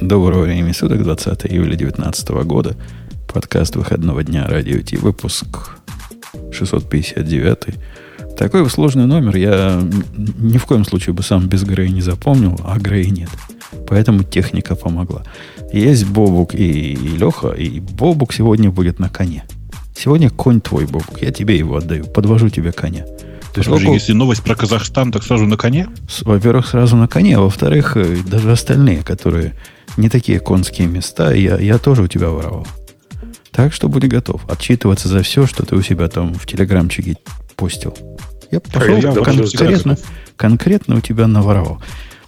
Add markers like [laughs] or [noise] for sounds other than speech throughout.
Доброго времени суток, 20 июля 2019 года. Подкаст выходного дня Радио Ти, выпуск 659. Такой сложный номер я ни в коем случае бы сам без Грей не запомнил, а Грей нет. Поэтому техника помогла. Есть Бобук и, и Леха, и Бобук сегодня будет на коне. Сегодня конь твой, Бобук. Я тебе его отдаю. Подвожу тебе коня. То есть, Подожди, если новость про Казахстан, так сразу на коне? Во-первых, сразу на коне, а во-вторых, э, даже остальные, которые не такие конские места, я, я тоже у тебя воровал. Так что будь готов отчитываться за все, что ты у себя там в телеграмчике постил. Я пошел я конкретно, конкретно у тебя наворовал.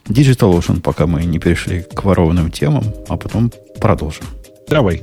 Digital Ocean, пока мы не перешли к ворованным темам, а потом продолжим. Давай.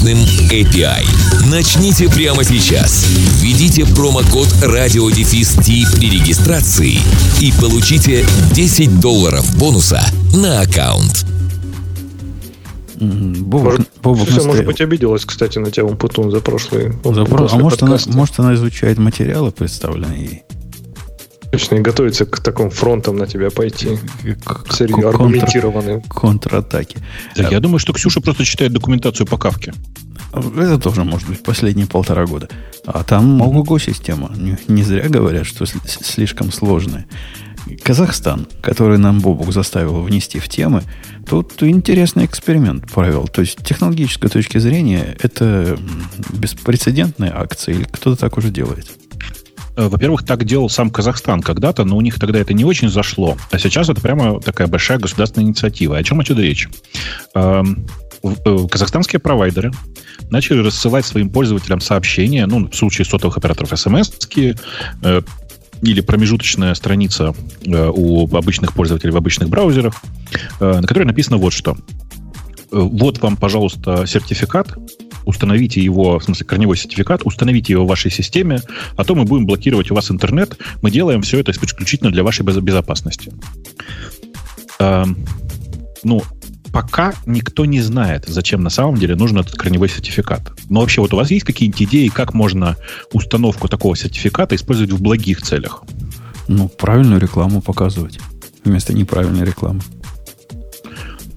мощным API. Начните прямо сейчас. Введите промокод радиодефис при регистрации и получите 10 долларов бонуса на аккаунт. Бобок, может, Бобок все, может быть, обиделась, кстати, на тему Путун за прошлый. За про... А может она, может, она изучает материалы, представленные ей? Точно, и готовится к таким фронтам на тебя пойти. К, Серьезно, аргументированные. Контратаки. Да, я думаю, что Ксюша просто читает документацию по кавке. Это тоже может быть последние полтора года. А там ого-го система. Не, не зря говорят, что слишком сложная. Казахстан, который нам Бобук заставил внести в темы, тут интересный эксперимент провел. То есть, с технологической точки зрения, это беспрецедентная акция, или кто-то так уже делает? Э, во-первых, так делал сам Казахстан когда-то, но у них тогда это не очень зашло. А сейчас это прямо такая большая государственная инициатива. О чем отсюда речь? Эм, э, казахстанские провайдеры начали рассылать своим пользователям сообщения, ну, в случае сотовых операторов смс э, или промежуточная страница у обычных пользователей в обычных браузерах, на которой написано вот что. Вот вам, пожалуйста, сертификат, установите его, в смысле корневой сертификат, установите его в вашей системе, а то мы будем блокировать у вас интернет. Мы делаем все это исключительно для вашей безопасности. Э, ну, пока никто не знает, зачем на самом деле нужен этот корневой сертификат. Но вообще, вот у вас есть какие-нибудь идеи, как можно установку такого сертификата использовать в благих целях? Ну, правильную рекламу показывать вместо неправильной рекламы.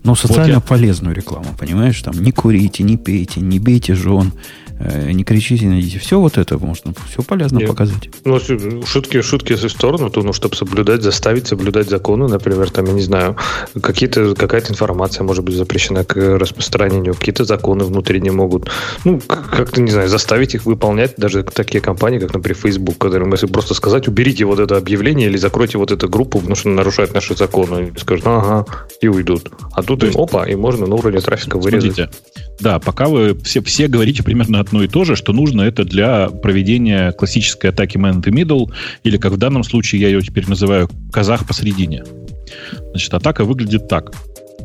Ну, социально вот я... полезную рекламу, понимаешь? Там не курите, не пейте, не бейте жен, не кричите на детей. Все вот это можно, все полезно Нет. показать. Ну, шутки, шутки в сторону, то, ну, чтобы соблюдать, заставить соблюдать законы, например, там, я не знаю, какие-то, какая-то информация может быть запрещена к распространению, какие-то законы внутри не могут, ну, как-то, не знаю, заставить их выполнять даже такие компании, как, например, Facebook, которым, если просто сказать, уберите вот это объявление или закройте вот эту группу, потому что нарушает наши законы, они скажут, ага, и уйдут. А тут им, опа, и можно на уровне трафика вырезать. Смотрите, да, пока вы все, все говорите примерно одно и то же, что нужно это для проведения классической атаки man in the middle, или, как в данном случае, я ее теперь называю казах посередине. Значит, атака выглядит так.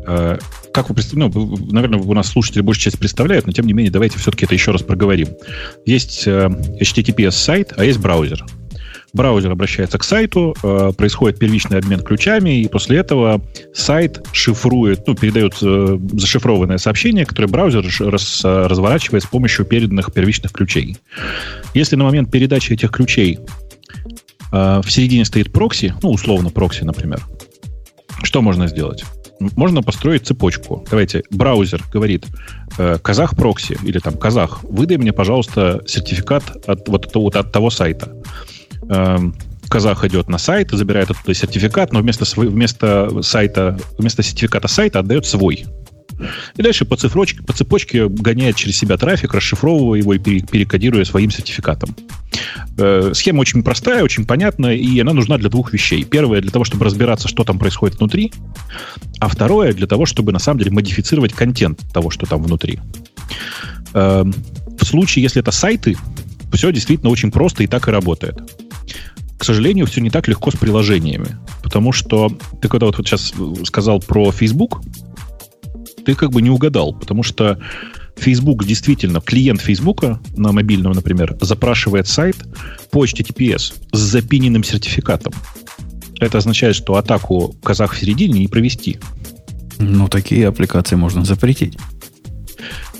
Э, как вы представляете, ну, наверное, у нас слушатели большая часть представляют, но тем не менее, давайте все-таки это еще раз проговорим. Есть э, HTTPS сайт, а есть браузер браузер обращается к сайту, э, происходит первичный обмен ключами, и после этого сайт шифрует, ну, передает э, зашифрованное сообщение, которое браузер раз, разворачивает с помощью переданных первичных ключей. Если на момент передачи этих ключей э, в середине стоит прокси, ну, условно прокси, например, что можно сделать? Можно построить цепочку. Давайте, браузер говорит, казах прокси или там казах, выдай мне, пожалуйста, сертификат от, вот, от, от того сайта. Эм, казах идет на сайт, забирает оттуда сертификат, но вместо, вместо, сайта, вместо сертификата сайта отдает свой. И дальше по, цифрочке, по цепочке гоняет через себя трафик, расшифровывая его и перекодируя своим сертификатом. Э, схема очень простая, очень понятная, и она нужна для двух вещей. Первое, для того, чтобы разбираться, что там происходит внутри, а второе, для того, чтобы на самом деле модифицировать контент того, что там внутри. Э, в случае, если это сайты, все действительно очень просто и так и работает. К сожалению, все не так легко с приложениями. Потому что ты когда вот, сейчас сказал про Facebook, ты как бы не угадал, потому что Facebook действительно, клиент Facebook на мобильном, например, запрашивает сайт по HTTPS с запиненным сертификатом. Это означает, что атаку казах в середине не провести. Ну, такие аппликации можно запретить.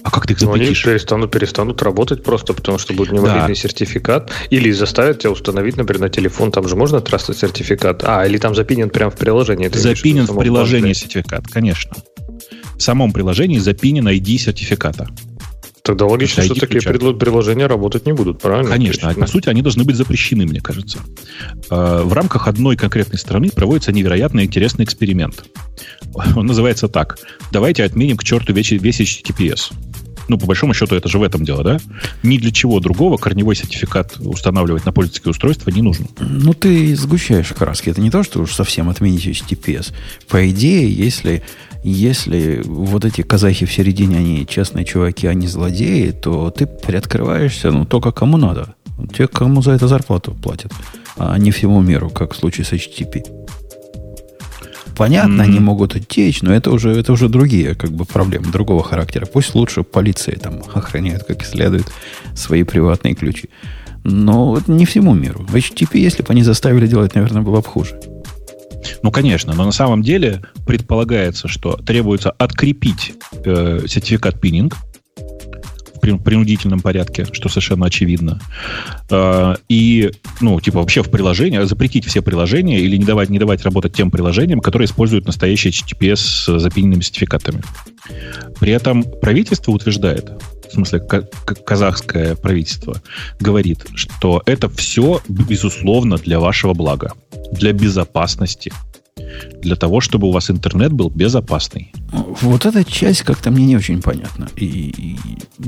А как ты их запретишь? Ну, они перестанут, перестанут работать просто, потому что будет немобильный да. сертификат. Или заставят тебя установить, например, на телефон. Там же можно трастать сертификат. А, или там запинен прямо в приложении. Ты запинен в приложении сертификат, конечно. В самом приложении запинен ID сертификата. Тогда логично, что такие приложения работать не будут, правильно? Конечно. Есть, а, по сути, они должны быть запрещены, мне кажется. А, в рамках одной конкретной страны проводится невероятно интересный эксперимент. Он называется так. Давайте отменим к черту весь, весь HTTPS. Ну, по большому счету, это же в этом дело, да? Ни для чего другого корневой сертификат устанавливать на пользовательское устройство не нужно. Ну, ты сгущаешь краски. Это не то, что уж совсем отменить HTTPS. По идее, если если вот эти казахи в середине, они честные чуваки, они злодеи, то ты приоткрываешься, ну, только кому надо. Те, кому за это зарплату платят, а не всему миру, как в случае с HTTP. Понятно, mm-hmm. они могут утечь, но это уже, это уже другие как бы, проблемы, другого характера. Пусть лучше полиция там охраняет как следует свои приватные ключи. Но не всему миру. В HTTP, если бы они заставили делать, наверное, было бы хуже. Ну, конечно, но на самом деле предполагается, что требуется открепить э, сертификат пининг принудительном порядке, что совершенно очевидно. Э, и, ну, типа вообще в приложении, запретить все приложения или не давать, не давать работать тем приложениям, которые используют настоящий HTTPS с запиненными сертификатами. При этом правительство утверждает, в смысле казахское правительство, говорит, что это все, безусловно, для вашего блага, для безопасности, для того, чтобы у вас интернет был безопасный. Вот эта часть как-то мне не очень понятна. И, и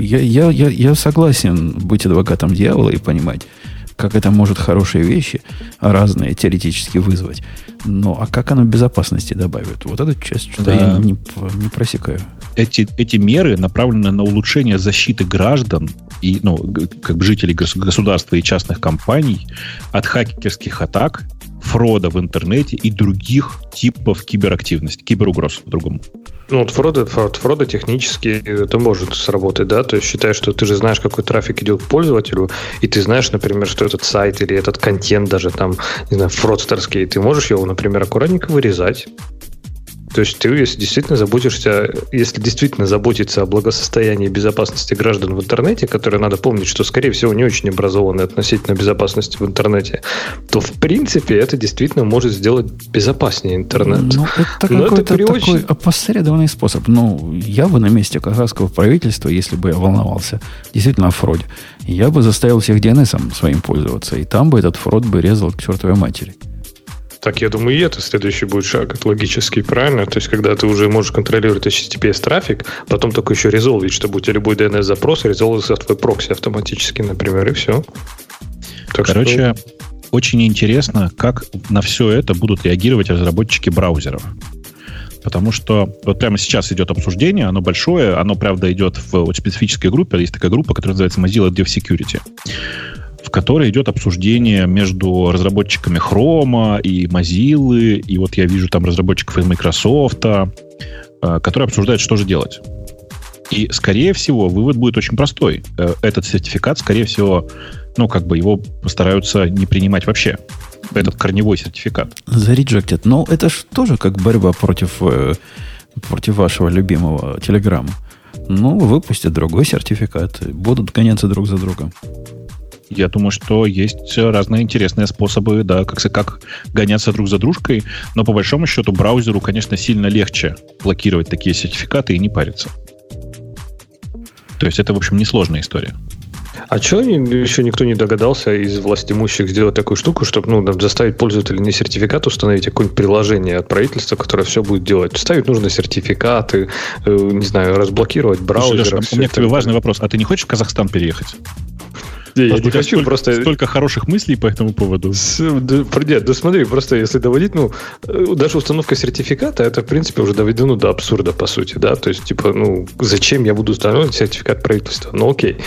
я, я, я, я согласен быть адвокатом дьявола и понимать, как это может хорошие вещи разные теоретически вызвать. Но а как оно безопасности добавит? Вот эту часть что-то да. я не, не просекаю. Эти, эти меры направлены на улучшение защиты граждан и ну, как бы жителей государства и частных компаний от хакерских атак фрода в интернете и других типов киберактивности, киберугроз по-другому. Ну, от фрода, от фрода технически это может сработать, да? То есть считай, что ты же знаешь, какой трафик идет к пользователю, и ты знаешь, например, что этот сайт или этот контент даже там, не знаю, фродстерский, ты можешь его, например, аккуратненько вырезать, то есть ты, если действительно заботишься, если действительно заботиться о благосостоянии и безопасности граждан в интернете, которые надо помнить, что, скорее всего, не очень образованы относительно безопасности в интернете, то, в принципе, это действительно может сделать безопаснее интернет. Ну, это Но какой-то это такой очень... опосредованный способ. Ну, я бы на месте казахского правительства, если бы я волновался действительно о фроде, я бы заставил всех DNS своим пользоваться, и там бы этот фрод бы резал к чертовой матери. Так, я думаю, и это следующий будет шаг, это логический, правильно? То есть, когда ты уже можешь контролировать HTTPS трафик, потом только еще резолвить, чтобы у тебя любой DNS-запрос резолвился в твой прокси автоматически, например, и все. Так Короче, что... очень интересно, как на все это будут реагировать разработчики браузеров. Потому что вот прямо сейчас идет обсуждение, оно большое, оно, правда, идет в вот специфической группе. Есть такая группа, которая называется Mozilla Dev Security в которой идет обсуждение между разработчиками Chrome и Mozilla, и вот я вижу там разработчиков из Microsoft, э, которые обсуждают, что же делать. И, скорее всего, вывод будет очень простой. Э, этот сертификат, скорее всего, ну, как бы его постараются не принимать вообще. Этот корневой сертификат. Зарejected. Но это же тоже как борьба против, э, против вашего любимого Телеграма. Ну, выпустят другой сертификат. Будут гоняться друг за другом я думаю, что есть разные интересные способы, да, как, как гоняться друг за дружкой, но по большому счету браузеру, конечно, сильно легче блокировать такие сертификаты и не париться. То есть это, в общем, несложная история. А что еще никто не догадался из властимущих сделать такую штуку, чтобы ну, заставить пользователя не сертификат установить, а какое-нибудь приложение от правительства, которое все будет делать? Ставить нужно сертификаты, э, не знаю, разблокировать браузер. Слушай, Леша, у меня к тебе важный вопрос. А ты не хочешь в Казахстан переехать? Не, я не хочу столько, просто... Столько хороших мыслей по этому поводу. С, да, нет, да смотри, просто если доводить, ну, э, даже установка сертификата, это, в принципе, уже доведено до абсурда, по сути, да, то есть, типа, ну, зачем я буду устанавливать сертификат правительства? Ну, окей.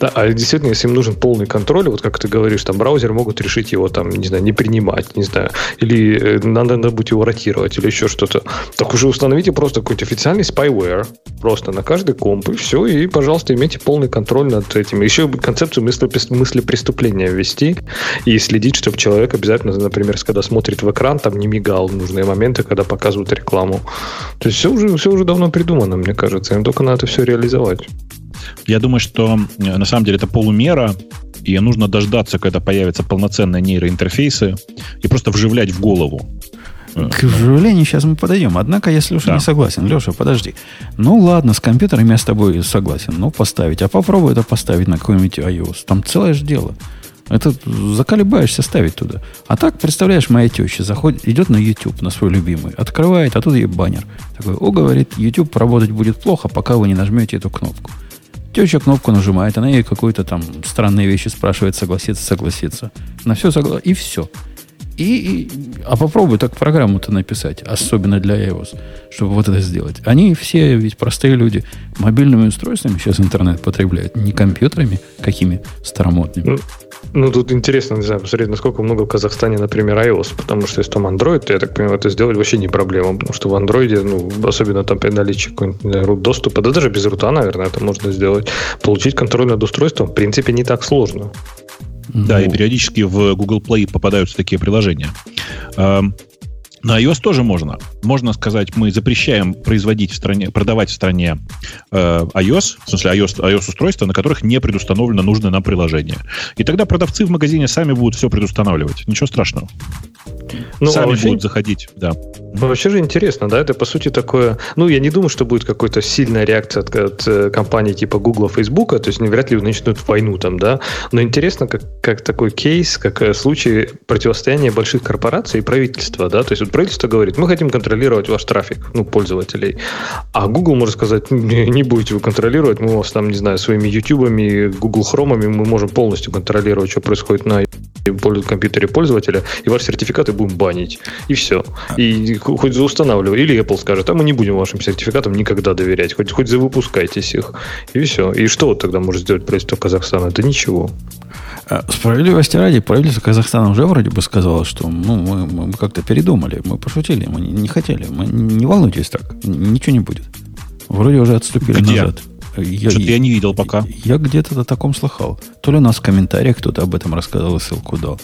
Да, а действительно, если им нужен полный контроль, вот как ты говоришь, там, браузер могут решить его, там, не знаю, не принимать, не знаю, или э, надо, надо будет его ротировать, или еще что-то, так уже установите просто какой-то официальный spyware, просто на каждый комп, и все, и, пожалуйста, имейте полный контроль над этим. Еще концепцию мысли, мысли преступления ввести и следить, чтобы человек обязательно, например, когда смотрит в экран, там не мигал в нужные моменты, когда показывают рекламу. То есть все уже, все уже давно придумано, мне кажется. Им только надо это все реализовать. Я думаю, что э, на самом деле это полумера, и нужно дождаться, когда появятся полноценные нейроинтерфейсы, и просто вживлять в голову. К вживлению сейчас мы подойдем. Однако я с Лешей да. не согласен. Леша, подожди. Ну ладно, с компьютером я с тобой согласен. Ну, поставить. А попробуй это поставить на какой-нибудь iOS. Там целое же дело. Это заколебаешься ставить туда. А так, представляешь, моя теща заходит, идет на YouTube, на свой любимый, открывает, а тут ей баннер. Такой, о, говорит, YouTube работать будет плохо, пока вы не нажмете эту кнопку. Теща кнопку нажимает, она ей какую-то там странные вещи спрашивает, согласиться, согласиться. На все согласен. И все. И, и, а попробуй так программу-то написать, особенно для iOS, чтобы вот это сделать. Они все ведь простые люди. Мобильными устройствами сейчас интернет потребляют, не компьютерами какими старомодными. Ну, ну, тут интересно, не знаю, посмотреть, насколько много в Казахстане, например, iOS, потому что если там Android, то, я так понимаю, это сделать вообще не проблема, потому что в Android, ну, особенно там при наличии какого-нибудь root доступа, да даже без рута, наверное, это можно сделать, получить контроль над устройством, в принципе, не так сложно. Да, и периодически в Google Play попадаются такие приложения. На iOS тоже можно. Можно сказать, мы запрещаем производить в стране, продавать в стране э, iOS, в смысле iOS, iOS устройства, на которых не предустановлено нужное нам приложение. И тогда продавцы в магазине сами будут все предустанавливать. Ничего страшного. Ну, Сами а вообще, будут заходить, да. Вообще же интересно, да, это по сути такое... Ну, я не думаю, что будет какая-то сильная реакция от, от э, компаний типа Google, Facebook, то есть вряд ли начнут войну там, да, но интересно, как, как такой кейс, как э, случай противостояния больших корпораций и правительства, да, то есть вот правительство говорит, мы хотим контролировать ваш трафик, ну, пользователей, а Google может сказать, не, не будете вы контролировать, мы вас там, не знаю, своими ютубами, Google Хромами мы можем полностью контролировать, что происходит на компьютере пользователя, и ваш сертификат и будем банить. И все. И хоть заустанавливай. Или Apple скажет, а мы не будем вашим сертификатам никогда доверять. Хоть, хоть завыпускайтесь их. И все. И что вот тогда может сделать правительство Казахстана? Да ничего. А, справедливости ради, правительство Казахстана уже вроде бы сказало, что ну, мы, мы как-то передумали, мы пошутили, мы не, не хотели. Мы, не волнуйтесь так, ничего не будет. Вроде уже отступили Где? назад. Я, Что-то я не видел пока. Я, я где-то о таком слыхал. То ли у нас в комментариях кто-то об этом рассказал и ссылку дал.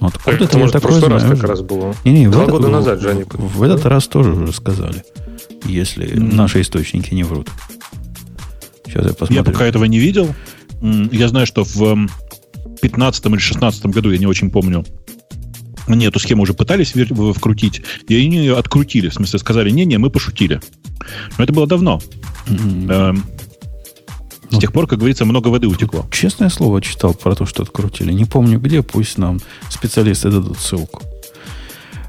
Вот откуда это может, такое в прошлый раз как раз было. Не, не, Два года назад же они... В, в этот раз тоже уже сказали. Если mm. наши источники не врут. Сейчас я посмотрю. Я пока этого не видел. Я знаю, что в 15 или 16 году, я не очень помню, они эту схему уже пытались вкрутить, и они ее открутили. В смысле, сказали, не-не, мы пошутили. Но это было давно. Mm-hmm. С тех пор, как говорится, много воды утекло. Честное слово читал про то, что открутили. Не помню где, пусть нам специалисты дадут ссылку.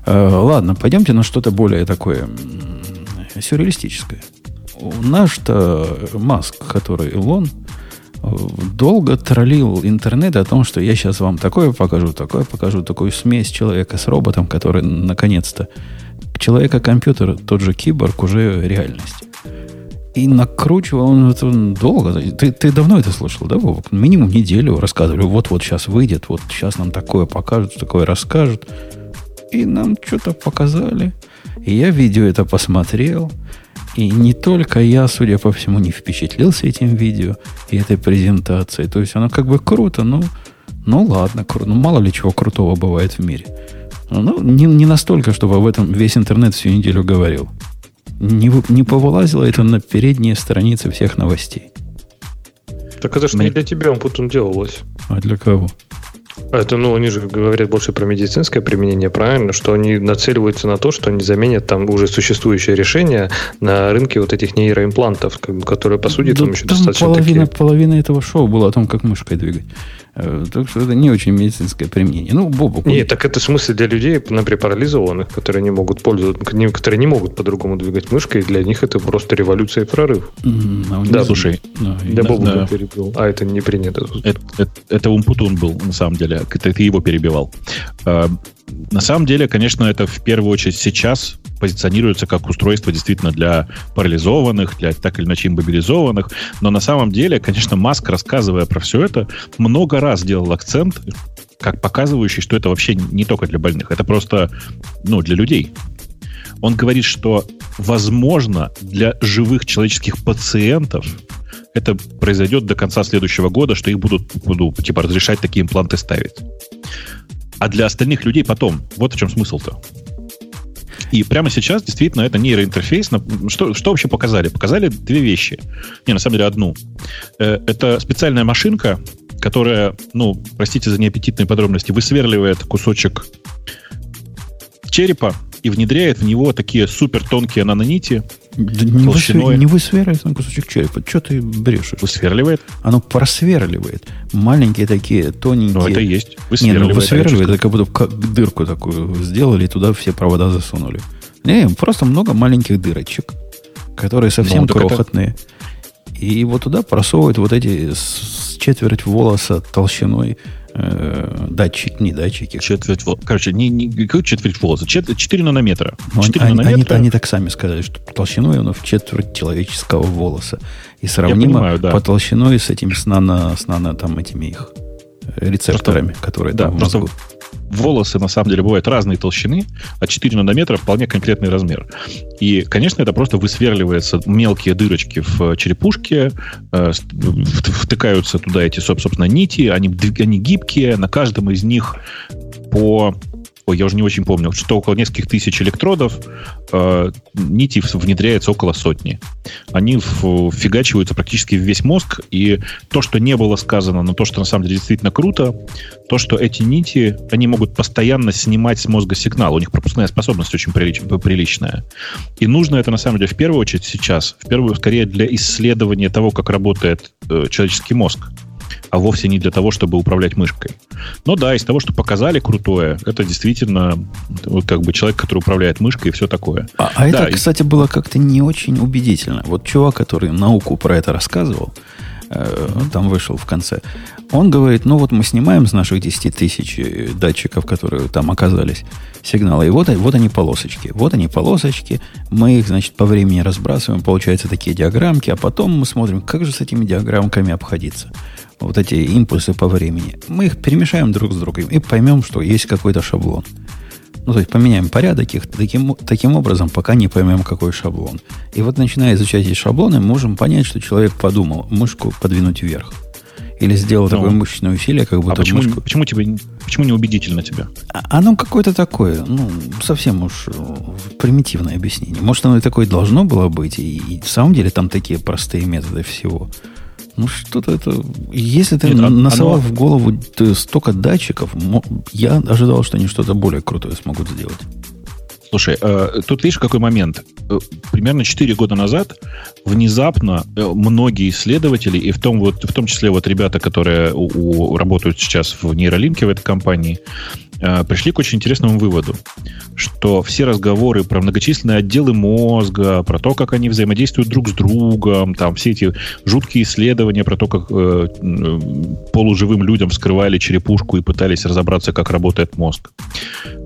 Э, ладно, пойдемте на что-то более такое сюрреалистическое. Наш-то Маск, который Илон, э, долго троллил интернет о том, что я сейчас вам такое покажу, такое покажу, такую смесь человека с роботом, который наконец-то человека-компьютер, тот же киборг, уже реальность. И накручивал он это долго. Ты, ты давно это слышал, да, Вовок? Минимум неделю рассказывали. Вот-вот сейчас выйдет, вот сейчас нам такое покажут, такое расскажут. И нам что-то показали. И я видео это посмотрел. И не только я, судя по всему, не впечатлился этим видео и этой презентацией. То есть оно как бы круто, но ну ладно, кру, ну мало ли чего крутого бывает в мире. Ну, не, не настолько, чтобы об этом весь интернет всю неделю говорил не, не повылазило это на передние страницы всех новостей. Так это же Мне... не для тебя он потом делалось. А для кого? Это, ну, они же говорят больше про медицинское применение, правильно? Что они нацеливаются на то, что они заменят там уже существующее решение на рынке вот этих нейроимплантов, которые, по сути, да, там еще там достаточно половина, такие... половина этого шоу было о том, как мышкой двигать. Э, так что это не очень медицинское применение. Ну, Бобу. Нет, так это в смысле для людей, например, парализованных, которые не могут пользоваться, которые не могут по-другому двигать мышкой, для них это просто революция и прорыв. Mm, да, слушай. Да, да Бобу да. перебил. А это не принято. Это, это, это Умпутун был, на самом деле. Это ты его перебивал. А, на самом деле, конечно, это в первую очередь сейчас позиционируется как устройство действительно для парализованных, для так или иначе мобилизованных. Но на самом деле, конечно, Маск, рассказывая про все это, много раз делал акцент, как показывающий, что это вообще не только для больных, это просто ну, для людей. Он говорит, что, возможно, для живых человеческих пациентов это произойдет до конца следующего года, что их будут, будут типа разрешать такие импланты ставить. А для остальных людей потом. Вот в чем смысл-то. И прямо сейчас действительно это нейроинтерфейс. Что, что вообще показали? Показали две вещи. Не, на самом деле одну. Э, это специальная машинка, которая, ну, простите за неаппетитные подробности, высверливает кусочек черепа и внедряет в него такие супер тонкие нанонити, да не, высвер... не высверливает на кусочек черепа. Что ты брешешь? Высверливает? Оно просверливает. Маленькие такие, тоненькие. Ну, это есть. Высверливает. Не, ну, высверливает, это как будто как дырку такую сделали, и туда все провода засунули. Не, просто много маленьких дырочек, которые совсем ну, крохотные. Это... И вот туда просовывают вот эти с четверть волоса толщиной э, датчик, не датчики. Четверть волоса. Короче, не, не какой четверть волоса? 4 нанометра. 4 они, нанометра. Они, они так сами сказали, что толщиной оно в четверть человеческого волоса. И сравнимо понимаю, да. по толщиной с этими, с нано, с нано там этими их рецепторами, просто, которые да, там в мозгу. Просто волосы, на самом деле, бывают разной толщины, а 4 нанометра вполне конкретный размер. И, конечно, это просто высверливается мелкие дырочки в черепушке, э, втыкаются туда эти, собственно, нити, они, они гибкие, на каждом из них по ой, я уже не очень помню, что около нескольких тысяч электродов э, нити внедряется около сотни. Они фигачиваются практически в весь мозг, и то, что не было сказано, но то, что на самом деле действительно круто, то, что эти нити, они могут постоянно снимать с мозга сигнал. У них пропускная способность очень прилич, приличная. И нужно это, на самом деле, в первую очередь сейчас, в первую, скорее, для исследования того, как работает э, человеческий мозг а вовсе не для того, чтобы управлять мышкой. Но да, из того, что показали крутое, это действительно вот как бы человек, который управляет мышкой и все такое. А, а да, это, и... кстати, было как-то не очень убедительно. Вот чувак, который науку про это рассказывал, э, там вышел в конце, он говорит, ну вот мы снимаем с наших 10 тысяч э, датчиков, которые там оказались, сигналы, и вот, вот они полосочки. Вот они полосочки, мы их, значит, по времени разбрасываем, получаются такие диаграммки, а потом мы смотрим, как же с этими диаграммками обходиться вот эти импульсы по времени, мы их перемешаем друг с другом и поймем, что есть какой-то шаблон. Ну, то есть поменяем порядок их таким, таким образом, пока не поймем, какой шаблон. И вот начиная изучать эти шаблоны, можем понять, что человек подумал мышку подвинуть вверх. Или сделал ну, такое мышечное усилие, как будто а почему, мышку... почему, тебе, почему не убедительно тебе? А, оно какое-то такое, ну, совсем уж э, примитивное объяснение. Может, оно и такое должно было быть, и, и в самом деле там такие простые методы всего. Ну, что-то это... Если ты Нет, насовал оно... в голову столько датчиков, я ожидал, что они что-то более крутое смогут сделать. Слушай, э, тут видишь, какой момент. Э, примерно 4 года назад внезапно э, многие исследователи, и в том, вот, в том числе вот ребята, которые у, у, работают сейчас в нейролинке в этой компании, Э, пришли к очень интересному выводу, что все разговоры про многочисленные отделы мозга, про то, как они взаимодействуют друг с другом, там все эти жуткие исследования про то, как э, полуживым людям вскрывали черепушку и пытались разобраться, как работает мозг,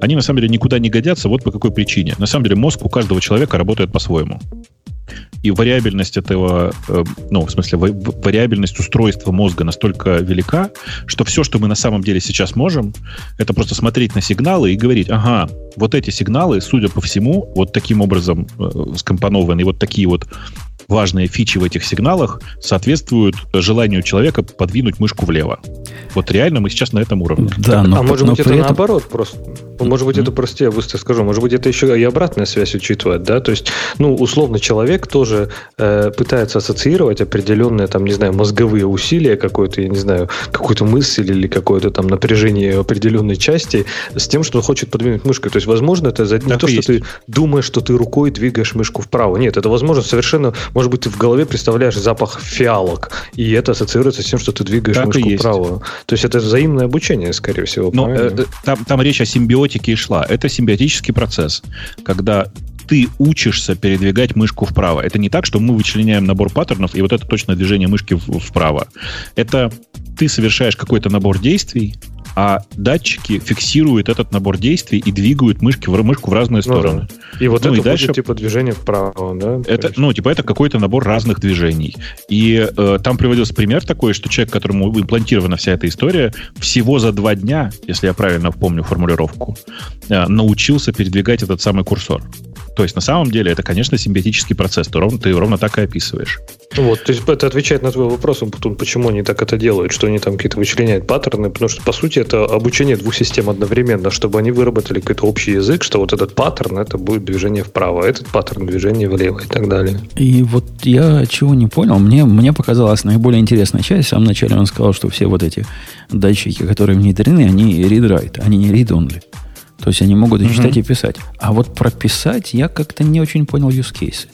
они на самом деле никуда не годятся. Вот по какой причине. На самом деле мозг у каждого человека работает по-своему и вариабельность этого, э, ну, в смысле, вариабельность устройства мозга настолько велика, что все, что мы на самом деле сейчас можем, это просто смотреть на сигналы и говорить, ага, вот эти сигналы, судя по всему, вот таким образом э, скомпонованы, и вот такие вот важные фичи в этих сигналах соответствуют желанию человека подвинуть мышку влево. Вот реально мы сейчас на этом уровне. Да, но, а может быть это этом... наоборот просто может быть, это просто я быстро скажу. Может быть, это еще и обратная связь учитывает, да? То есть, ну, условно, человек тоже э, пытается ассоциировать определенные, там, не знаю, мозговые усилия, какой-то, я не знаю, какую-то мысль или какое-то там напряжение определенной части с тем, что он хочет подвинуть мышкой. То есть, возможно, это за... не то, что ты думаешь, что ты рукой двигаешь мышку вправо. Нет, это возможно совершенно, может быть, ты в голове представляешь запах фиалок, и это ассоциируется с тем, что ты двигаешь так мышку вправо. То есть, это взаимное обучение, скорее всего. Но э, э, там, там речь о симбиотике и шла. Это симбиотический процесс, когда ты учишься передвигать мышку вправо. Это не так, что мы вычленяем набор паттернов, и вот это точно движение мышки вправо. Это ты совершаешь какой-то набор действий, а датчики фиксируют этот набор действий и двигают мышки, в, мышку в разные ну стороны. Да. И вот ну, это и дальше, будет типа движение вправо, да? Это, ну, типа это какой-то набор разных движений. И э, там приводился пример такой, что человек, которому имплантирована вся эта история, всего за два дня, если я правильно помню формулировку, э, научился передвигать этот самый курсор. То есть на самом деле это, конечно, симбиотический процесс. Ты ровно, ты ровно так и описываешь. Вот, то есть это отвечает на твой вопрос, почему они так это делают, что они там какие-то вычленяют паттерны, потому что, по сути, это обучение двух систем одновременно, чтобы они выработали какой-то общий язык, что вот этот паттерн, это будет движение вправо, а этот паттерн движение влево и так далее. И вот я чего не понял, мне, мне показалась наиболее интересная часть. В самом начале он сказал, что все вот эти датчики, которые внедрены, они read-write, они не read-only. То есть они могут и угу. читать, и писать. А вот прописать я как-то не очень понял use cases.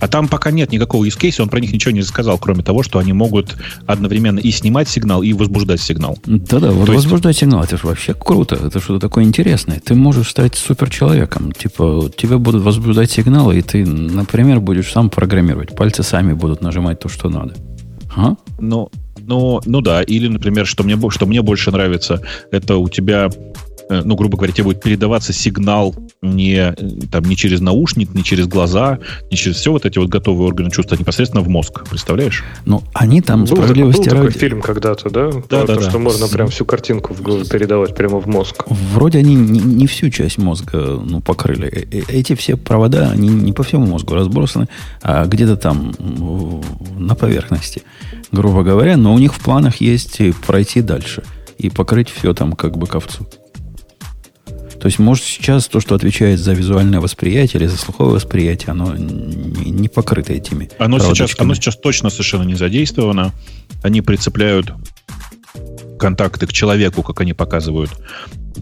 А там пока нет никакого use case, он про них ничего не сказал, кроме того, что они могут одновременно и снимать сигнал, и возбуждать сигнал. Да-да, вот есть... возбуждать сигнал, это же вообще круто, это что-то такое интересное. Ты можешь стать суперчеловеком, типа тебе будут возбуждать сигналы, и ты, например, будешь сам программировать, пальцы сами будут нажимать то, что надо. А? Ну, ну, ну да, или, например, что мне, что мне больше нравится, это у тебя ну, грубо говоря, тебе будет передаваться сигнал не, там, не через наушник, не через глаза, не через все вот эти вот готовые органы чувств, а непосредственно в мозг. Представляешь? Ну, они там был, справедливости был такой фильм когда-то, да? Да, да, То, да. что можно прям всю картинку передавать прямо в мозг. Вроде они не, не всю часть мозга ну, покрыли. Э, э, эти все провода, они не по всему мозгу разбросаны, а где-то там на поверхности, грубо говоря. Но у них в планах есть пройти дальше и покрыть все там как бы ковцу. То есть, может, сейчас то, что отвечает за визуальное восприятие или за слуховое восприятие, оно не, не покрыто этими оно сейчас, оно сейчас точно совершенно не задействовано. Они прицепляют контакты к человеку, как они показывают,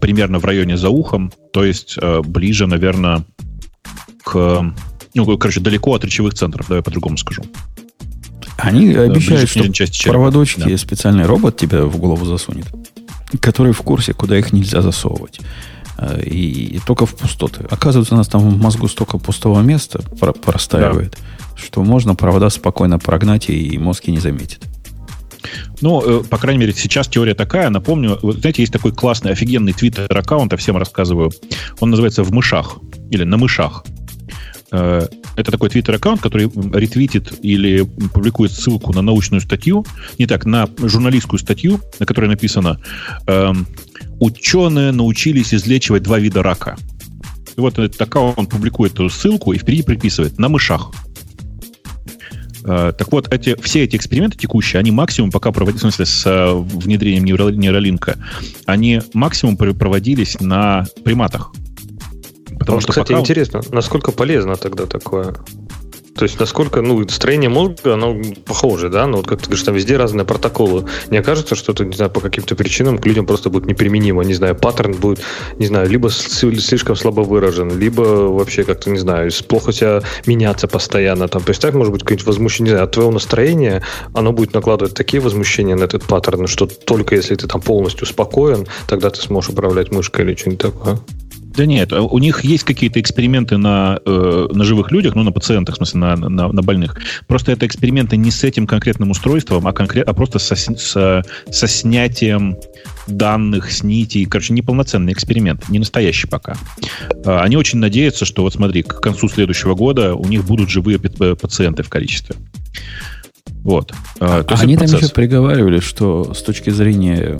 примерно в районе за ухом, то есть э, ближе, наверное, к... Ну, короче, далеко от речевых центров, давай по-другому скажу. Они обещают, что проводочки, да. специальный робот тебя в голову засунет, который в курсе, куда их нельзя засовывать. Э, и, и только в пустоты. Оказывается, у нас там в мозгу столько пустого места про простаивает, да. что можно провода спокойно прогнать, и мозг и не заметит. Ну, э, по крайней мере, сейчас теория такая. Напомню, вот знаете, есть такой классный, офигенный твиттер-аккаунт, я всем рассказываю. Он называется «В мышах» или «На мышах». Э, это такой твиттер-аккаунт, который ретвитит или публикует ссылку на научную статью, не так, на журналистскую статью, на которой написано эм, «Ученые научились излечивать два вида рака». И вот этот аккаунт публикует эту ссылку и впереди приписывает «на мышах». Э, так вот, эти, все эти эксперименты текущие, они максимум пока проводились, в смысле, с э, внедрением нейролинка, они максимум проводились на приматах. Потому вот, что кстати, пока... интересно, насколько полезно тогда такое? То есть, насколько, ну, строение мозга, оно похоже, да? Ну, вот как ты говоришь, там везде разные протоколы. Мне кажется, что это, не знаю, по каким-то причинам к людям просто будет неприменимо. Не знаю, паттерн будет, не знаю, либо слишком слабо выражен, либо вообще как-то, не знаю, плохо себя меняться постоянно. Там, так может быть какое-нибудь возмущение, не знаю, от твоего настроения, оно будет накладывать такие возмущения на этот паттерн, что только если ты там полностью спокоен, тогда ты сможешь управлять мышкой или что-нибудь такое. Да нет, а у них есть какие-то эксперименты на, э, на живых людях, ну, на пациентах, в смысле, на, на, на больных. Просто это эксперименты не с этим конкретным устройством, а, конкрет, а просто со, со, со снятием данных с нитей. Короче, неполноценный эксперимент, не настоящий пока. Э, они очень надеются, что, вот смотри, к концу следующего года у них будут живые э, пациенты в количестве. Вот. А, то Они там еще приговаривали, что с точки зрения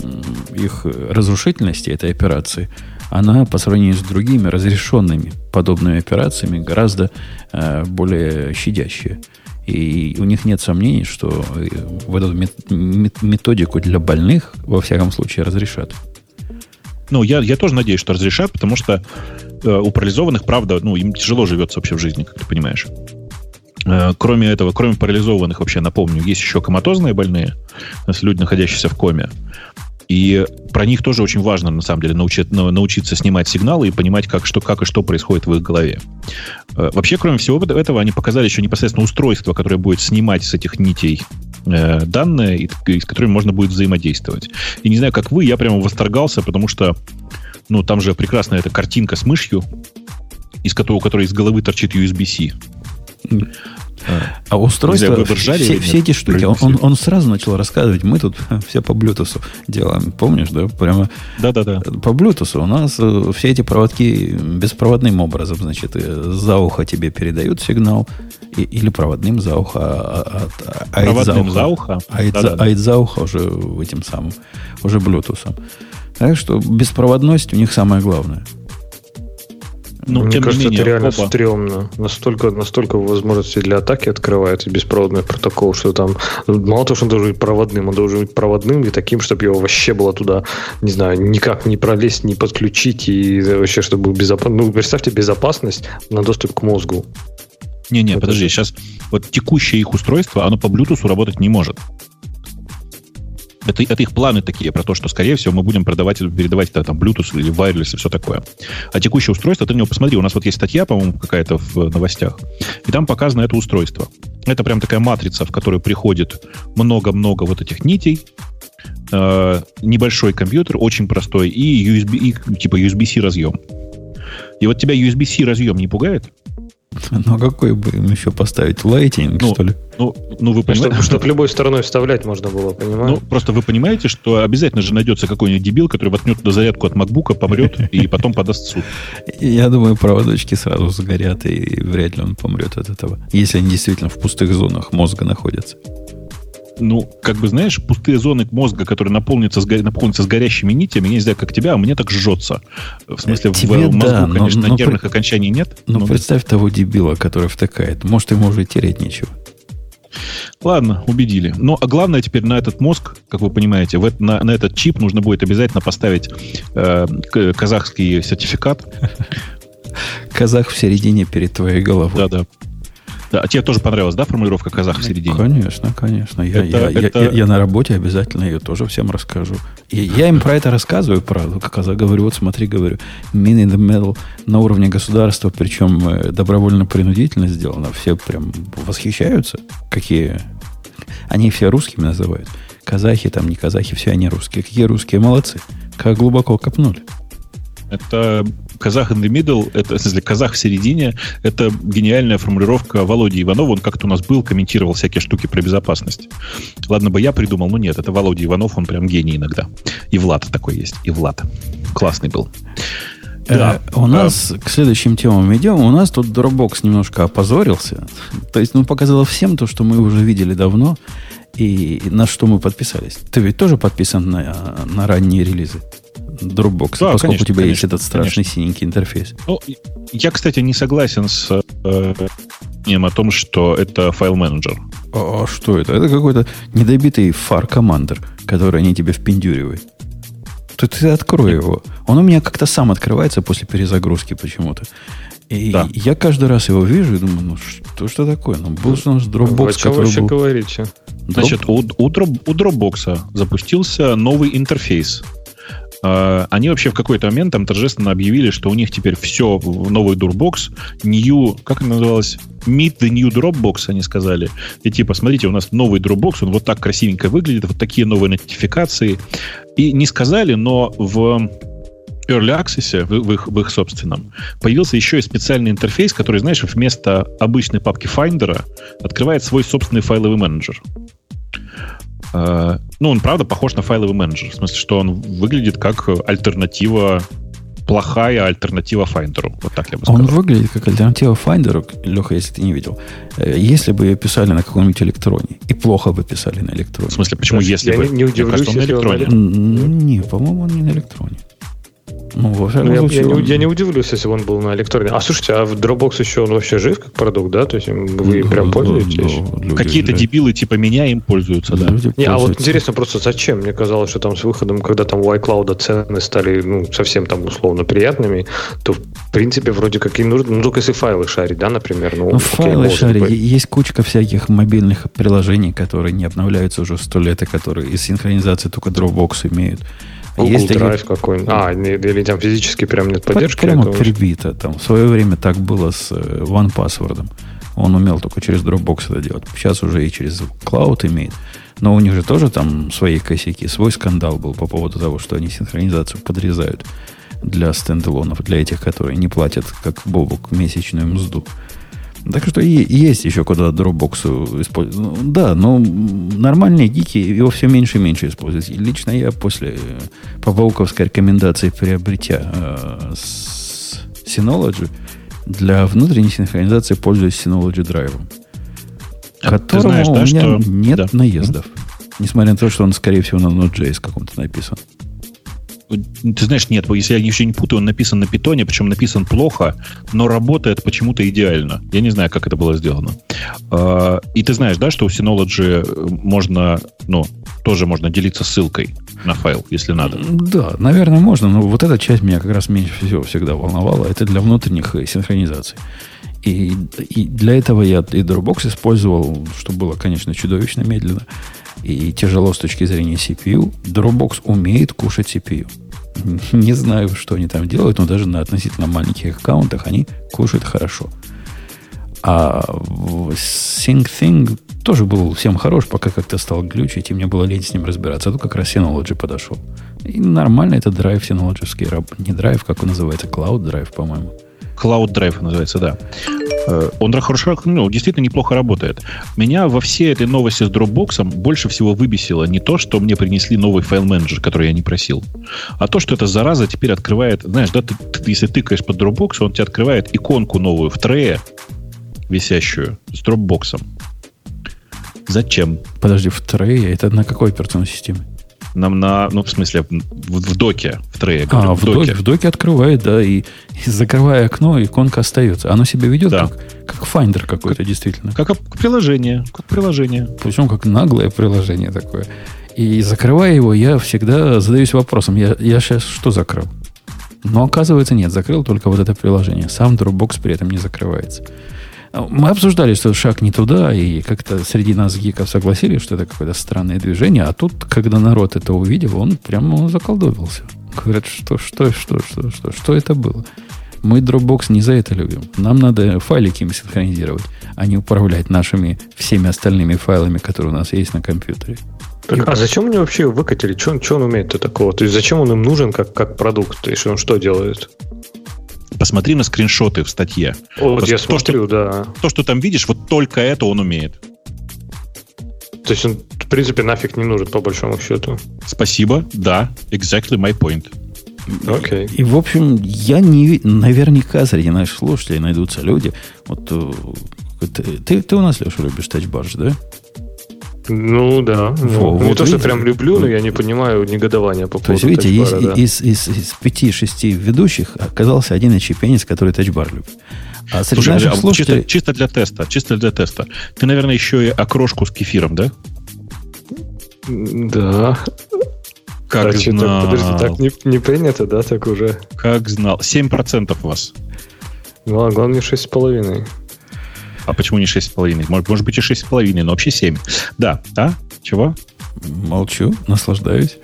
их разрушительности этой операции – она по сравнению с другими разрешенными подобными операциями гораздо э, более щадящая. И у них нет сомнений, что э, в эту методику для больных, во всяком случае, разрешат. Ну, я, я тоже надеюсь, что разрешат, потому что э, у парализованных, правда, ну, им тяжело живется вообще в жизни, как ты понимаешь. Э, кроме этого, кроме парализованных, вообще напомню, есть еще коматозные больные, то есть люди, находящиеся в коме. И про них тоже очень важно, на самом деле, научить, научиться снимать сигналы и понимать, как, что, как и что происходит в их голове. Э, вообще, кроме всего этого, они показали еще непосредственно устройство, которое будет снимать с этих нитей э, данные, с которыми можно будет взаимодействовать. И не знаю, как вы, я прямо восторгался, потому что ну, там же прекрасная эта картинка с мышью, из которой, у которой из головы торчит USB-C. А устройство, все, все эти штуки, он, он, он сразу начал рассказывать, мы тут [laughs] все по Bluetooth делаем, помнишь, да? Прямо Да-да-да. По Bluetooth у нас э, все эти проводки беспроводным образом, значит, э, за ухо тебе передают сигнал, и, или проводным за ухо, а, а, а, проводным за ухо, а, за, да, а, а за ухо уже этим самым, уже Bluetooth. Так что беспроводность у них самое главное. Ну, Мне кажется, менее, это реально оба. стрёмно. Настолько, настолько возможностей для атаки открывается беспроводный протокол, что там мало того, что он должен быть проводным, он должен быть проводным и таким, чтобы его вообще было туда, не знаю, никак не пролезть, не подключить и вообще, чтобы был безопасно. Ну, представьте безопасность на доступ к мозгу. Не-не, подожди, сейчас вот текущее их устройство, оно по Bluetooth работать не может. Это, это их планы такие про то, что, скорее всего, мы будем продавать, передавать это там Bluetooth или wireless и все такое. А текущее устройство, ты на него посмотри, у нас вот есть статья, по-моему, какая-то в новостях, и там показано это устройство. Это прям такая матрица, в которую приходит много-много вот этих нитей, э, небольшой компьютер, очень простой, и USB, и, типа USB-C разъем. И вот тебя USB-C разъем не пугает? [laughs] Ну, а какой бы им еще поставить? Лайтинг, ну, что ли? Ну, ну вы понимаете... Чтобы, чтобы любой стороной вставлять можно было, понимаете? Ну, просто вы понимаете, что обязательно же найдется какой-нибудь дебил, который воткнет туда зарядку от MacBook, помрет и потом подаст суд. Я думаю, проводочки сразу сгорят, и вряд ли он помрет от этого. Если они действительно в пустых зонах мозга находятся ну, как бы, знаешь, пустые зоны мозга, которые наполнятся, с, наполнятся с горящими нитями, я не знаю, как тебя, а мне так жжется. В смысле, Тебе, в мозгу, да, конечно, но, но, нервных при... окончаний нет. Ну, но представь того дебила, который втыкает. Может, ему уже тереть нечего. Ладно, убедили. Но а главное теперь на этот мозг, как вы понимаете, в, на, на этот чип нужно будет обязательно поставить э, казахский сертификат. Казах в середине перед твоей головой. Да-да. Да, а тебе тоже понравилась, да, формулировка казах в середине? Конечно, конечно. Я, это, я, это... Я, я, на работе обязательно ее тоже всем расскажу. И я им про это рассказываю, правда. Казах говорю, вот смотри, говорю, min in the middle на уровне государства, причем э, добровольно-принудительно сделано. Все прям восхищаются, какие... Они все русскими называют. Казахи там, не казахи, все они русские. Какие русские молодцы. Как глубоко копнули. Это казах in the middle, это, в смысле, казах в середине, это гениальная формулировка Володи Иванова. Он как-то у нас был, комментировал всякие штуки про безопасность. Ладно бы я придумал, но нет, это Володя Иванов, он прям гений иногда. И Влад такой есть, и Влад. Классный был. Да. Э, у нас к следующим темам идем. У нас тут Dropbox немножко опозорился. То есть, ну, показало всем то, что мы уже видели давно и на что мы подписались. Ты ведь тоже подписан на, на ранние релизы? Dropbox, да, поскольку конечно, у тебя конечно, есть этот страшный конечно. синенький интерфейс. Ну, я, кстати, не согласен с э, о том, что это файл-менеджер. А, а что это? Это какой-то недобитый фар командер, который они тебе впендюривают. Ты, ты открой его. Он у меня как-то сам открывается после перезагрузки почему-то. И да. я каждый раз его вижу и думаю, ну что, что такое? Ну, был у нас Dropbox, который был... говорите? Значит, у, у, у Dropbox запустился новый интерфейс а, они вообще в какой-то момент там торжественно объявили, что у них теперь все новый Dropbox, new, как это называлось? Meet the new Dropbox, они сказали. И типа, смотрите, у нас новый Dropbox, он вот так красивенько выглядит, вот такие новые нотификации. И не сказали, но в Early Access, в, в, их, в их собственном, появился еще и специальный интерфейс, который, знаешь, вместо обычной папки Finder открывает свой собственный файловый менеджер. Э, ну, он, правда, похож на файловый менеджер. В смысле, что он выглядит как альтернатива плохая альтернатива Finder. Вот так я бы сказал. Он выглядит как альтернатива Finder, Леха, если ты не видел. Э, если бы ее писали на каком-нибудь электроне. И плохо бы писали на электроне. В смысле, почему Значит, если я бы? Не, не удивлюсь, кажется, он на электроне. Не, по-моему, он не на электроне. Ну, во всяком ну, случае, я, я, не, я не удивлюсь, если бы он был на электроне. А слушайте, а в Dropbox еще он вообще жив как продукт, да? То есть вы ну, прям пользуетесь? Да, Какие-то дебилы типа меня им пользуются, да. Люди не, а вот интересно просто, зачем? Мне казалось, что там с выходом, когда там у iCloud цены стали ну, совсем там условно приятными, то в принципе вроде как и нужно, ну только если файлы шарить, да, например. Ну, ну файлы шарить. Быть. Есть кучка всяких мобильных приложений, которые не обновляются уже сто лет, и которые из синхронизации только Dropbox имеют. Google есть Drive такие... какой-нибудь. А, или там физически прям нет поддержки? Прямо этого? прибито. Там в свое время так было с э, OnePassword. Он умел только через Dropbox это делать. Сейчас уже и через Cloud имеет. Но у них же тоже там свои косяки. Свой скандал был по поводу того, что они синхронизацию подрезают для стендалонов, для этих, которые не платят, как Бобук, месячную мзду. Так что и, есть еще куда Dropbox использовать. Ну, да, но нормальные гики его все меньше и меньше используют. лично я после побауковской рекомендации приобретя э, с Synology для внутренней синхронизации пользуюсь Synology Drive. Которому знаешь, да, у меня что... нет да. наездов. Несмотря на то, что он, скорее всего, на Node.js каком-то написан. Ты знаешь, нет, если я еще не путаю, он написан на питоне, причем написан плохо, но работает почему-то идеально. Я не знаю, как это было сделано. А, и ты знаешь, да, что у Synology можно, ну, тоже можно делиться ссылкой на файл, если надо. Да, наверное, можно, но вот эта часть меня как раз меньше всего всегда волновала. Это для внутренних синхронизаций. И, и для этого я и Dropbox использовал, что было, конечно, чудовищно медленно и тяжело с точки зрения CPU. Dropbox умеет кушать CPU. Не знаю, что они там делают, но даже на относительно маленьких аккаунтах они кушают хорошо. А SyncThing тоже был всем хорош, пока как-то стал глючить, и мне было лень с ним разбираться. А тут как раз Synology подошел. И нормально это драйв Synology. Не драйв, как он называется, Cloud Drive, по-моему. Cloud Drive называется, да. Э, он хорошо, ну, действительно неплохо работает. Меня во всей этой новости с Dropbox больше всего выбесило не то, что мне принесли новый файл-менеджер, который я не просил, а то, что эта зараза теперь открывает, знаешь, да, ты, ты, если тыкаешь под Dropbox, он тебе открывает иконку новую в трее, висящую, с Dropbox. Зачем? Подожди, в трее? Это на какой операционной системе? Нам на, ну, в смысле, в, в доке, в трее. А, в, в доке. В доке открывает, да, и, и закрывая окно, иконка остается. Оно себя ведет да. как, как Finder какой-то, как, действительно. Как, как приложение, как приложение. Причем как наглое приложение такое. И закрывая его, я всегда задаюсь вопросом, я, я сейчас что закрыл? Но оказывается, нет, закрыл только вот это приложение. Сам Dropbox при этом не закрывается. Мы обсуждали, что шаг не туда, и как-то среди нас гиков согласились, что это какое-то странное движение. А тут, когда народ это увидел, он прямо заколдовился. Говорят, что, что, что, что, что, что это было? Мы Dropbox не за это любим. Нам надо файлики им синхронизировать, а не управлять нашими всеми остальными файлами, которые у нас есть на компьютере. Так, а зачем они вообще выкатили? Что, что он умеет-то такого? То есть зачем он им нужен как, как продукт? То есть он что делает? Посмотри на скриншоты в статье. Вот то, я то, смотрю, что, да. То, что там видишь, вот только это он умеет. То есть он, в принципе, нафиг не нужен, по большому счету. Спасибо, да, exactly my point. Okay. И, в общем, я не... Наверняка среди наших слушателей найдутся люди. Вот э, ты, ты у нас, Леша, любишь тачбарж, да? Ну да. Во, ну, вот не видите, то, что прям люблю, но я не понимаю негодования по поводу То есть, видите, из, да. из, из, из пяти-шести ведущих оказался один очепенец, который тачбар любит. А среди Слушай, наших а слушателей... чисто, чисто для теста, чисто для теста. Ты, наверное, еще и окрошку с кефиром, да? Да. Как так, знал. Подожди, так не, не принято, да, так уже? Как знал. 7% у вас. Ну, а главное 6,5%. А почему не 6,5? Может, может быть и 6,5, но вообще 7. Да, а? Чего? Молчу, наслаждаюсь.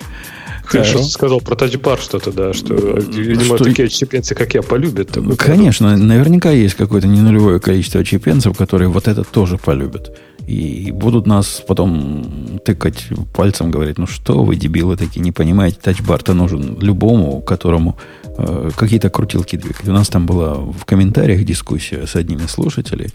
Хорошо, э, сказал про тачбар что-то, да, что, видимо, что... такие отщепенцы, как я, полюбят. Конечно, продукт. наверняка есть какое-то ненулевое количество отщепенцев, которые вот это тоже полюбят. И будут нас потом тыкать пальцем, говорить, ну что вы, дебилы такие, не понимаете, тачбар-то нужен любому, которому э, какие-то крутилки двигать. У нас там была в комментариях дискуссия с одним из слушателей,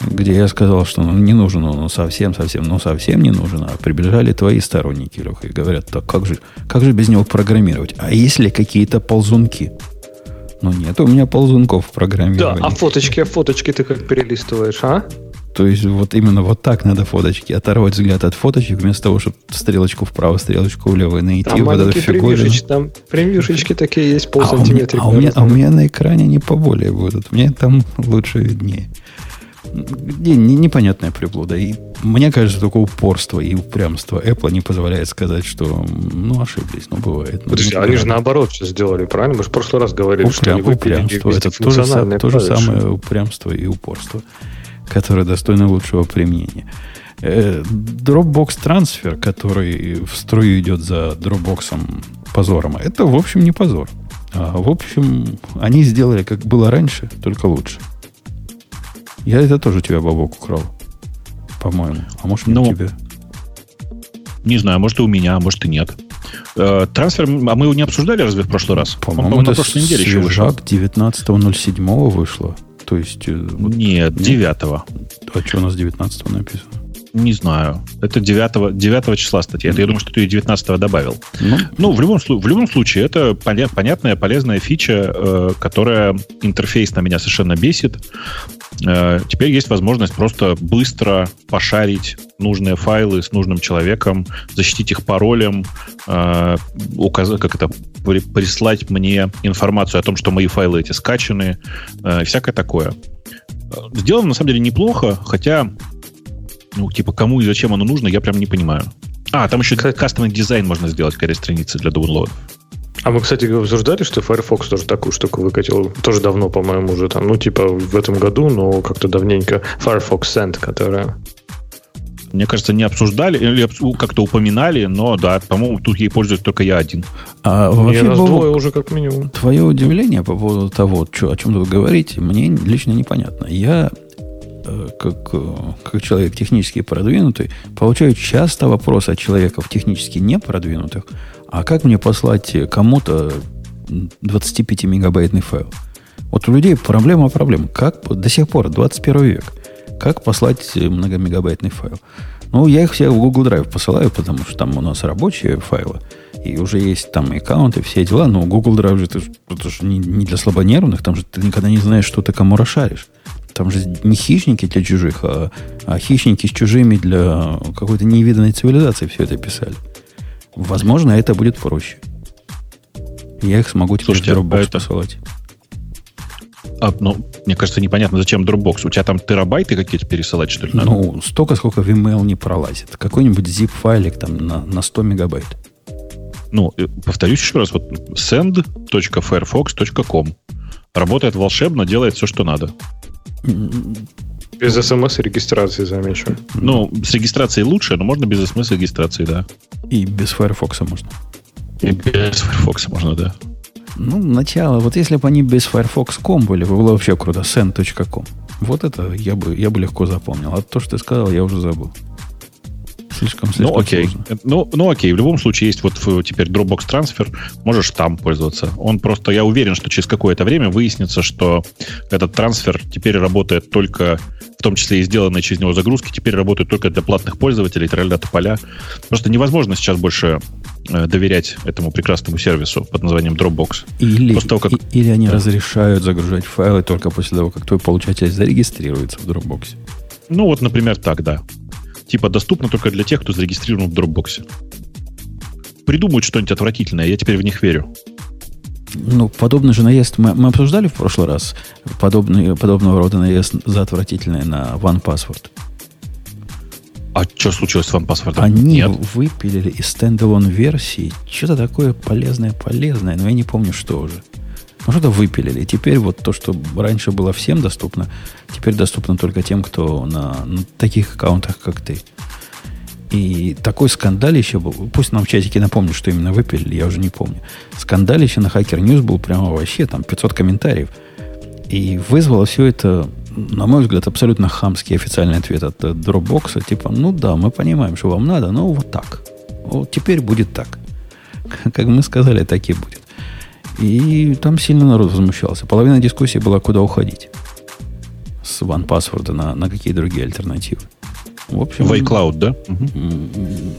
где я сказал, что ну, не нужен он, ну, совсем, совсем, ну, совсем не нужен. А приближали твои сторонники, Леха, и говорят, так как же, как же без него программировать? А если какие-то ползунки? Ну, нет у меня ползунков в программировании. Да, а фоточки, а фоточки ты как перелистываешь, а? То есть вот именно вот так надо фоточки. Оторвать взгляд от фоточек, вместо того, чтобы стрелочку вправо, стрелочку влево найти. Там вот маленькие превьюшечки, там превьюшечки такие есть, пол а у, меня, а, у меня, а у меня на экране не поболее будут. Мне там лучше виднее. Не, не, непонятная приблуда. И мне кажется, только упорство и упрямство Apple не позволяет сказать, что ну ошиблись, ну бывает. Ну, Подожди, они же наоборот все сделали, правильно? Мы же в прошлый раз говорили, Упрям, что они упрямство. Это то же, то же самое упрямство и упорство которые достойны лучшего применения. Э, Dropbox трансфер, который в струю идет за Dropbox позором, это, в общем, не позор. А, в общем, они сделали, как было раньше, только лучше. Я это тоже тебя, Бабок, украл. По-моему. А может, не ну, у тебя? Не знаю, может, и у меня, а может, и нет. Э, трансфер, а мы его не обсуждали разве в прошлый раз? По-моему, Он, это на прошлой неделе еще вышел. 19.07 вышло. То есть... Э, вот, нет, нет, 9 А что у нас 19 написано? Не знаю. Это 9, 9 числа статья. Это, я думаю, что ты ее 19 добавил. Ну, ну в, любом, в любом случае, это понятная, полезная фича, э, которая интерфейс на меня совершенно бесит. Э, теперь есть возможность просто быстро пошарить нужные файлы с нужным человеком, защитить их паролем, э, указать, как это, прислать мне информацию о том, что мои файлы эти скачаны, э, всякое такое. Сделано, на самом деле, неплохо, хотя ну, типа, кому и зачем оно нужно, я прям не понимаю. А, там еще кастомный дизайн можно сделать к страницы для download. А мы, кстати, обсуждали, что Firefox тоже такую штуку выкатил. Тоже давно, по-моему, уже там, ну, типа в этом году, но как-то давненько. Firefox Send, которая мне кажется, не обсуждали или как-то упоминали, но да, по-моему, тут ей пользуюсь только я один. А вообще, раз двое уже как минимум. Твое удивление по поводу того, что, о чем вы говорите, мне лично непонятно. Я как, э, как человек технически продвинутый, получаю часто вопросы от человеков технически не продвинутых, а как мне послать кому-то 25-мегабайтный файл? Вот у людей проблема проблем. Как до сих пор, 21 век, как послать многомегабайтный файл? Ну, я их все в Google Drive посылаю, потому что там у нас рабочие файлы, и уже есть там аккаунты, все дела, но Google Drive же это, это же не, не для слабонервных, там же ты никогда не знаешь, что ты кому расшаришь. Там же не хищники для чужих, а, а хищники с чужими для какой-то невиданной цивилизации все это писали. Возможно, это будет проще. Я их смогу теперь Слушайте, в Dropbox а это... посылать. А, ну, мне кажется, непонятно, зачем Dropbox. У тебя там терабайты какие-то пересылать, что ли? Надо? Ну, столько, сколько в email не пролазит. Какой-нибудь zip-файлик там на, на 100 мегабайт. Ну, э, повторюсь еще раз. Вот send.firefox.com Работает волшебно, делает все, что надо. Без смс регистрации, замечу. Ну, с регистрацией лучше, но можно без смс регистрации, да. И без Firefox можно. И без Firefox можно, да. Ну, начало. Вот если бы они без Firefox.com были, было вообще круто. send.com. Вот это я бы, я бы легко запомнил. А то, что ты сказал, я уже забыл. Слишком, слишком ну, окей. Сложно. Ну, ну, окей. В любом случае есть вот теперь Dropbox трансфер. Можешь там пользоваться. Он просто, я уверен, что через какое-то время выяснится, что этот трансфер теперь работает только, в том числе и сделанные через него загрузки, теперь работают только для платных пользователей, тролля поля. Просто невозможно сейчас больше э, доверять этому прекрасному сервису под названием Dropbox. Или, того, как... и, или они да. разрешают загружать файлы только после того, как твой получатель зарегистрируется в Dropbox. Ну, вот, например, так, да типа доступно только для тех, кто зарегистрирован в Dropbox. Придумают что-нибудь отвратительное, я теперь в них верю. Ну, подобный же наезд мы, мы обсуждали в прошлый раз. Подобный, подобного рода наезд за отвратительное на OnePassword. А что случилось с OnePassword? Они Нет. выпилили из стендалон версии что-то такое полезное-полезное, но я не помню, что уже. Ну, что-то выпилили. Теперь вот то, что раньше было всем доступно, теперь доступно только тем, кто на, на таких аккаунтах, как ты. И такой скандалище был. Пусть нам в чатике напомнят, что именно выпилили, я уже не помню. Скандалище на Hacker News был прямо вообще, там 500 комментариев. И вызвало все это, на мой взгляд, абсолютно хамский официальный ответ от Dropbox. Типа, ну да, мы понимаем, что вам надо, но вот так. Вот теперь будет так. [laughs] Как мы сказали, так и будет. И там сильно народ возмущался. Половина дискуссии была, куда уходить. С OnePassword на, на какие другие альтернативы. В общем, в iCloud, да?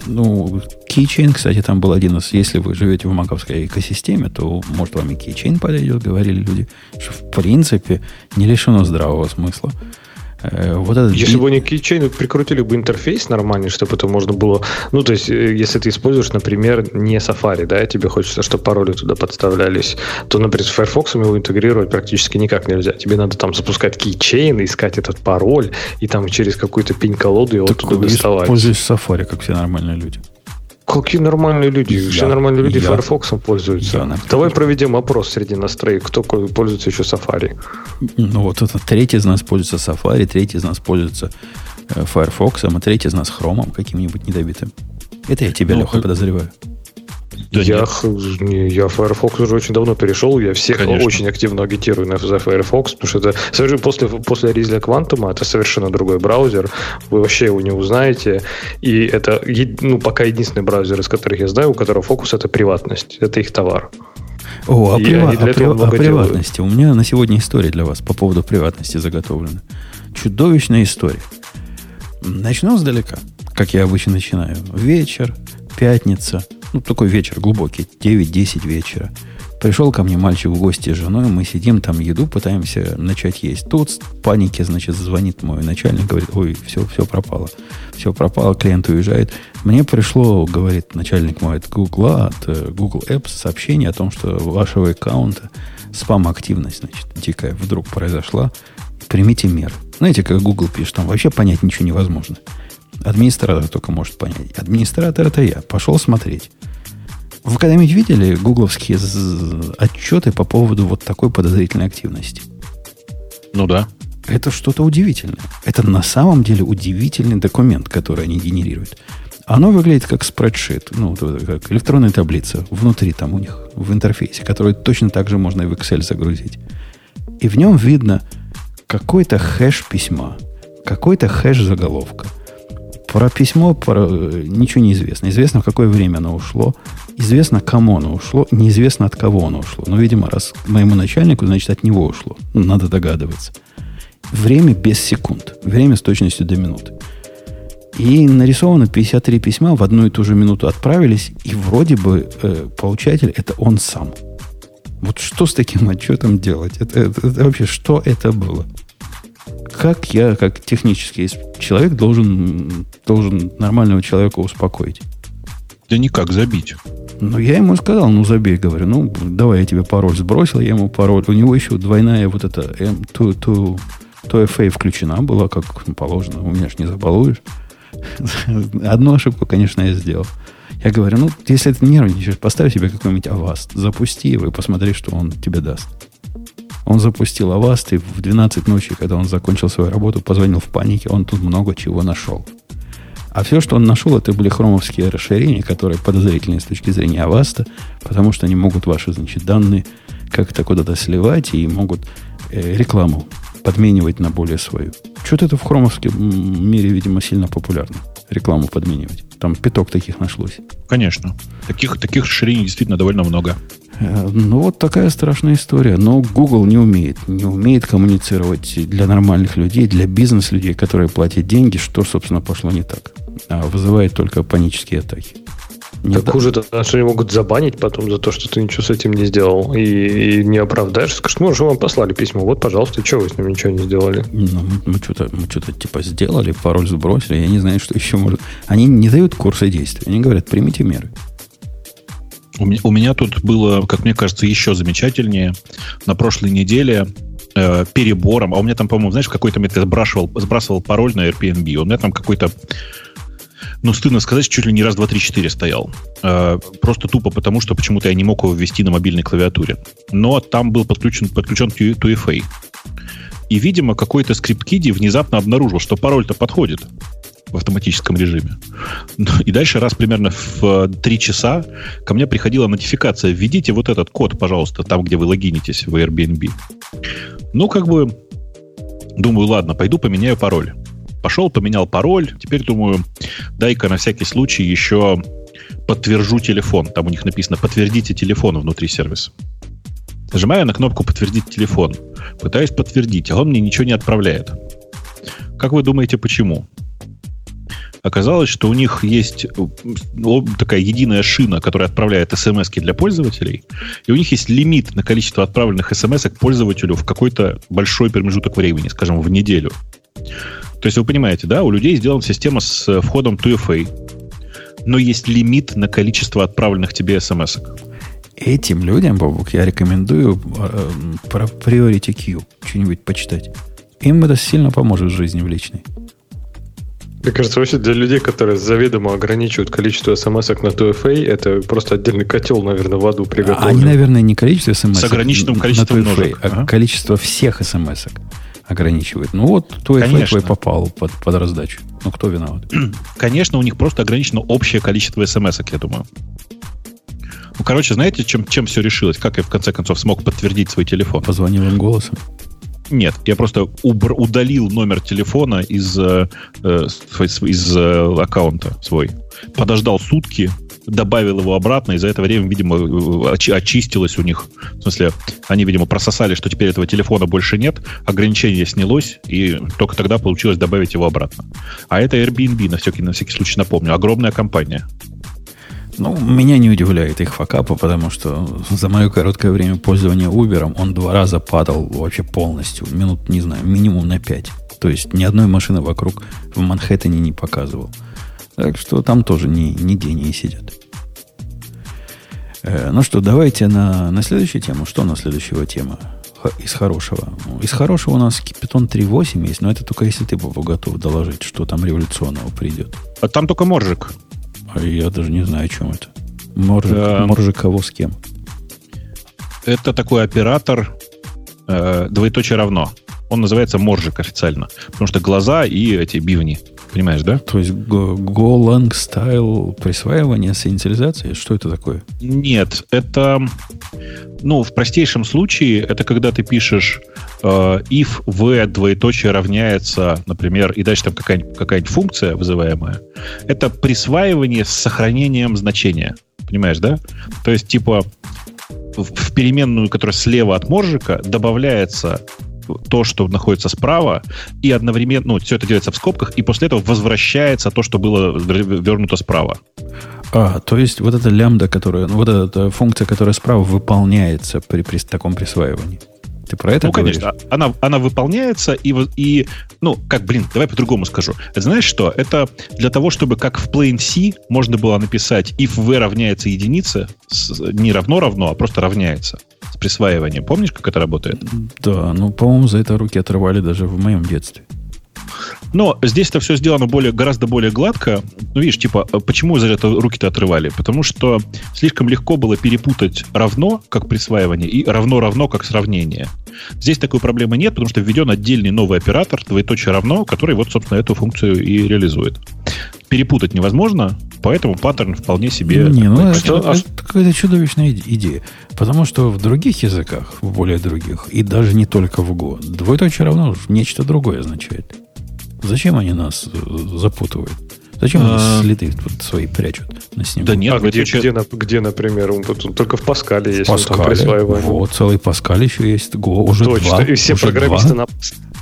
Ну, Keychain, кстати, там был один из... Если вы живете в маковской экосистеме, то, может, вам и Keychain подойдет, говорили люди, что, в принципе, не лишено здравого смысла. Э, вот этот Если бы они Keychain прикрутили бы интерфейс нормальный, чтобы это можно было... Ну, то есть, э, если ты используешь, например, не Safari, да, и тебе хочется, чтобы пароли туда подставлялись, то, например, с Firefox его интегрировать практически никак нельзя. Тебе надо там запускать Keychain, искать этот пароль, и там через какую-то пень-колоду его так туда доставать. Пользуюсь Safari, как все нормальные люди. Какие нормальные люди? Я, Все нормальные люди я, Firefox пользуются. Я, Давай проведем опрос среди настроек, кто пользуется еще Safari. Ну вот это третий из нас пользуется Safari, третий из нас пользуется э, Firefox, а третий из нас Chrome каким-нибудь недобитым. Это я тебя, ну, Леха, подозреваю. Да я, я Firefox уже очень давно перешел, я всех Конечно. очень активно агитирую на, за Firefox, потому что это совершенно после, после релиза Quantum это совершенно другой браузер, вы вообще его не узнаете, и это ну, пока единственный браузер, из которых я знаю, у которого фокус это приватность, это их товар. О, а, прива... а, прив... а приватности. У меня на сегодня история для вас по поводу приватности заготовлена. Чудовищная история. Начну сдалека, как я обычно начинаю. Вечер, пятница, ну, такой вечер глубокий, 9-10 вечера. Пришел ко мне мальчик в гости с женой, мы сидим там еду, пытаемся начать есть. Тут в панике, значит, звонит мой начальник, говорит, ой, все, все пропало. Все пропало, клиент уезжает. Мне пришло, говорит начальник мой от Google, от э, Google Apps сообщение о том, что вашего аккаунта спам-активность, значит, дикая вдруг произошла. Примите меры. Знаете, как Google пишет, там вообще понять ничего невозможно. Администратор только может понять. Администратор это я. Пошел смотреть. Вы когда-нибудь видели гугловские отчеты по поводу вот такой подозрительной активности? Ну да. Это что-то удивительное. Это на самом деле удивительный документ, который они генерируют. Оно выглядит как спредшит, ну, как электронная таблица внутри там у них, в интерфейсе, которую точно так же можно и в Excel загрузить. И в нем видно какой-то хэш письма, какой-то хэш заголовка – про письмо про, ничего не известно. Известно, в какое время оно ушло. Известно, кому оно ушло. Неизвестно, от кого оно ушло. Но, видимо, раз моему начальнику, значит, от него ушло. Ну, надо догадываться. Время без секунд. Время с точностью до минуты. И нарисовано 53 письма в одну и ту же минуту отправились, и вроде бы э, получатель это он сам. Вот что с таким отчетом делать? Это, это, это вообще что это было? Как я, как технический человек, должен, должен нормального человека успокоить? Да никак, забить. Ну, я ему сказал, ну, забей, говорю, ну, давай я тебе пароль сбросил, я ему пароль. У него еще двойная вот эта M, ту, ту, two FA включена была, как положено. У меня же не забалуешь. [laughs] Одну ошибку, конечно, я сделал. Я говорю, ну, если ты нервничаешь, поставь себе какой-нибудь Avast, запусти его и посмотри, что он тебе даст. Он запустил Avast, и в 12 ночи, когда он закончил свою работу, позвонил в панике, он тут много чего нашел. А все, что он нашел, это были хромовские расширения, которые подозрительны с точки зрения Avast а, потому что они могут ваши, значит, данные как-то куда-то сливать и могут э, рекламу подменивать на более свою. Что-то это в хромовском мире, видимо, сильно популярно. Рекламу подменивать. Там пяток таких нашлось. Конечно. Таких, таких расширений действительно довольно много. Э, ну, вот такая страшная история. Но Google не умеет. Не умеет коммуницировать для нормальных людей, для бизнес-людей, которые платят деньги, что, собственно, пошло не так. А вызывает только панические атаки. Не так да. хуже, то, что они могут забанить потом за то, что ты ничего с этим не сделал и, и не оправдаешь. Скажешь, ну, уже вам послали письмо, вот, пожалуйста, что вы с ним ничего не сделали? Ну, мы что-то, мы что-то типа сделали, пароль сбросили, я не знаю, что еще может. Они не дают курса действия, они говорят, примите меры. У меня, у меня тут было, как мне кажется, еще замечательнее. На прошлой неделе э, перебором, а у меня там, по-моему, знаешь, какой-то момент я сбрасывал, сбрасывал пароль на Airbnb. У меня там какой-то ну, стыдно сказать, чуть ли не раз, два, три, четыре стоял. Э, просто тупо потому, что почему-то я не мог его ввести на мобильной клавиатуре. Но там был подключен, подключен 2FA. И, видимо, какой-то скрипт-киди внезапно обнаружил, что пароль-то подходит в автоматическом режиме. И дальше раз примерно в 3 часа ко мне приходила нотификация. Введите вот этот код, пожалуйста, там, где вы логинитесь в Airbnb. Ну, как бы, думаю, ладно, пойду поменяю пароль. Пошел, поменял пароль. Теперь думаю, дай-ка на всякий случай еще подтвержу телефон. Там у них написано «Подтвердите телефон» внутри сервиса. Нажимаю на кнопку «Подтвердить телефон». Пытаюсь подтвердить, а он мне ничего не отправляет. Как вы думаете, почему? Оказалось, что у них есть э, такая единая шина, которая отправляет смс для пользователей, и у них есть лимит на количество отправленных смс к пользователю в какой-то большой промежуток времени, скажем, в неделю. То есть вы понимаете, да, у людей сделана система с э, входом 2FA, но есть лимит на количество отправленных тебе смс -ок. Этим людям, Бабук, я рекомендую э, про Priority Queue что-нибудь почитать. Им это сильно поможет в жизни в личной. Мне кажется, вообще для людей, которые заведомо ограничивают количество смс на 2FA, это просто отдельный котел, наверное, в аду приготовлен. Они, наверное, не количество смс С ограниченным количеством на 2FA, ножек. а Ага. количество всех смс ограничивает. Ну вот, 2FA Конечно. твой попал под, под раздачу. Ну кто виноват? [clears throat] Конечно, у них просто ограничено общее количество смс я думаю. Ну, короче, знаете, чем, чем все решилось? Как я в конце концов смог подтвердить свой телефон? Позвонил им голосом. Нет, я просто убр- удалил номер телефона из, э, э, с- из э, аккаунта свой. Подождал сутки, добавил его обратно, и за это время, видимо, очи- очистилось у них. В смысле, они, видимо, прососали, что теперь этого телефона больше нет, ограничение снялось, и только тогда получилось добавить его обратно. А это Airbnb, на всякий, на всякий случай напомню. Огромная компания. Ну, меня не удивляет их факапа, потому что за мое короткое время пользования Uber он два раза падал вообще полностью. Минут, не знаю, минимум на пять. То есть ни одной машины вокруг в Манхэттене не показывал. Так что там тоже не, не гении сидят. Э, ну что, давайте на, на следующую тему. Что на следующего тема? Х- Из хорошего. Ну, Из хорошего у нас Python 3.8 есть, но это только если ты, Бобу, готов доложить, что там революционного придет. А там только Моржик. А я даже не знаю, о чем это. Моржик, Да. моржик кого с кем? Это такой оператор э, двоеточие равно. Он называется Моржик официально. Потому что глаза и эти бивни. Понимаешь, да? То есть Go, Golang style присваивание с инициализацией? Что это такое? Нет, это, ну, в простейшем случае, это когда ты пишешь э, if v двоеточие равняется, например, и дальше там какая-нибудь, какая-нибудь функция вызываемая, это присваивание с сохранением значения. Понимаешь, да? То есть, типа, в переменную, которая слева от моржика, добавляется то, что находится справа, и одновременно, ну, все это делается в скобках, и после этого возвращается то, что было вернуто справа. А, то есть вот эта лямбда, которая, ну, вот эта функция, которая справа выполняется при, при таком присваивании. Ты про это ну, говоришь? конечно, она, она выполняется, и, и, ну, как, блин, давай по-другому скажу. Знаешь что? Это для того, чтобы как в plain C можно было написать if v равняется единице, с- не равно-равно, а просто равняется с присваиванием. Помнишь, как это работает? Да, ну, по-моему, за это руки отрывали даже в моем детстве. Но здесь это все сделано более, гораздо более гладко. Ну, видишь, типа, э, почему за это руки-то отрывали? Потому что слишком легко было перепутать равно, как присваивание, и равно-равно, как сравнение. Здесь такой проблемы нет, потому что введен отдельный новый оператор, двоеточие равно, который вот, собственно, эту функцию и реализует. Перепутать невозможно, поэтому паттерн вполне себе... Не, ну это, а это какая-то чудовищная иде- идея. Потому что в других языках, в более других, и даже не только в Go, двоеточие равно нечто другое означает. Зачем они нас э, запутывают? Зачем они А, следы вот свои прячут на снегу? Да нет, а где, где, на- где, например, только в Паскале есть там Паскале. присваивание. Вот, целый Паскаль еще есть. Go уже Точно. два. И все уже программисты два. на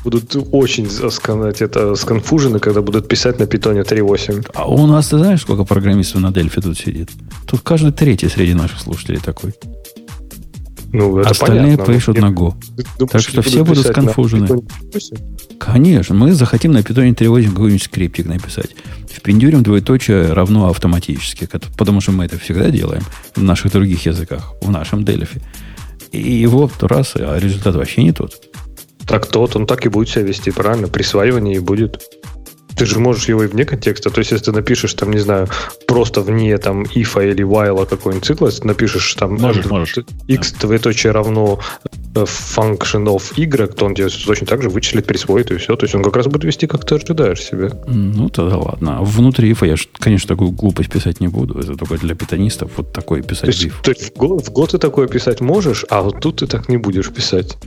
будут очень сказать, это сконфужены, когда будут писать на питоне 3.8. А у нас, ты знаешь, сколько программистов на Дельфи тут сидит? Тут каждый третий среди наших слушателей такой. Ну, это Остальные понятно. пишут на Go. думаешь, Так что все будут сконфужены. Python 3.8? Конечно, мы захотим на питоне 3.8 какой-нибудь скриптик написать. Впендюрим двоеточие равно автоматически, потому что мы это всегда делаем в наших других языках, в нашем Дельфи. И его раз, а результат вообще не тот. Так тот, он так и будет себя вести, правильно? Присваивание и будет. Ты же можешь его и вне контекста. То есть, если ты напишешь, там, не знаю, просто вне там if или while какой-нибудь цикла, если напишешь там Можешь, можешь. x двоеточие равно э, function of y, то он тебе точно так же вычислит, присвоит и все. То есть он как раз будет вести, как ты ожидаешь себе. Ну, тогда ладно. Внутри ифа я, конечно, такую глупость писать не буду. Это только для питонистов вот такое То писать в есть, if. то есть в, год, в год ты такое писать можешь, а вот тут ты так не будешь писать.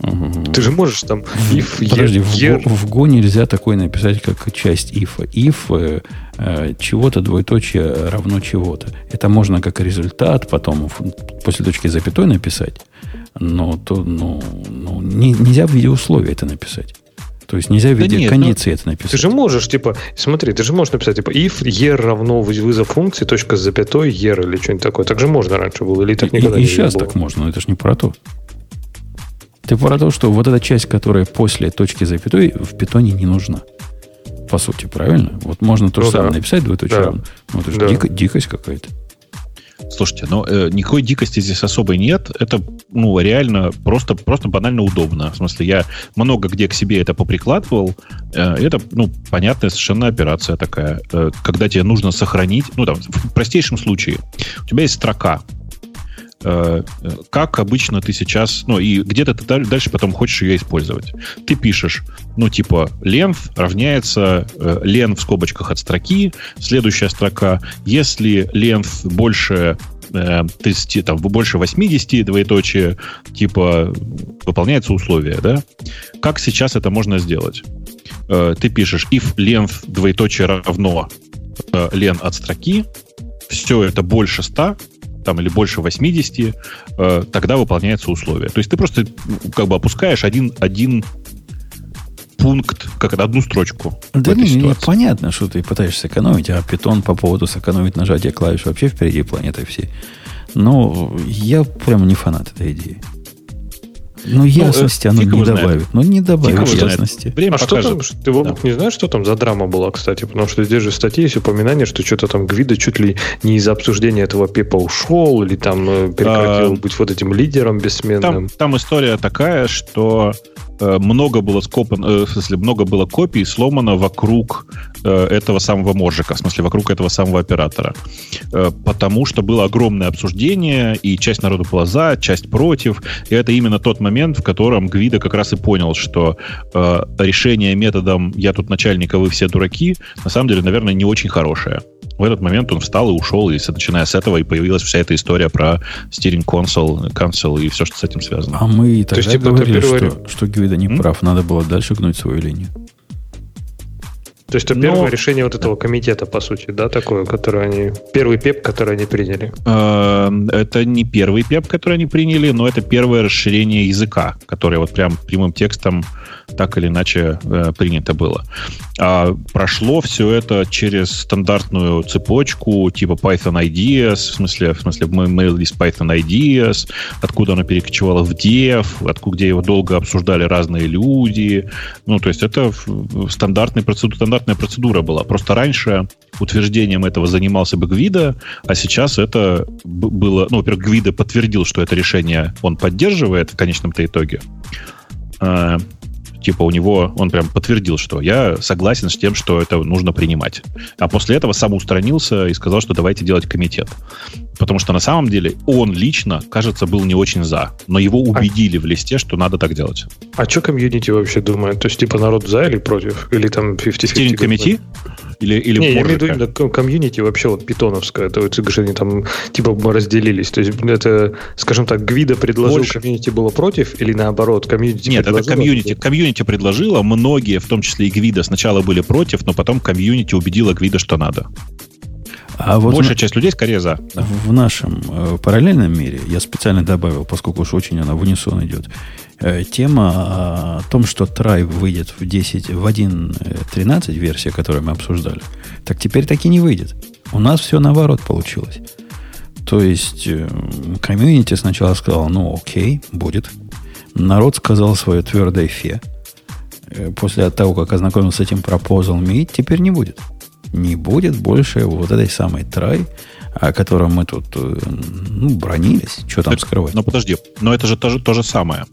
Мгм. Ты же можешь там if, Подожди, year, в, в Go нельзя такое написать, как часть ифа. If э, э, чего-то двоеточие равно чего-то. Это можно как результат потом после точки запятой написать, но то, ну, ну, не- нельзя в виде условия это написать. То есть нельзя в Да виде нет, кондиции это написать. Ты же можешь, типа, смотри, ты же можешь написать, типа, if year равно вы- вызов функции, точка с запятой, year или что-нибудь такое. Так же можно раньше было, или так и, никогда и не сейчас было? так можно, но это же не про то. Ты про то, что вот эта часть, которая после точки запятой, в питоне не нужна. По сути, правильно? Вот можно то же ну, самое да. написать двоеточие да. Ну, это же да. дико, дикость какая-то. Слушайте, но э, никакой дикости здесь особой нет. Это, ну, реально просто, просто банально удобно. В смысле, я много где к себе это поприкладывал. Э, это, ну, понятная совершенно операция такая. Э, когда тебе нужно сохранить, ну, там, в простейшем случае, у тебя есть строка, как обычно ты сейчас, ну и где-то ты дальше потом хочешь ее использовать. Ты пишешь, ну типа length равняется э, len в скобочках от строки, следующая строка, если length больше 30, э, там, больше 80 двоеточие, типа, выполняется условие, да? Как сейчас это можно сделать? Ты пишешь if length двоеточие равно len от строки, все это больше 100, там, или больше 80, э, тогда выполняется условие. То есть ты просто как бы опускаешь один, один пункт, как одну строчку. Да не, не, понятно, что ты пытаешься экономить, а питон по поводу сэкономить нажатие клавиш вообще впереди планеты всей. Но я прям не фанат этой идеи. Ну, ясности ну, оно не добавит. Ну, не добавит ясности. Время а покажет. что там, ты, Вовок, да. не знаешь, что там за драма была, кстати? Потому что здесь же в статье есть упоминание, что что-то там Гвида чуть ли не из-за обсуждения этого Пепа ушел, или там э, прекратил а, быть вот этим лидером бессменным. Там, там история такая, что Э, много было скопано, э, в смысле, много было копий сломано вокруг э, этого самого моржика, в смысле, вокруг этого самого оператора. Потому что было огромное обсуждение, и часть народу была за, часть против. И это именно тот момент, в котором Гвида как раз и понял, что решение методом «я тут начальник, а вы все дураки» на самом деле, наверное, не очень хорошее в этот момент он встал и ушел, и начиная с этого и появилась вся эта история про steering console, console и все, что с этим связано. А мы и тогда То есть, типа, говорили, что, что Гвида не mm? прав, надо было дальше гнуть свою линию. То есть это первое Но... решение вот этого комитета, по сути, да, такое, которое они... Первый ПЕП, который они приняли. Э, это не первый ПЕП, который они приняли, но это первое расширение языка, которое вот прям прямым текстом так или иначе э, принято было. А прошло все это через стандартную цепочку типа Python IDEAS, в смысле, в смысле mail list Python IDEAS, откуда оно перекочевало в Dev, откуда где его долго обсуждали разные люди. Ну, то есть это стандартная процедура, стандартная процедура была. Просто раньше утверждением этого занимался бы Гвида, а сейчас это было... Ну, во-первых, Гвида подтвердил, что это решение он поддерживает в конечном-то итоге. Типа у него, он прям подтвердил, что я согласен с тем, что это нужно принимать. А после этого сам устранился и сказал, что давайте делать комитет. Потому что на самом деле он лично, кажется, был не очень за. Но его а убедили а... в листе, что надо так делать. А что комьюнити вообще думает? То есть, типа, народ за или против? Или там 50-50? Steering committee? Или, или не, я имею в виду именно комьюнити вообще вот питоновское. То есть, они там типа мы разделились. То есть это, скажем так, Гвидо предложил, Больше. комьюнити было против, или наоборот, комьюнити Нет, это комьюнити. Комьюнити предложила, многие, в том числе и Гвидо, сначала были против, но потом комьюнити убедила Гвидо, что надо. А вот Большая на... часть людей скорее за. В нашем э, параллельном мире я специально добавил, поскольку уж очень она в унисон идет, э, тема о том, что Try выйдет в 10, в 1.13 версия, которую мы обсуждали, так теперь так и не выйдет. У нас все наоборот получилось. То есть э, комьюнити сначала сказал, ну окей, будет. Народ сказал свое твердое фе. Э, после того, как ознакомился с этим пропозал Meet, теперь не будет не будет больше вот этой самой try, о котором мы тут э, ну, бранились. Что там так, скрывать? Но подожди, но это же то же, то же самое.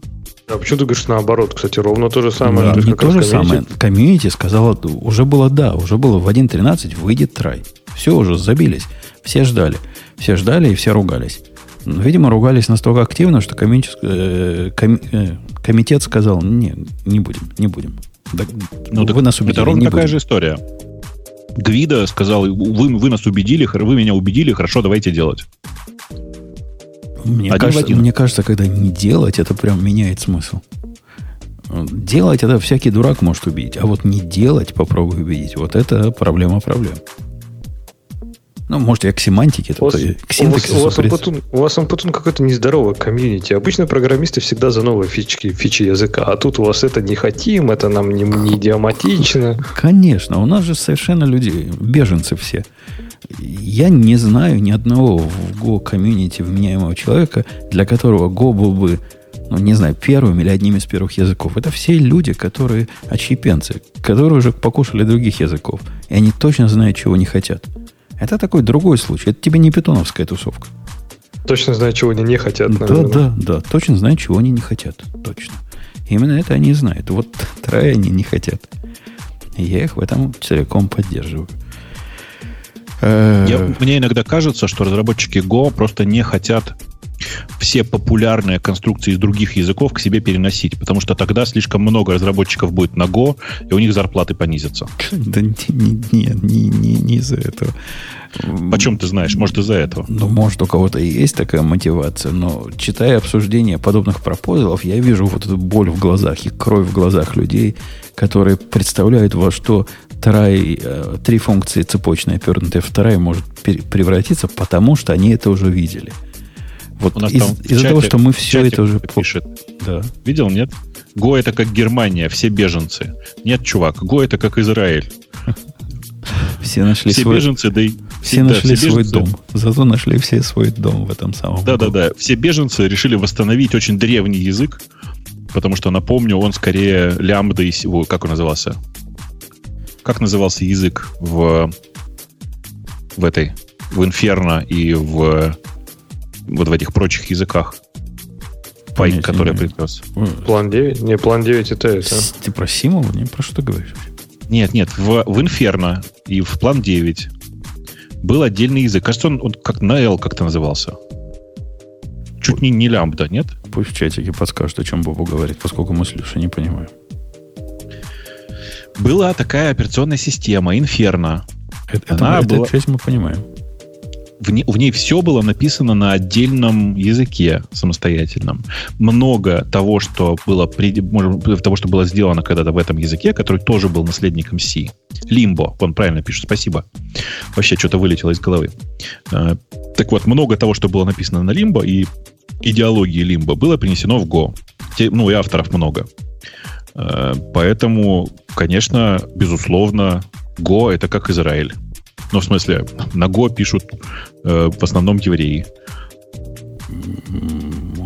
А почему ты говоришь наоборот? Кстати, ровно то же самое. Да, то не то же самое. Комьюнити сказала, уже было да, уже было в 1.13 выйдет try. Все уже забились. Все ждали. Все ждали и все ругались. Видимо, ругались настолько активно, что комьюнити, э, ком, э, комитет сказал, не, не будем, не будем. Да, ну, вы нас убедили, это ровно такая будем. же история. Гвида сказал, вы, вы нас убедили, вы меня убедили, хорошо, давайте делать. Мне кажется, мне кажется, когда не делать, это прям меняет смысл. Делать это всякий дурак может убедить, а вот не делать, попробуй убедить. Вот это проблема проблем. Ну, может, я к семантике, у вас, к синтаксису. У вас, Умпутун, у вас Умпутун какой-то нездоровый комьюнити. Обычно программисты всегда за новые фички, фичи языка, а тут у вас это не хотим, это нам не, не идиоматично. Конечно, у нас же совершенно люди, беженцы все. Я не знаю ни одного в Go комьюнити вменяемого человека, для которого Go был бы ну, не знаю, первым или одним из первых языков. Это все люди, которые отщепенцы, которые уже покушали других языков. И они точно знают, чего не хотят. Это такой другой случай. Это тебе не питоновская тусовка. Точно знают, чего они не хотят. Наверное. Да, да, да. Точно знают, чего они не хотят. Точно. Именно это они знают. Вот [laughs] трое они не хотят. Я их в этом целиком поддерживаю. Э, Я, мне иногда кажется, что разработчики Go просто не хотят все популярные конструкции из других языков к себе переносить, потому что тогда слишком много разработчиков будет на Go, и у них зарплаты понизятся. Да нет, не, не, не, не из-за этого. Почем ты знаешь? Может, из-за этого? Ну, может, у кого-то и есть такая мотивация, но читая обсуждение подобных пропозалов, я вижу вот эту боль в глазах и кровь в глазах людей, которые представляют, во что трай, э, три функции цепочной опернутые в вторая может превратиться, потому что они это уже видели. Вот из, из-за того, что мы все это уже... Пишет. Да. Видел, нет? Го это как Германия, все беженцы. Нет, чувак, Го это как Израиль. Все нашли все свой... беженцы, да и... Все, да, нашли все свой беженцы. дом. Зато нашли все свой дом в этом самом. Да-да-да. Все беженцы решили восстановить очень древний язык, потому что, напомню, он скорее лямбда и... Как он назывался? Как назывался язык в, в этой... В Инферно и в вот в этих прочих языках. Пайк, который я принес. План 9? Не, план 9 это это. Ты про Симову? Не, про что ты говоришь? Нет, нет, в, в Inferno и в план 9 был отдельный язык. Кажется, он, он как на L как-то назывался. Чуть не, не лямбда, нет? Пусть в чатике подскажут, о чем Бобу говорит, поскольку мы с Лешей не понимаем. Была такая операционная система, Inferno. Это, Она это, была... часть мы понимаем в, не, в ней все было написано на отдельном языке самостоятельном. Много того, что было, того, что было сделано когда-то в этом языке, который тоже был наследником C. Лимбо, он правильно пишет, спасибо. Вообще что-то вылетело из головы. А, так вот, много того, что было написано на Лимбо и идеологии Лимбо было принесено в Go. Ну, и авторов много. А, поэтому, конечно, безусловно, Go это как Израиль. Ну, в смысле, на Go пишут э, в основном евреи.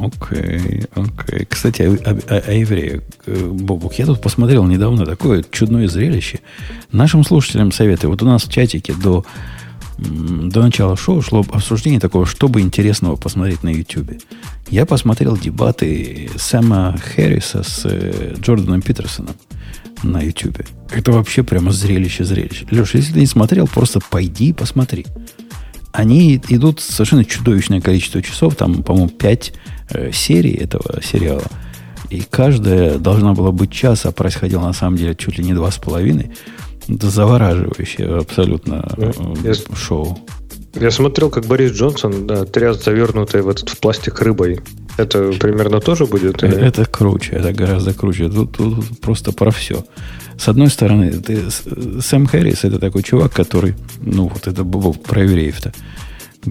Окей, окей. Кстати, о, о, о евреях. Э, Бобук, я тут посмотрел недавно такое чудное зрелище. Нашим слушателям советую. Вот у нас в чатике до, до начала шоу шло обсуждение такого, чтобы интересного посмотреть на YouTube. Я посмотрел дебаты Сэма Хэрриса с э, Джорданом Питерсоном на YouTube. Это вообще прямо зрелище-зрелище. Леша, если ты не смотрел, просто пойди и посмотри. Они идут совершенно чудовищное количество часов, там, по-моему, 5 э, серий этого сериала. И каждая должна была быть час, а происходило на самом деле чуть ли не два с половиной. Это завораживающее абсолютно э, я, шоу. Я смотрел, как Борис Джонсон да, тряс завернутый в этот в пластик рыбой. Это примерно тоже будет? Или? Это круче, это гораздо круче. Тут, тут просто про все. С одной стороны, ты, Сэм Хэррис это такой чувак, который, ну вот это Бобок про евреев-то,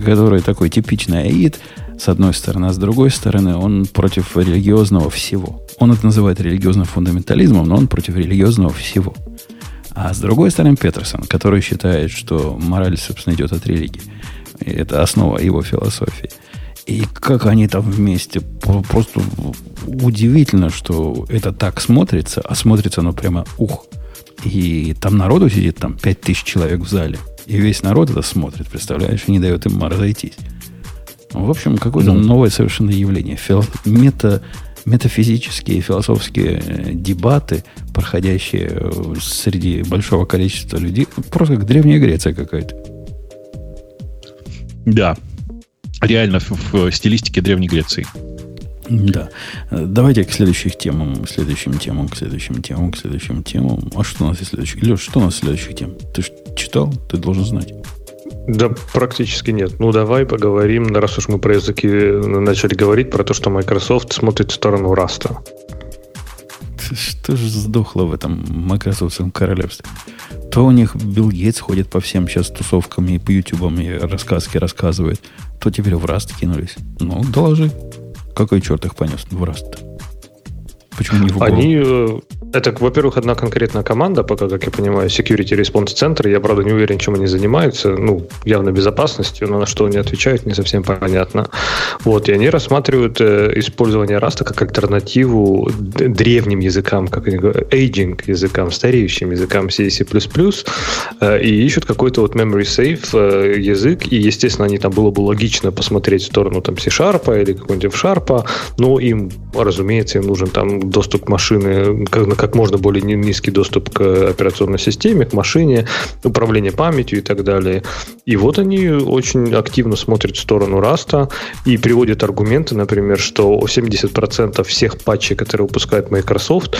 который такой типичный аид, с одной стороны, а с другой стороны, он против религиозного всего. Он это называет религиозным фундаментализмом, но он против религиозного всего. А с другой стороны, Петерсон, который считает, что мораль, собственно, идет от религии. И это основа его философии. И как они там вместе. Просто удивительно, что это так смотрится, а смотрится оно прямо ух. И там народу сидит, там 5000 человек в зале. И весь народ это смотрит, представляешь, и не дает им разойтись. В общем, какое-то ну, новое совершенно явление. Фил... Мета, метафизические, философские э, дебаты, проходящие э, среди большого количества людей, просто как Древняя Греция какая-то. Да, реально в, в стилистике Древней Греции. Да. Давайте к следующим темам, к следующим темам, к следующим темам, к следующим темам. А что у нас есть следующих? Леш, что у нас следующих тем? Ты читал? Ты должен знать. Да, практически нет. Ну, давай поговорим, раз уж мы про языки начали говорить, про то, что Microsoft смотрит в сторону Раста. Что же сдохло в этом Microsoftском королевстве? То у них Билл Гейтс ходит по всем сейчас тусовкам и по ютубам и рассказки рассказывает, то теперь в Раст кинулись. Ну, доложи. Какой черт их понес в Раст? Почему не в Go? Они, э, это, во-первых, одна конкретная команда, пока, как я понимаю, Security Response Center. Я, правда, не уверен, чем они занимаются. Ну, явно безопасностью, но на что они отвечают, не совсем понятно. Вот, и они рассматривают э, использование Rust как альтернативу древним языкам, как они говорят, aging языкам, стареющим языкам C++, э, и ищут какой-то вот memory safe язык, и, естественно, они там было бы логично посмотреть в сторону там C-Sharp или какого-нибудь F-Sharp, но им, разумеется, им нужен там доступ к машине, как, как можно более низкий доступ к операционной системе, к машине, управление памятью и так далее. И вот они очень активно смотрят в сторону Раста и приводят аргументы, например, что 70% всех патчей, которые выпускает Microsoft,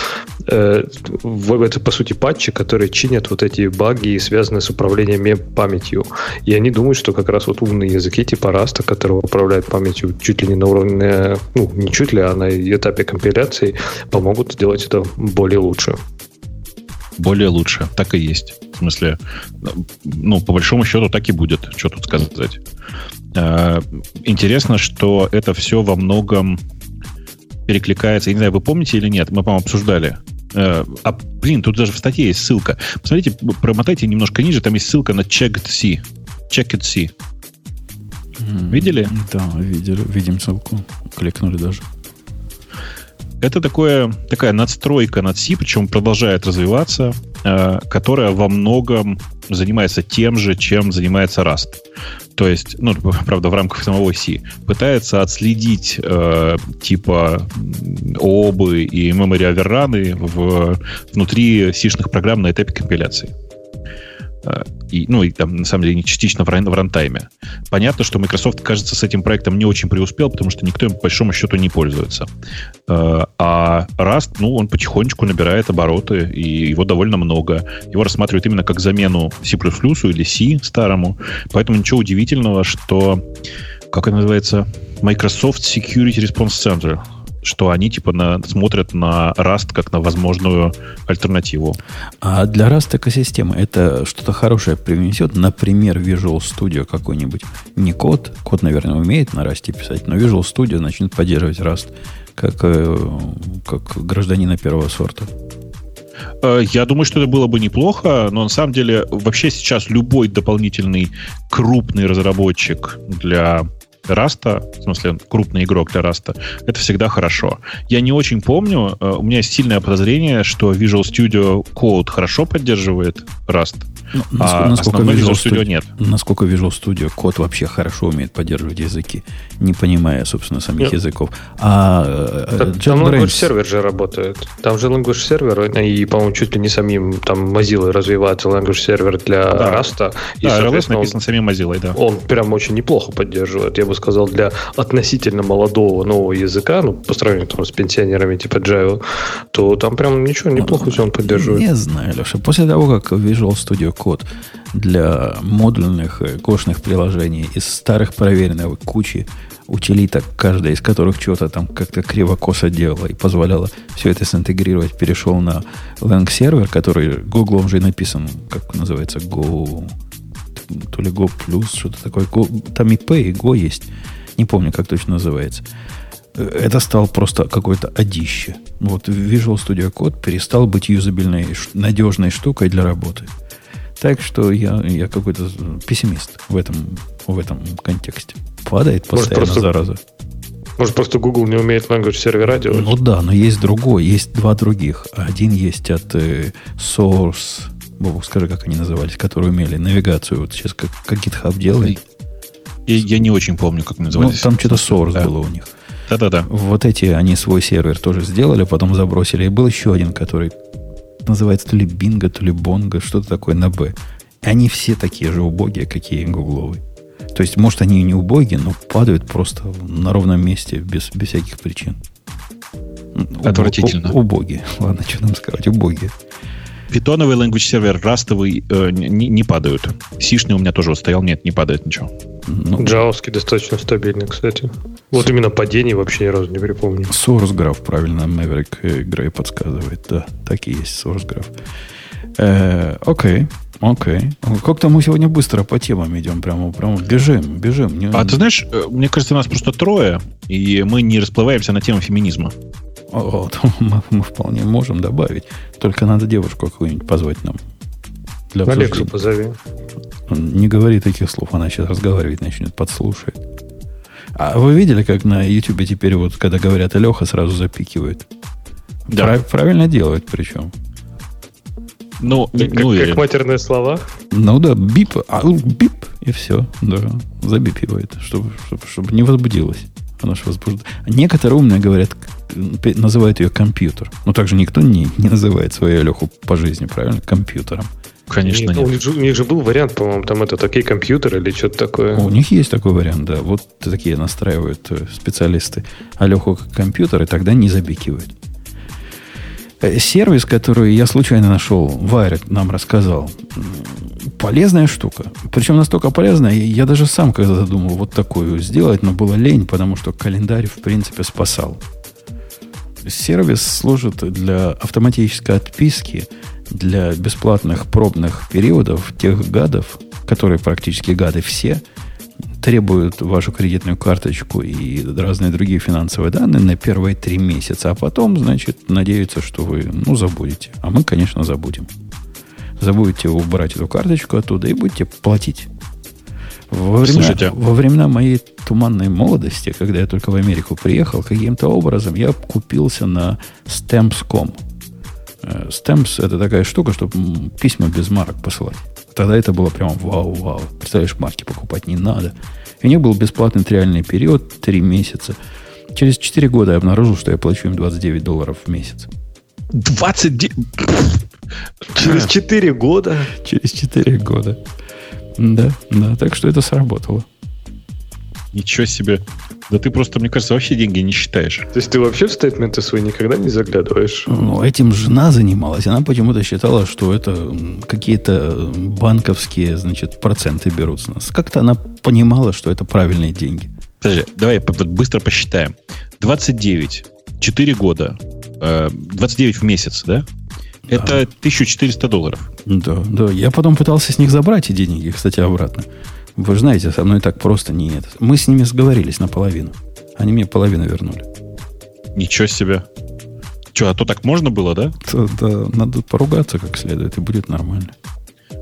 э, это, по сути, патчи, которые чинят вот эти баги, связанные с управлением памятью. И они думают, что как раз вот умные языки типа Раста, которые управляют памятью чуть ли не на уровне, ну, не чуть ли, а на этапе компиляции, помогут сделать это более лучше. Более лучше, так и есть. В смысле, ну, по большому счету так и будет, что тут сказать. Э, интересно, что это все во многом перекликается. Я не знаю, вы помните или нет, мы, по-моему, обсуждали. Э, а, блин, тут даже в статье есть ссылка. Посмотрите, промотайте немножко ниже, там есть ссылка на Checked C. Checked C. Видели? Да, видели, видим ссылку. Кликнули даже. Это такое, такая надстройка над C, причем продолжает развиваться, э, которая во многом занимается тем же, чем занимается Rust. То есть, ну, правда, в рамках самого C. Пытается отследить э, типа обы и memory оверраны в, внутри сишных программ на этапе компиляции. Э, и, ну, и там, на самом деле, не частично в, ран, в рантайме. Понятно, что Microsoft, кажется, с этим проектом не очень преуспел, потому что никто им, по большому счету, не пользуется. Э, а Rust, ну, он потихонечку набирает обороты, и его довольно много. Его рассматривают именно как замену C++ или C старому. Поэтому ничего удивительного, что, как это называется, Microsoft Security Response Center – что они типа на, смотрят на Rust как на возможную альтернативу. А для Rust экосистемы это что-то хорошее принесет? Например, Visual Studio какой-нибудь. Не Code, Code, наверное, умеет на Rust писать, но Visual Studio начнет поддерживать Rust как, э, как гражданина первого сорта. Э, я думаю, что это было бы неплохо, но на самом деле вообще сейчас любой дополнительный крупный разработчик для Раста, в смысле крупный игрок для Раста, это всегда хорошо. Я не очень помню, э, у меня есть сильное подозрение, что Visual Studio Code хорошо поддерживает Rust, ну, а насколько Visual, Visual Studio нет. Насколько Visual Studio код вообще хорошо умеет поддерживать языки, не понимая, собственно, самих нет. языков. А э, так, там Language Server же работает. Там же Language Server, и, по-моему, чуть ли не самим там Mozilla развивается Language Server для да. Rust. И, да, RLS написан самим Mozilla, да. Он прям очень неплохо поддерживает. Я бы сказал, для относительно молодого нового языка, ну, по сравнению там, с пенсионерами типа Java, то там прям ничего, неплохо ну, все он поддерживает. Не знаю, Леша. После того, как Visual Studio Code для модульных кошных приложений из старых проверенных кучи утилиток, каждая из которых что-то там как-то криво-косо делала и позволяла все это синтегрировать, перешел на Lang сервер, который Google уже написан, как называется, Go то ли Go Plus, что-то такое. Go, там и P, и Go есть. Не помню, как точно называется. Это стал просто какое-то одище. Вот Visual Studio Code перестал быть юзабельной, надежной штукой для работы. Так что я, я какой-то пессимист в этом, в этом контексте. Падает постоянно Может, просто, зараза. Может, просто Google не умеет language сервера делать? Ну да, но есть другой, есть два других. Один есть от э, Source Бобок, скажи, как они назывались, которые умели навигацию. Вот сейчас как, как GitHub делает. Я, я не очень помню, как назывались. Ну, там что-то Source да. было у них. Да-да-да. Вот эти, они свой сервер тоже сделали, потом забросили. И был еще один, который называется то ли Бинго, то ли Бонго, что-то такое на Б. И они все такие же убогие, какие гугловые. То есть, может, они и не убогие, но падают просто на ровном месте без, без всяких причин. Отвратительно. Убогие. [laughs] Ладно, что нам сказать, убогие. Питоновый language сервер, растовый э, не, не падают. Сишный у меня тоже вот стоял, нет, не падает ничего. Ну, Джавовский достаточно стабильный, кстати. Вот именно падений вообще ни разу не припомню. Source Graph, правильно, Maverick Грей подсказывает. Да, так и есть Source Graph. Э, окей, Окей. Как-то мы сегодня быстро по темам идем. Прямо, прямо бежим, бежим. Не... А ты знаешь, э, мне кажется, нас просто трое, и мы не расплываемся на тему феминизма. О, [laughs] мы, мы вполне можем добавить. Только надо девушку какую-нибудь позвать нам. Для Алексу позови. Не говори таких слов, она сейчас разговаривать начнет, подслушает. А вы видели, как на YouTube теперь вот, когда говорят Алеха, сразу запикивают? Да. Прав, правильно делают причем. Ну, как, ну как, как матерные слова? Ну да, бип, а, бип, и все, да, забипивает, чтобы, чтобы, чтобы не возбудилось. Она же возбуждает. Некоторые умные говорят, называют ее компьютер. Но также никто не, не называет свою Леху по жизни, правильно? Компьютером. Конечно, нет. У них, же, у них же был вариант, по-моему, там это такие компьютеры или что-то такое. У них есть такой вариант, да. Вот такие настраивают э, специалисты Алеху как компьютер, и тогда не забикивают. Э, сервис, который я случайно нашел, Вайрек нам рассказал, полезная штука. Причем настолько полезная, я даже сам когда-то думал вот такую сделать, но было лень, потому что календарь, в принципе, спасал. Сервис служит для автоматической отписки для бесплатных пробных периодов тех гадов, которые практически гады все, требуют вашу кредитную карточку и разные другие финансовые данные на первые три месяца, а потом, значит, надеются, что вы, ну, забудете. А мы, конечно, забудем. Забудете убрать эту карточку оттуда и будете платить. Во, времена, Слушайте. во времена моей туманной молодости, когда я только в Америку приехал, каким-то образом я купился на Stamps.com. Э, Stamps – это такая штука, чтобы письма без марок посылать. Тогда это было прям вау-вау. Представляешь, марки покупать не надо. И у них был бесплатный триальный период, 3 месяца. Через 4 года я обнаружил, что я плачу им 29 долларов в месяц. 29? Через 4 года? Через 4 года. Да, да, так что это сработало. Ничего себе. Да ты просто, мне кажется, вообще деньги не считаешь. То есть ты вообще в стейтменты свои никогда не заглядываешь? Ну, этим жена занималась. Она почему-то считала, что это какие-то банковские, значит, проценты берут с нас. Как-то она понимала, что это правильные деньги. Подожди, давай быстро посчитаем. 29, 4 года, 29 э, в месяц, да? Это да. 1400 долларов. Да, да. Я потом пытался с них забрать эти деньги, кстати, обратно. Вы же знаете, со мной так просто не это. Мы с ними сговорились наполовину. Они мне половину вернули. Ничего себе. Че, а то так можно было, да? То, да, надо поругаться как следует, и будет нормально.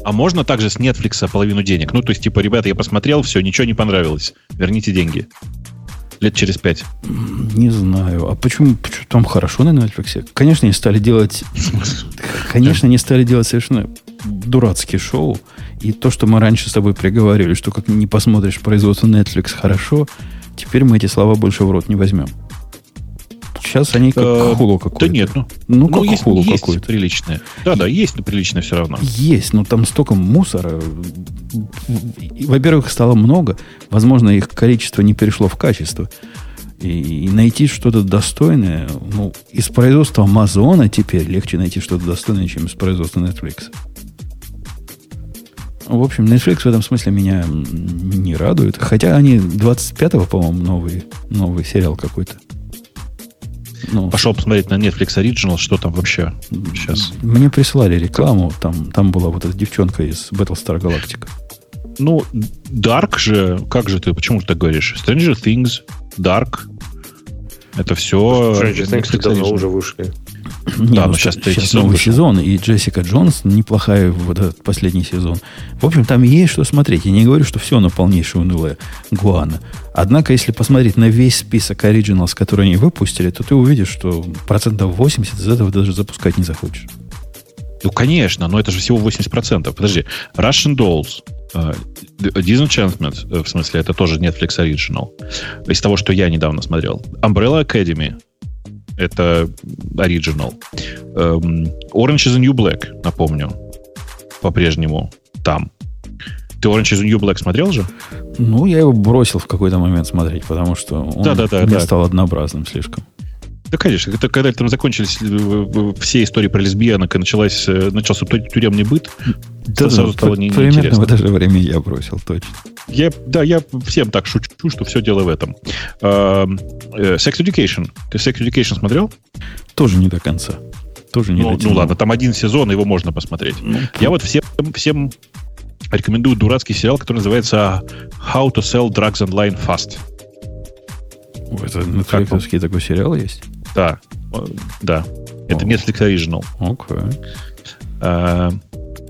А можно также с Netflix половину денег? Ну, то есть, типа, ребята, я посмотрел, все, ничего не понравилось. Верните деньги. Лет через пять. Не знаю. А почему, почему там хорошо на Netflix? Конечно, они стали делать... [laughs] Конечно, они стали делать совершенно дурацкие шоу. И то, что мы раньше с тобой приговорили, что как не посмотришь производство Netflix хорошо, теперь мы эти слова больше в рот не возьмем. Сейчас они как э, хулу какой-то. Да нет, ну, ну, ну как есть, хулу есть какой-то. приличное. Да, да, есть, но приличное все равно. Есть, но там столько мусора. Во-первых, стало много. Возможно, их количество не перешло в качество. И, и найти что-то достойное, ну, из производства Амазона теперь легче найти что-то достойное, чем из производства Netflix. В общем, Netflix в этом смысле меня не радует. Хотя они 25-го, по-моему, новый, новый сериал какой-то. Ну, Пошел посмотреть на Netflix Original, что там вообще сейчас. Мне присылали рекламу, там, там была вот эта девчонка из Battlestar Galactica. Ну, Dark же, как же ты, почему ты так говоришь? Stranger Things, Dark, это все... Stranger Things давно уже вышли. Не, да, ну, сейчас, сейчас новый вышел. сезон, и Джессика Джонс неплохая вот этот последний сезон. В общем, там есть что смотреть. Я не говорю, что все на полнейшее унылое гуана. Однако, если посмотреть на весь список оригиналс, которые они выпустили, то ты увидишь, что процентов 80 из этого даже запускать не захочешь. Ну, конечно, но это же всего 80%. Подожди, Russian Dolls, uh, Disenchantment, э, в смысле, это тоже Netflix Original, из того, что я недавно смотрел. Umbrella Academy, это оригинал. Эм, Orange is the New Black, напомню, по-прежнему там. Ты Orange is the New Black смотрел же? Ну, я его бросил в какой-то момент смотреть, потому что он да, да, да, мне да. стал однообразным слишком. Да, конечно. Это когда там закончились э, э, все истории про лесбиянок и началась, э, начался тюремный быт, да, сразу да, стало не, примерно в это же время я бросил, точно. Я, да, я всем так шучу, что все дело в этом. Uh, Sex Education. Ты Sex Education смотрел? Тоже не до конца. тоже не ну, ну ладно, там один сезон, его можно посмотреть. Ну, Я вот всем, всем рекомендую дурацкий сериал, который называется How to Sell Drugs Online Fast. Это Netflix такой сериал есть? Да, да. Это Netflix Original. Окей. Okay. А,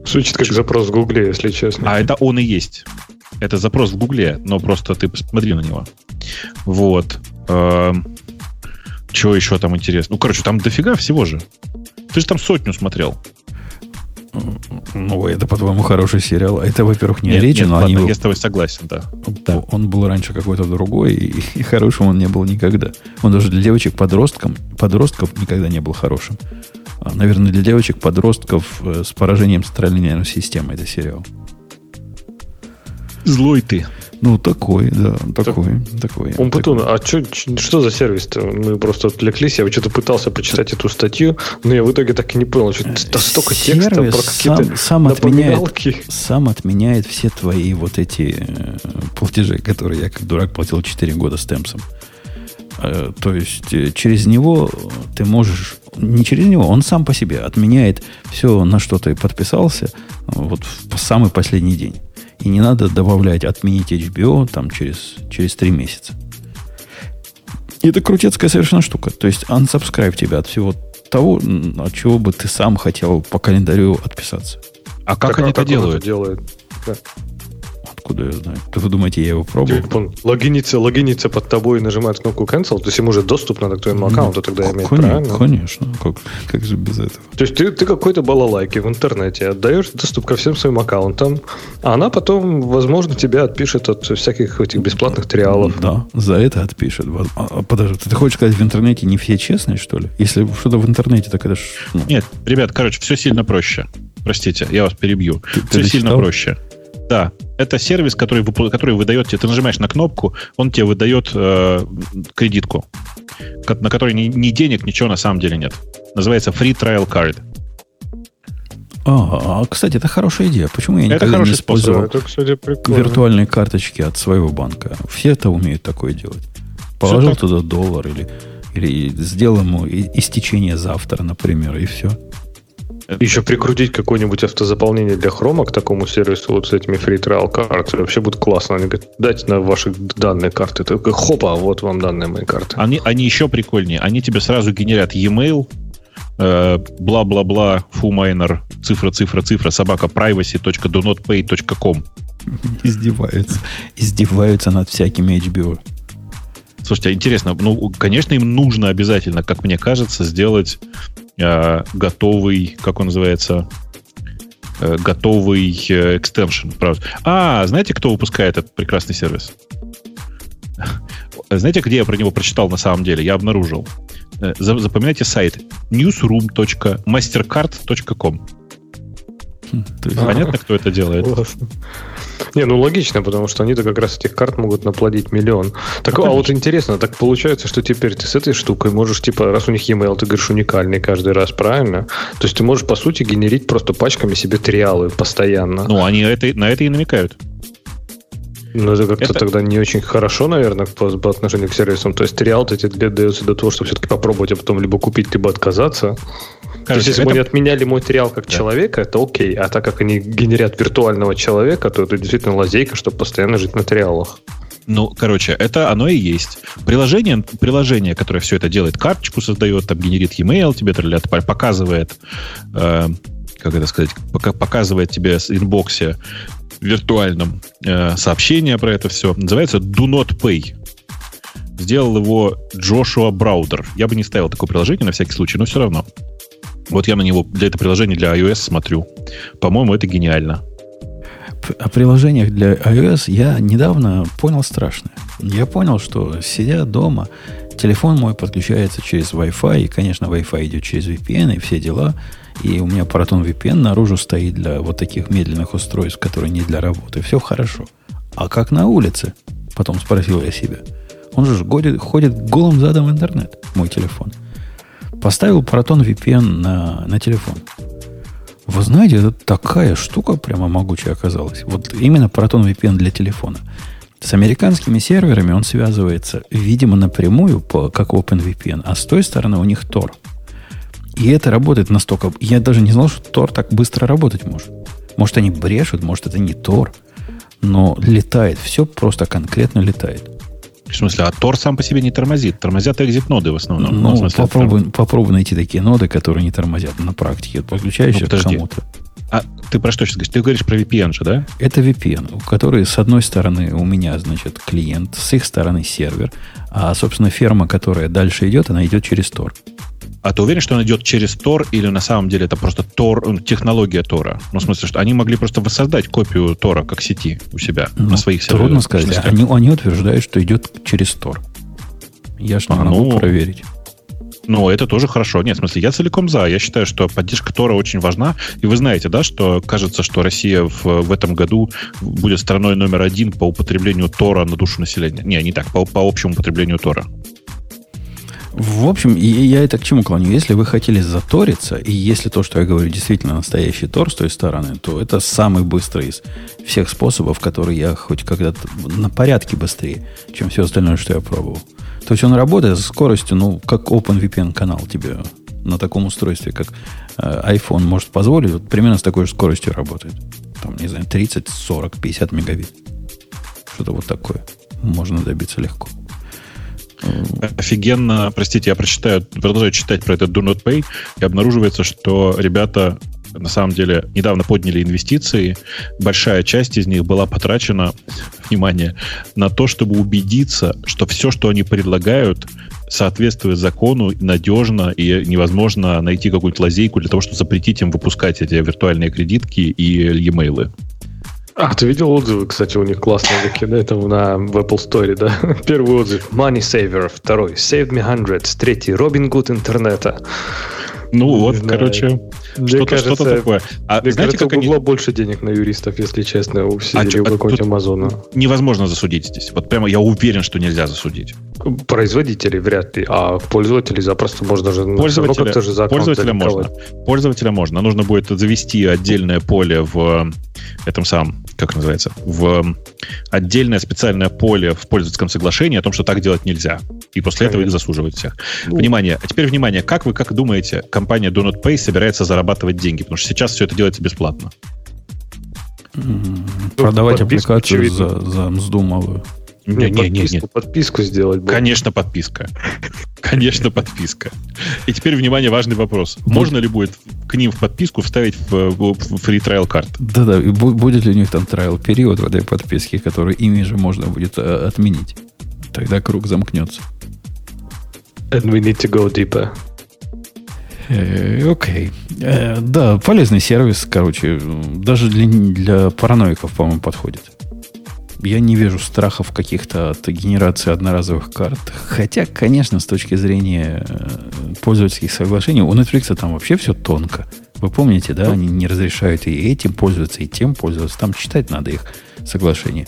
Звучит как запрос в Гугле, если честно. А это он и есть. Это запрос в Гугле, но просто ты посмотри на него. Вот. А, чего еще там интересно? Ну, короче, там дофига всего же. Ты же там сотню смотрел. Ну, это, по-твоему, хороший сериал. Это, во-первых, не речь, но ладно, они... я с тобой согласен, да. да. Он был раньше какой-то другой, и, и хорошим он не был никогда. Он даже для девочек-подростков подростков никогда не был хорошим. А, наверное, для девочек-подростков э, с поражением центральной нервной системы это сериал. Злой ты. Ну, такой, да, такой, так, такой. Умпутун, а чё, что за сервис-то? Мы просто отвлеклись, я что-то пытался почитать эту статью, но я в итоге так и не понял, что это столько текста про какие-то сам, сам отменяет, сам отменяет все твои вот эти э, платежи, которые я как дурак платил 4 года с темпсом. Э, то есть э, через него ты можешь, не через него, он сам по себе отменяет все, на что ты подписался, вот в самый последний день. И не надо добавлять отменить HBO там через, через 3 месяца. И это крутецкая совершенно штука. То есть unsubscribe тебя от всего того, от чего бы ты сам хотел по календарю отписаться. А как, как они это делают? делают? Откуда я знаю? То вы думаете, я его пробовал? Он логинится, логинится под тобой и нажимает кнопку cancel, то есть ему уже доступ надо к твоему аккаунту тогда иметь, конечно, правильно? Конечно, как, как же без этого? То есть ты, ты какой-то балалайки в интернете отдаешь доступ ко всем своим аккаунтам, а она потом, возможно, тебя отпишет от всяких этих бесплатных триалов. Да, за это отпишет. А, а, подожди, ты хочешь сказать, в интернете не все честные, что ли? Если что-то в интернете, так это ж... Ну... Нет, ребят, короче, все сильно проще. Простите, я вас перебью. Ты, все ты сильно читал? проще. Да, это сервис, который, который выдает тебе, ты нажимаешь на кнопку, он тебе выдает э, кредитку, на которой ни, ни денег, ничего на самом деле нет. Называется Free Trial Card. А, кстати, это хорошая идея. Почему я никогда не использовал это, кстати, виртуальные карточки от своего банка? Все это умеют такое делать. Положил туда доллар или, или сделал ему истечение завтра, например, и все. Еще прикрутить какое-нибудь автозаполнение для хрома к такому сервису вот с этими free trial карты. Вообще будет классно. Они говорят, дайте на ваши данные карты. Ты такой, хопа, вот вам данные моей карты. Они, они еще прикольнее. Они тебе сразу генерят e-mail, э, бла-бла-бла, фумайнер, цифра, цифра, цифра, собака, privacy.donotpay.com. Издеваются. Издеваются над всякими HBO. Слушайте, а интересно, ну, конечно, им нужно обязательно, как мне кажется, сделать э, готовый, как он называется, э, готовый э, экстеншн. Правда. А, знаете, кто выпускает этот прекрасный сервис? [laughs] Знаете, где я про него прочитал на самом деле? Я обнаружил. Запоминайте сайт newsroom.mastercard.com. Понятно, кто это делает? Не, ну логично, потому что они-то как раз этих карт могут наплодить миллион. Так, ну, а вот интересно, так получается, что теперь ты с этой штукой можешь, типа, раз у них e-mail, ты говоришь, уникальный каждый раз, правильно? То есть ты можешь, по сути, генерить просто пачками себе триалы постоянно. Ну, они это, на это и намекают. Ну, это как-то это... тогда не очень хорошо, наверное, по, по отношению к сервисам. То есть триал тебе дается для того, чтобы все-таки попробовать, а потом либо купить, либо отказаться. Короче, То есть, если это... бы они отменяли мой триал как да. человека, это окей. А так как они генерят виртуального человека, то это действительно лазейка, чтобы постоянно жить на триалах. Ну, короче, это оно и есть. Приложение, приложение, которое все это делает, карточку создает, там генерит e-mail, тебе показывает, э, как это сказать, показывает тебе в инбоксе виртуальном э, сообщение про это все. Называется Do Not Pay. Сделал его Джошуа Браудер. Я бы не ставил такое приложение на всякий случай, но все равно. Вот я на него для этого приложения для iOS смотрю. По-моему, это гениально. О приложениях для iOS я недавно понял страшное. Я понял, что сидя дома, телефон мой подключается через Wi-Fi, и, конечно, Wi-Fi идет через VPN и все дела. И у меня Proton VPN наружу стоит для вот таких медленных устройств, которые не для работы. Все хорошо. А как на улице? Потом спросил я себя. Он же ходит, ходит голым задом в интернет, мой телефон. Поставил Proton VPN на, на телефон. Вы знаете, это такая штука прямо могучая оказалась. Вот именно Proton VPN для телефона. С американскими серверами он связывается, видимо, напрямую, по, как OpenVPN, а с той стороны у них Tor. И это работает настолько... Я даже не знал, что Тор так быстро работать может. Может, они брешут, может, это не Тор. Но летает. Все просто конкретно летает. В смысле, а Тор сам по себе не тормозит. Тормозят экзит-ноды в основном. Ну, в смысле, попробуй, попробуй найти такие ноды, которые не тормозят на практике. Подключаешь Ну, к кому-то. А ты про что сейчас говоришь? Ты говоришь про VPN же, да? Это VPN, у которой с одной стороны у меня, значит, клиент, с их стороны сервер, а, собственно, ферма, которая дальше идет, она идет через Tor. А ты уверен, что он идет через Tor, или на самом деле это просто Tor, ну, технология Тора? Ну, в смысле, что они могли просто воссоздать копию Тора как сети у себя Ну, на своих серверах. Трудно сказать. мощностях. Они, они утверждают, что идет через Tor. Я ж не А, могу ну, проверить. Ну, это тоже хорошо. Нет, в смысле, я целиком за. Я считаю, что поддержка Тора очень важна. И вы знаете, да, что кажется, что Россия в, в этом году будет страной номер один по употреблению Тора на душу населения. Не, не так, по, по общему употреблению Тора. В общем, и я это к чему клоню? Если вы хотели заториться, и если то, что я говорю, действительно настоящий тор с той стороны, то это самый быстрый из всех способов, который я хоть когда-то на порядке быстрее, чем все остальное, что я пробовал. То есть он работает с скоростью, ну, как OpenVPN канал тебе на таком устройстве, как э, iPhone может позволить, вот примерно с такой же скоростью работает. Там, не знаю, 30, 40, 50 мегабит. Что-то вот такое. Можно добиться легко. Офигенно, простите, я прочитаю, продолжаю читать про этот Do Not Pay, и обнаруживается, что ребята на самом деле недавно подняли инвестиции. Большая часть из них была потрачена, внимание, на то, чтобы убедиться, что все, что они предлагают, соответствует закону, надежно, и невозможно найти какую-нибудь лазейку для того, чтобы запретить им выпускать эти виртуальные кредитки и e-mail. А, ты видел отзывы, кстати, у них классные такие, да, это на в Apple Store, да? [laughs] Первый отзыв Money Saver, второй Save Me Hundreds, третий Робин Гуд интернета. Ну Не вот, знаю. короче, что-то, что-то такое. А Мне знаете, кажется, как у они... Гугла больше денег на юристов, если честно, у А или чё, у а какого-нибудь Амазона. невозможно засудить здесь. Вот прямо я уверен, что нельзя засудить. Производителей вряд ли, а пользователей запросто можно же... ну, Пользователя, как-то же за пользователя можно. Пользователя можно. Нужно будет завести отдельное поле в этом самом, как называется, в отдельное специальное поле в пользовательском соглашении о том, что так делать нельзя. И после этого их Конечно. засуживать всех. Ну. Внимание. А теперь внимание. Как вы как думаете, компания Do Not Pay собирается зарабатывать деньги? Потому что сейчас все это делается бесплатно. М, Продавать подписку, аппликацию очевидно. за, за мзду малую. Не, не, не, подписку, не. подписку сделать. будет. Конечно, подписка. Конечно, подписка. И теперь, внимание, важный вопрос. Можно ли будет к ним в подписку вставить в, в- в free trial карт? Да-да, и бу- будет ли у них там трайл период в этой подписке, который ими же можно будет э, отменить? Тогда круг замкнется. And we need to go deeper. Э, Окей. Э, Да, полезный сервис, короче, даже для, для параноиков, по-моему, подходит. Я не вижу страхов каких-то от генерации одноразовых карт. Хотя, конечно, с точки зрения э, пользовательских соглашений, у Netflix там вообще все тонко. Вы помните, да, они не разрешают и этим пользоваться, и тем пользоваться. Там читать надо их соглашение.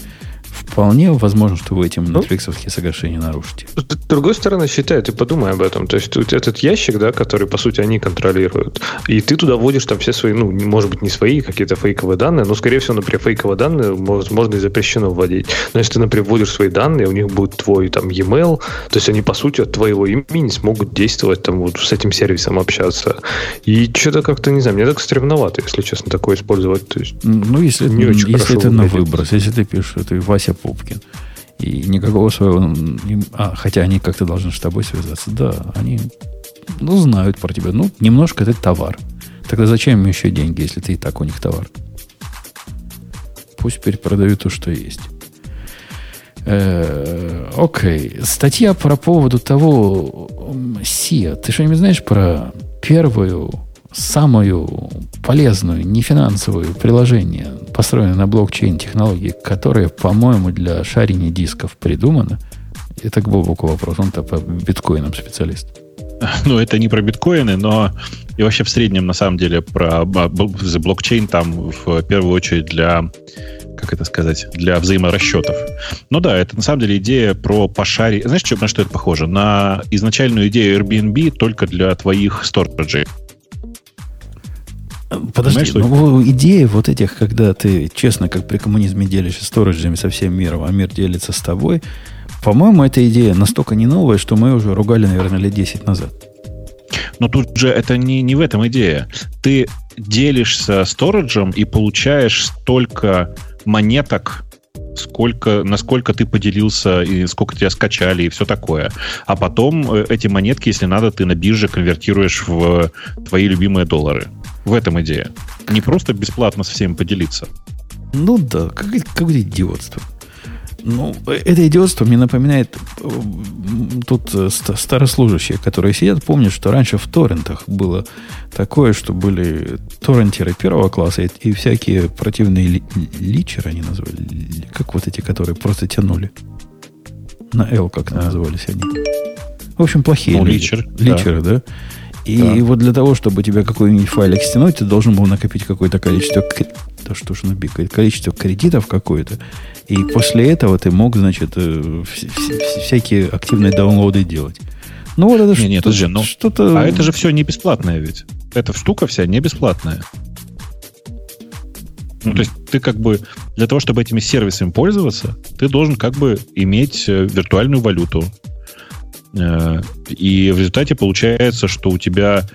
Вполне возможно, что вы этим Ну. Netflix соглашения нарушите. С другой стороны, считай, ты подумай об этом. То есть тут этот ящик, да, который, по сути, они контролируют, и ты туда вводишь там все свои, ну, может быть, не свои, какие-то фейковые данные, но, скорее всего, например, фейковые данные, возможно, и запрещено вводить. Но если ты, например, вводишь свои данные, у них будет твой там e-mail, то есть они, по сути, от твоего имени смогут действовать, там, вот с этим сервисом общаться. И что-то как-то, не знаю, мне так стремновато, если честно, такое использовать. То есть, Ну, если, Не очень если это на выброс, если ты пишешь, ты Вася Пупкин, и никакого своего... А, хотя они как-то должны с тобой связаться. Да, они ну, знают про тебя. Ну, немножко это товар. Тогда зачем им еще деньги, если ты и так у них товар? Пусть перепродают то, что есть. Э, Окей. Статья про поводу того, Сия. Ты что-нибудь знаешь про первую, самую полезную, нефинансовую приложение, построенное на блокчейн технологии, которое, по-моему, для шарения дисков придумано? Это к Бобуку вопрос. Он-то по биткоинам специалист. [laughs] Ну, это не про биткоины, но и вообще в среднем, на самом деле, про за блокчейн там в первую очередь для, как это сказать, для взаиморасчетов. Ну да, это на самом деле идея про пошари. Знаешь, на что это похоже? На изначальную идею Airbnb только для твоих сториджей. Подожди, что ну, идея вот этих, когда ты честно, как при коммунизме делишься сториджами со всем миром, а мир делится с тобой, по-моему, эта идея настолько не новая, что мы уже ругали, наверное, лет 10 назад. Но тут же это не, не в этом идея. Ты делишься сториджем и получаешь столько монеток, сколько, насколько ты поделился, и сколько тебя скачали, и все такое. А потом э, эти монетки, если надо, ты на бирже конвертируешь в твои любимые доллары. В этом идея. Не просто бесплатно со всеми поделиться. Ну да, какое-то как идиотство. Ну, это идиотство мне напоминает э, тут э, старослужащие, которые сидят, помнят, что раньше в торрентах было такое, что были торрентеры первого класса и, и всякие противные ли, личеры они назвали. Как вот эти, которые просто тянули. На L как а. назывались они. В общем, плохие ну, личер, личеры, да. да? И да. вот для того, чтобы тебе какой-нибудь файлик стянуть, ты должен был накопить какое-то количество... Да что ж набикает? Количество кредитов какое-то. И после этого ты мог, значит, э, всякие активные даунлоды делать. Ну, вот это не, нет, подожди, ну, что-то... А это же все не бесплатное ведь. Эта штука вся не бесплатная. Ну, то есть ты как бы для того, чтобы этими сервисами пользоваться, ты должен как бы иметь э, виртуальную валюту. Э, и в результате получается, что у тебя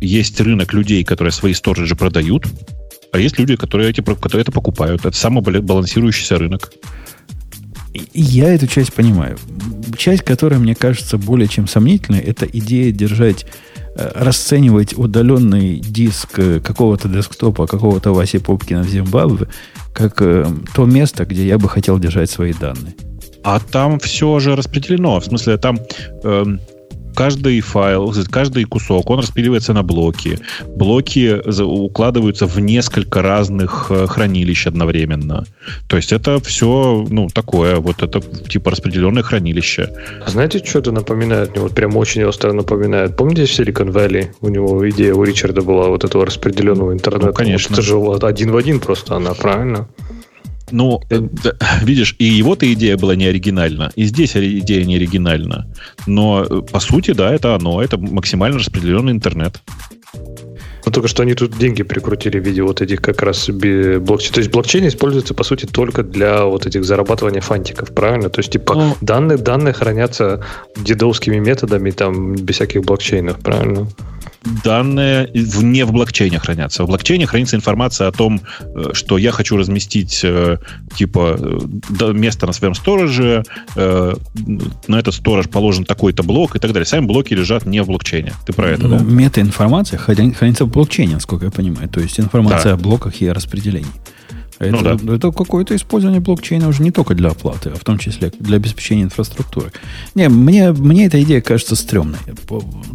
есть рынок людей, которые свои сториджи продают, а есть люди, которые, эти, которые это покупают. Это самый балансирующийся рынок. Я эту часть понимаю. Часть, которая мне кажется более чем сомнительной, это идея держать, э, расценивать удаленный диск э, какого-то десктопа, какого-то Васи Попкина в Зимбабве, как то место, где я бы хотел держать свои данные. А там все же распределено. В смысле, там эм, каждый файл, каждый кусок, он распиливается на блоки. Блоки укладываются в несколько разных э, хранилищ одновременно. То есть это все, ну, такое, вот это типа распределенное хранилище. А знаете, что это напоминает? Мне вот прям очень остро напоминает. Помните в Silicon Valley? У него идея у Ричарда была вот этого распределенного интернета. Ну, конечно. Вот это же один в один просто она, правильно? Ну, э, [laughs] видишь, и его-то идея была не оригинальна, и здесь идея не оригинальна. Но, э, по сути, да, это оно. Это максимально распределенный интернет. Ну, только что они тут деньги прикрутили в виде вот этих как раз блокчейн. То есть блокчейн используется, по сути, только для вот этих зарабатывания фантиков, правильно? То есть, типа, ну, данные, данные хранятся дедовскими методами, там, без всяких блокчейнов, правильно? Данные не в блокчейне хранятся. В блокчейне хранится информация о том, э, что я хочу разместить э, типа э, место на своем стороже, на этот сторож положен такой-то блок и так далее. Сами блоки лежат не в блокчейне. Ты про это, ну, да? Метаинформация хранится в блокчейне, насколько я понимаю. То есть информация да. о блоках и распределении. Это, ну, да. это какое-то использование блокчейна уже не только для оплаты, а в том числе для обеспечения инфраструктуры. Не, мне, мне эта идея кажется стрёмной.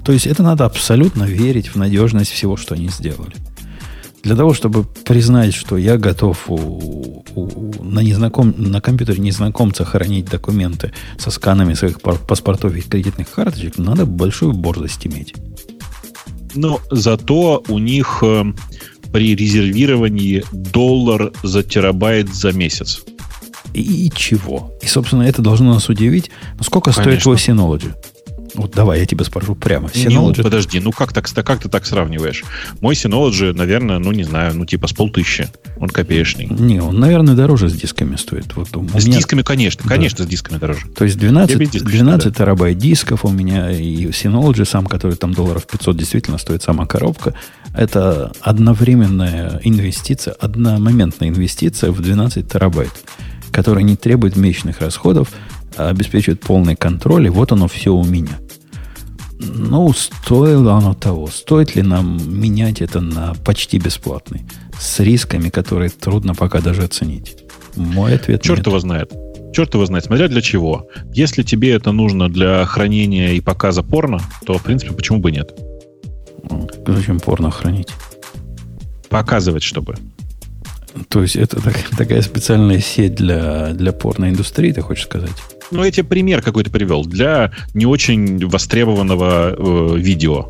То есть это надо абсолютно верить в надежность всего, что они сделали. Для того, чтобы признать, что я готов у, у, на, незнаком, на компьютере незнакомца хранить документы со сканами своих паспортов и кредитных карточек, надо большую борзость иметь. Но зато у них э, при резервировании доллар за терабайт за месяц. И, и чего? И, собственно, это должно нас удивить. Ну, сколько Конечно. стоит Synology? Вот давай, я тебя спрошу прямо. Synology... Не, подожди, ну как, так, как ты так сравниваешь? Мой Synology, наверное, ну не знаю, ну типа с полтыщи. Он копеечный. Не, он, наверное, дороже с дисками стоит. Вот у с меня... дисками, конечно, да. конечно, с дисками дороже. То есть 12, дисков, 12 да. терабайт дисков у меня и Synology сам, который там долларов 500 действительно стоит сама коробка. Это одновременная инвестиция, одномоментная инвестиция в 12 терабайт, которая не требует месячных расходов, а обеспечивает полный контроль, и вот оно все у меня. Ну, стоило оно того. Стоит ли нам менять это на почти бесплатный? С рисками, которые трудно пока даже оценить. Мой ответ Черт нет. его знает. Черт его знает, смотря для чего. Если тебе это нужно для хранения и показа порно, то, в принципе, почему бы нет? Зачем порно хранить? Показывать, чтобы. То есть это так, такая специальная сеть для, для порноиндустрии, ты хочешь сказать? Ну, я тебе пример какой-то привел. Для не очень востребованного э, видео.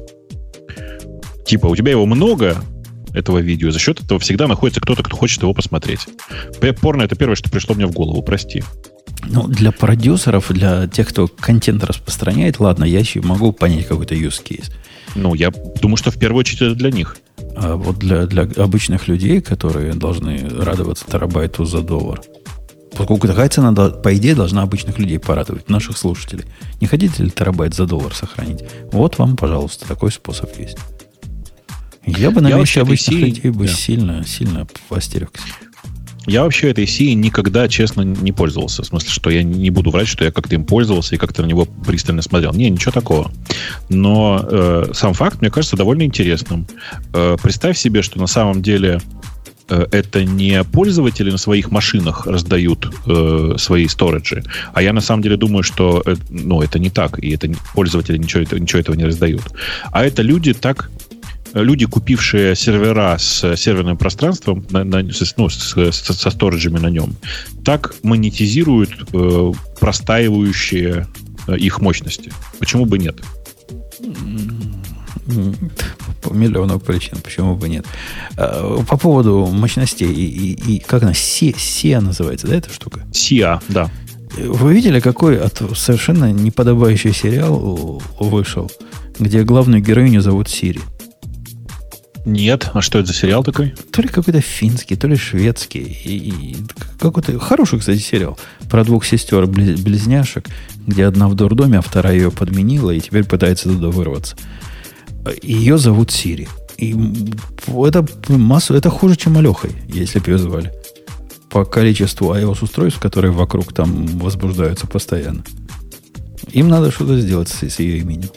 Типа, у тебя его много, этого видео. За счет этого всегда находится кто-то, кто хочет его посмотреть. Порно это первое, что пришло мне в голову, прости. Ну, для продюсеров, для тех, кто контент распространяет, ладно, я еще могу понять какой-то use case. Ну, я думаю, что в первую очередь это для них. А вот для, для обычных людей, которые должны радоваться терабайту за доллар, Поскольку такая цена, по идее, должна обычных людей порадовать, наших слушателей. Не хотите ли терабайт за доллар сохранить? Вот вам, пожалуйста, такой способ есть. Я бы на Я месте обычных людей бы да. сильно, сильно постерегся. Я вообще этой сией никогда, честно, не пользовался. В смысле, что я не буду врать, что я как-то им пользовался и как-то на него пристально смотрел. Не, ничего такого. Но э, сам факт, мне кажется, довольно интересным. Э, представь себе, что на самом деле это не пользователи на своих машинах раздают э, свои сториджи, а я на самом деле думаю, что э, ну, это не так, и это пользователи ничего, ничего этого не раздают. А это люди так люди, купившие сервера с серверным пространством, на, на, ну, с, со сториджами на нем, так монетизируют э, простаивающие э, их мощности. Почему бы нет? По миллиону причин, почему бы нет. А, по поводу мощностей и, и, и как она, SIA называется, да, эта штука? SIA, да. Вы видели, какой от совершенно неподобающий сериал вышел, где главную героиню зовут Сири? Нет. А что это за сериал такой? То ли какой-то финский, то ли шведский. И, и какой-то хороший, кстати, сериал. Про двух сестер близняшек, где одна в дурдоме, а вторая ее подменила и теперь пытается туда вырваться. Ее зовут Сири. И это массу, это хуже, чем Алехой, если бы ее звали. По количеству iOS-устройств, которые вокруг там возбуждаются постоянно. Им надо что-то сделать с, с ее именем.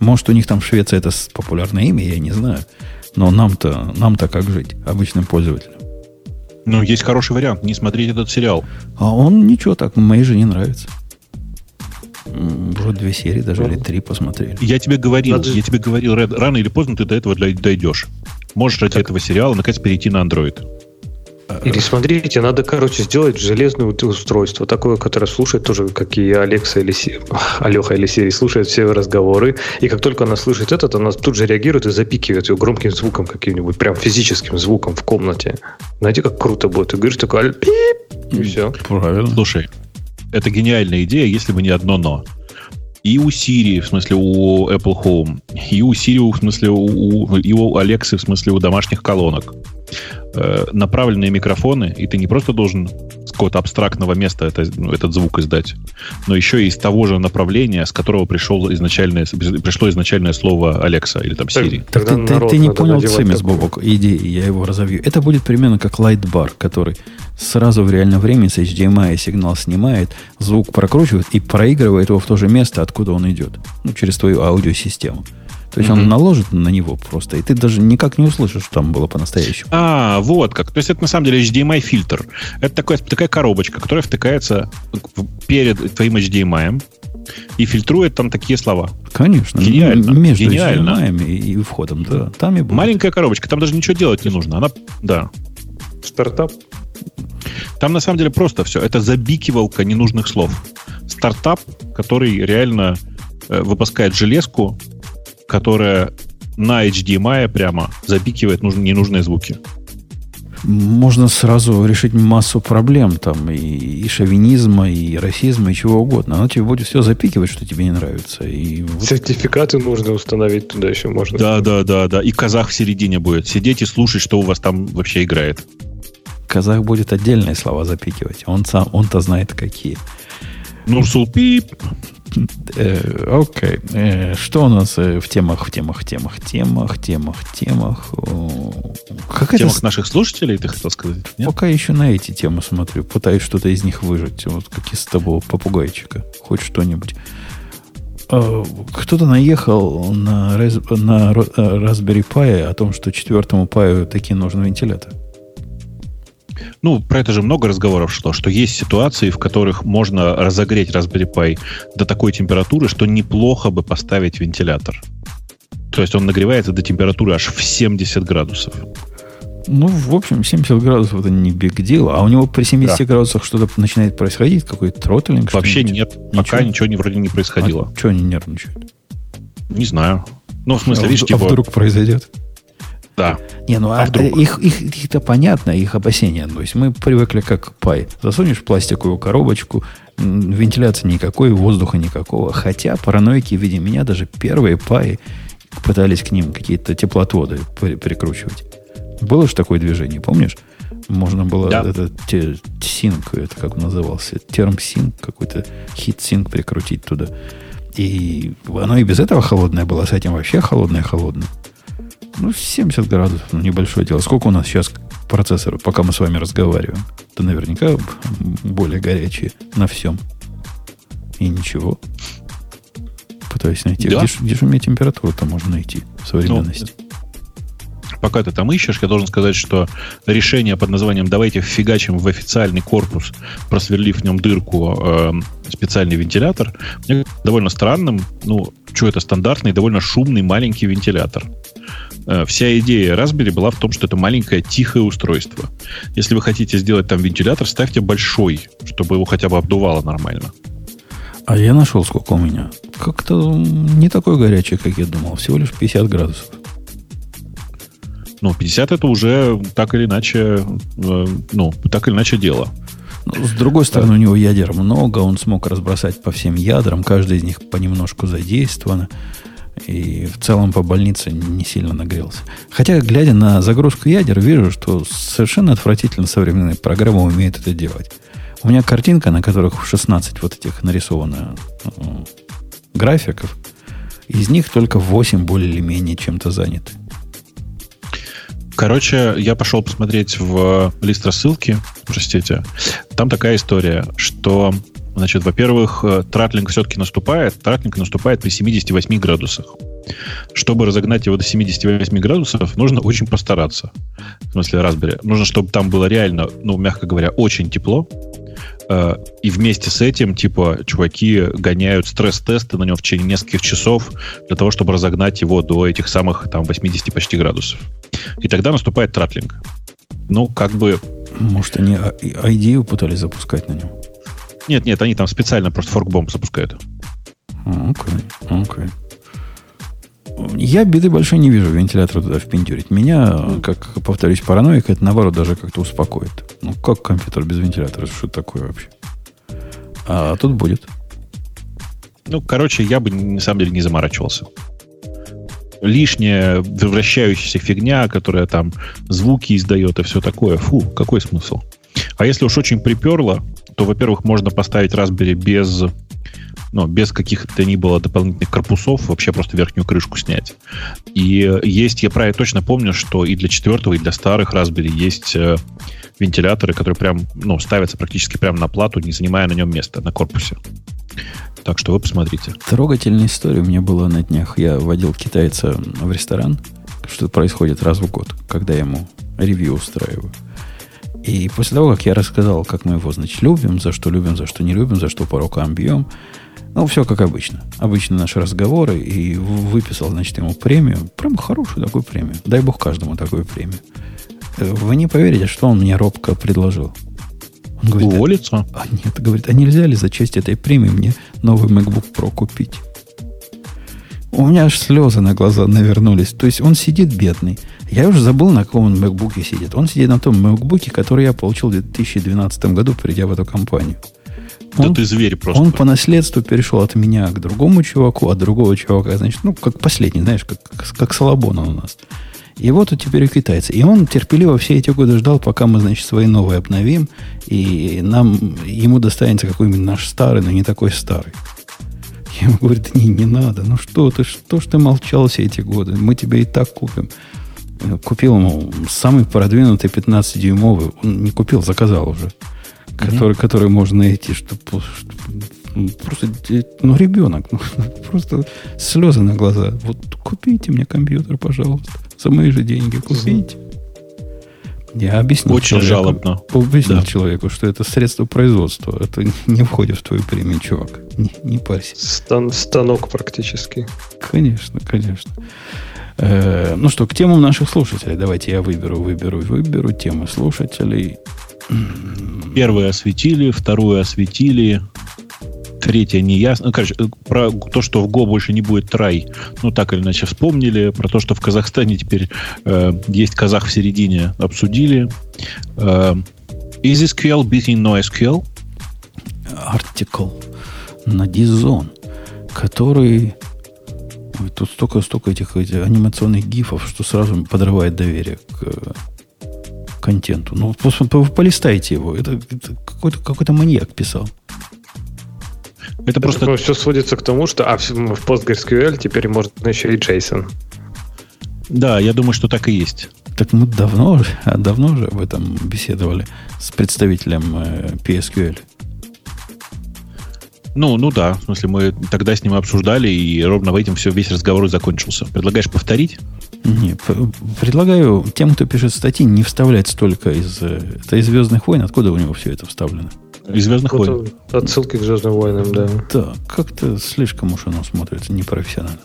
Может, у них там в Швеции это популярное имя, я не знаю. Но нам-то, нам-то как жить, обычным пользователям? Ну, есть хороший вариант, не смотреть этот сериал. А он ничего так, моей жене нравится. Уже две серии даже, или три посмотрели. Я тебе говорил, Надо... я тебе говорил, рано или поздно ты до этого дойдешь. Можешь ради этого сериала наконец перейти на Android. Или смотрите, надо, короче, сделать железное устройство, такое, которое слушает тоже, как и Алекса или Си... [laughs] Алеха или Сири, слушает все разговоры, и как только она слышит этот, она тут же реагирует и запикивает ее громким звуком каким-нибудь, прям физическим звуком в комнате. Знаете, как круто будет? Ты говоришь такой, пип, и все. Правильно. Слушай, это гениальная идея, если бы не одно «но» и у Siri, в смысле у Apple Home, и у Siri, в смысле у, и у Alexa, в смысле у домашних колонок. Э, направленные микрофоны, и ты не просто должен с какого-то абстрактного места это, ну, этот звук издать, но еще и из того же направления, с которого пришел изначальное, пришло изначальное слово Alexa или там Siri. Так, ты, ты, ты не понял цимис, Бобок, иди, я его разовью. Это будет примерно как лайтбар, который сразу в реальном времени с HDMI сигнал снимает, звук прокручивает и проигрывает его в то же место, откуда он идет. Ну, через твою аудиосистему. То есть mm-hmm. он наложит на него просто, и ты даже никак не услышишь, что там было по-настоящему. А, вот как. То есть это на самом деле HDMI-фильтр. Это такая, такая коробочка, которая втыкается перед твоим HDMI и фильтрует там такие слова. Конечно. Гениально. Между Гениально. HDMI и, и входом, да. Там и будет. Маленькая коробочка, там даже ничего делать не нужно. Она, да. Стартап. Там на самом деле просто все. Это забикивалка ненужных слов. Стартап, который реально э, выпускает железку, которая на HDMI прямо запикивает нужные, ненужные звуки. Можно сразу решить массу проблем, там, и, и шовинизма, и расизма, и чего угодно. Оно тебе будет все запикивать, что тебе не нравится. И вот... Сертификаты нужно установить туда еще можно. Да, да, да, да. И казах в середине будет сидеть и слушать, что у вас там вообще играет. Казах будет отдельные слова запикивать. Он сам, он-то знает какие. Нурсул пип. Э, окей. Э, что у нас э, в темах, в темах, темах, темах, темах, темах? Как в темах наших слушателей, ты хотел сказать? Нет? Пока еще на эти темы смотрю. Пытаюсь что-то из них выжать. Вот как из того попугайчика. Хоть что-нибудь. Кто-то наехал на, на Raspberry Pi о том, что четвертому Pi таки нужен вентилятор ну, про это же много разговоров шло, что есть ситуации, в которых можно разогреть Raspberry Pi до такой температуры, что неплохо бы поставить вентилятор. То есть он нагревается до температуры аж в 70 градусов. Ну, в общем, 70 градусов это не big deal. А у него при 70 да. градусах что-то начинает происходить? Какой-то тротлинг? Вообще нет. Ничего? Пока ничего не, вроде не происходило. А что они нервничают? Не знаю. Ну, в смысле, а, видишь, а типа... вдруг произойдет? Да. Не, ну а, а их, их, их-то понятно, их опасения. То есть мы привыкли как пай. Засунешь пластиковую коробочку, вентиляции никакой, воздуха никакого. Хотя параноики в виде меня даже первые паи пытались к ним какие-то теплоотводы прикручивать. Было же такое движение, помнишь? Можно было Да. это синк, это как он назывался, терм синк, какой-то хит синк прикрутить туда. И оно и без этого холодное было, с этим вообще холодное-холодное. Ну, 70 градусов, ну, небольшое дело. Сколько у нас сейчас процессоров, пока мы с вами разговариваем? Да наверняка более горячие на всем. И ничего. Пытаюсь найти. Да. Где, где же у меня температуру-то можно найти в современности? Пока ты там ищешь, я должен сказать, что решение под названием «давайте вфигачим в официальный корпус, просверлив в нем дырку э, специальный вентилятор», мне довольно странным. Ну, что это стандартный, довольно шумный маленький вентилятор. Э, Вся идея Raspberry была в том, что это маленькое тихое устройство. Если вы хотите сделать там вентилятор, ставьте большой, чтобы его хотя бы обдувало нормально. А я нашел, сколько у меня. Как-то не такой горячий, как я думал. Всего лишь 50 градусов. Ну, 50 это уже так или иначе, э, ну, так или иначе дело. Ну, с другой стороны, у него ядер много, он смог разбросать по всем ядрам, каждый из них понемножку задействовано. И в целом по больнице не сильно нагрелся. Хотя, глядя на загрузку ядер, вижу, что совершенно отвратительно современные программы умеют это делать. У меня картинка, на которых 16 вот этих нарисовано э, графиков. Из них только 8 более или менее чем-то заняты. Короче, я пошел посмотреть в лист рассылки, простите. Там такая история, что, значит, во-первых, э, тратлинг все-таки наступает. Тратлинг наступает при 78 градусах. Чтобы разогнать его до 78 градусов, нужно очень постараться. В смысле, Raspberry. Нужно, чтобы там было реально, ну, мягко говоря, очень тепло. Э, И вместе с этим, типа, чуваки гоняют стресс-тесты на нем в течение нескольких часов для того, чтобы разогнать его до этих самых там 80 почти градусов. И тогда наступает тратлинг. Ну, как бы... Может, они а- и- ID пытались запускать на нем? Нет, нет, они там специально просто форкбомб запускают. А, Окей, окей. Я беды большой не вижу вентилятор туда впендюрить. Меня, как повторюсь, параноика, это наоборот даже как-то успокоит. Ну, как компьютер без вентилятора? Что такое вообще? А тут будет. Ну, короче, я бы на самом деле не заморачивался. Лишняя вращающаяся фигня, которая там звуки издает и все такое. Фу, какой смысл? А если уж очень приперло, то, во-первых, можно поставить Raspberry без, ну, без каких-то ни было дополнительных корпусов, вообще просто верхнюю крышку снять. И есть, я правильно точно помню, что и для четвертого, и для старых Raspberry есть э, вентиляторы, которые прям, ну, ставятся практически прямо на плату, не занимая на нем места, на корпусе. Так что вы посмотрите. Трогательная история у меня была на днях. Я водил китайца в ресторан, что происходит раз в год, когда я ему ревью устраиваю. И после того, как я рассказал, как мы его, значит, любим, за что любим, за что не любим, за что по рукам бьем, ну, все как обычно. Обычно наши разговоры. И выписал, значит, ему премию. Прям хорошую такую премию. Дай бог каждому такую премию. Вы не поверите, что он мне робко предложил. Он говорит, Уволиться? а нет, говорит, а нельзя ли за честь этой премии мне новый MacBook Pro купить? У меня аж слезы на глаза навернулись. То есть он сидит бедный. Я уже забыл, на каком он MacBook сидит. Он сидит на том MacBook, который я получил в 2012 году, придя в эту компанию. Да Он- ты зверь просто. Он по наследству перешел от меня к другому чуваку, от другого чувака, значит, ну, как последний, знаешь, как, как, Салабон он у нас. И вот он теперь у китайца. И он терпеливо все эти годы ждал, пока мы, значит, свои новые обновим, и нам, ему достанется какой-нибудь наш старый, но не такой старый. [laughs] Я ему говорю, да не, не надо, ну что ты, что ж ты молчал все эти годы, мы тебе и так купим. Купил ему самый продвинутый 15-дюймовый, он не купил, заказал уже, который, который можно найти, чтобы просто, э, ну, ребенок, ну, [laughs] просто слезы на глаза. Вот купите мне компьютер, пожалуйста, за мои же деньги купите. Я объяснил Очень человеку- жалобно. Объяснил Да. человеку, что это средство производства. Это [laughs] не входит в твою премию, чувак. Не, не парься. Стан- станок практически. Конечно, конечно. Э, ну что, к темам наших слушателей. Давайте я выберу, выберу, выберу темы слушателей. Первое осветили, второе осветили, третье не ясно. Ну, короче, э, про то, что в Go больше не будет трай, ну, так или иначе вспомнили. Про то, что в Казахстане теперь э, есть казах в середине, обсудили. Э, is SQL beating NoSQL? Артикл на Дизон, который... Ой, тут столько, столько этих, этих анимационных гифов, что сразу подрывает доверие к, контенту. Ну, просто полистайте его. Это, это какой-то, какой-то маньяк писал. Это просто... Это все сводится к тому, что а в PostgreSQL теперь можно еще и JSON. Да, я думаю, что так и есть. Так мы давно, [laughs] давно уже об этом беседовали с представителем э, PSQL. Ну, ну да, в смысле, мы тогда с ним обсуждали, и ровно в этом все, весь разговор и закончился. Предлагаешь повторить? Нет, предлагаю тем, кто пишет статьи, не вставлять столько из... Э, это из «Звездных войн». Откуда у него все это вставлено? Из «Звездных вот войн». Отсылки к «Звездным войнам», да. Да, как-то слишком уж оно смотрится непрофессионально.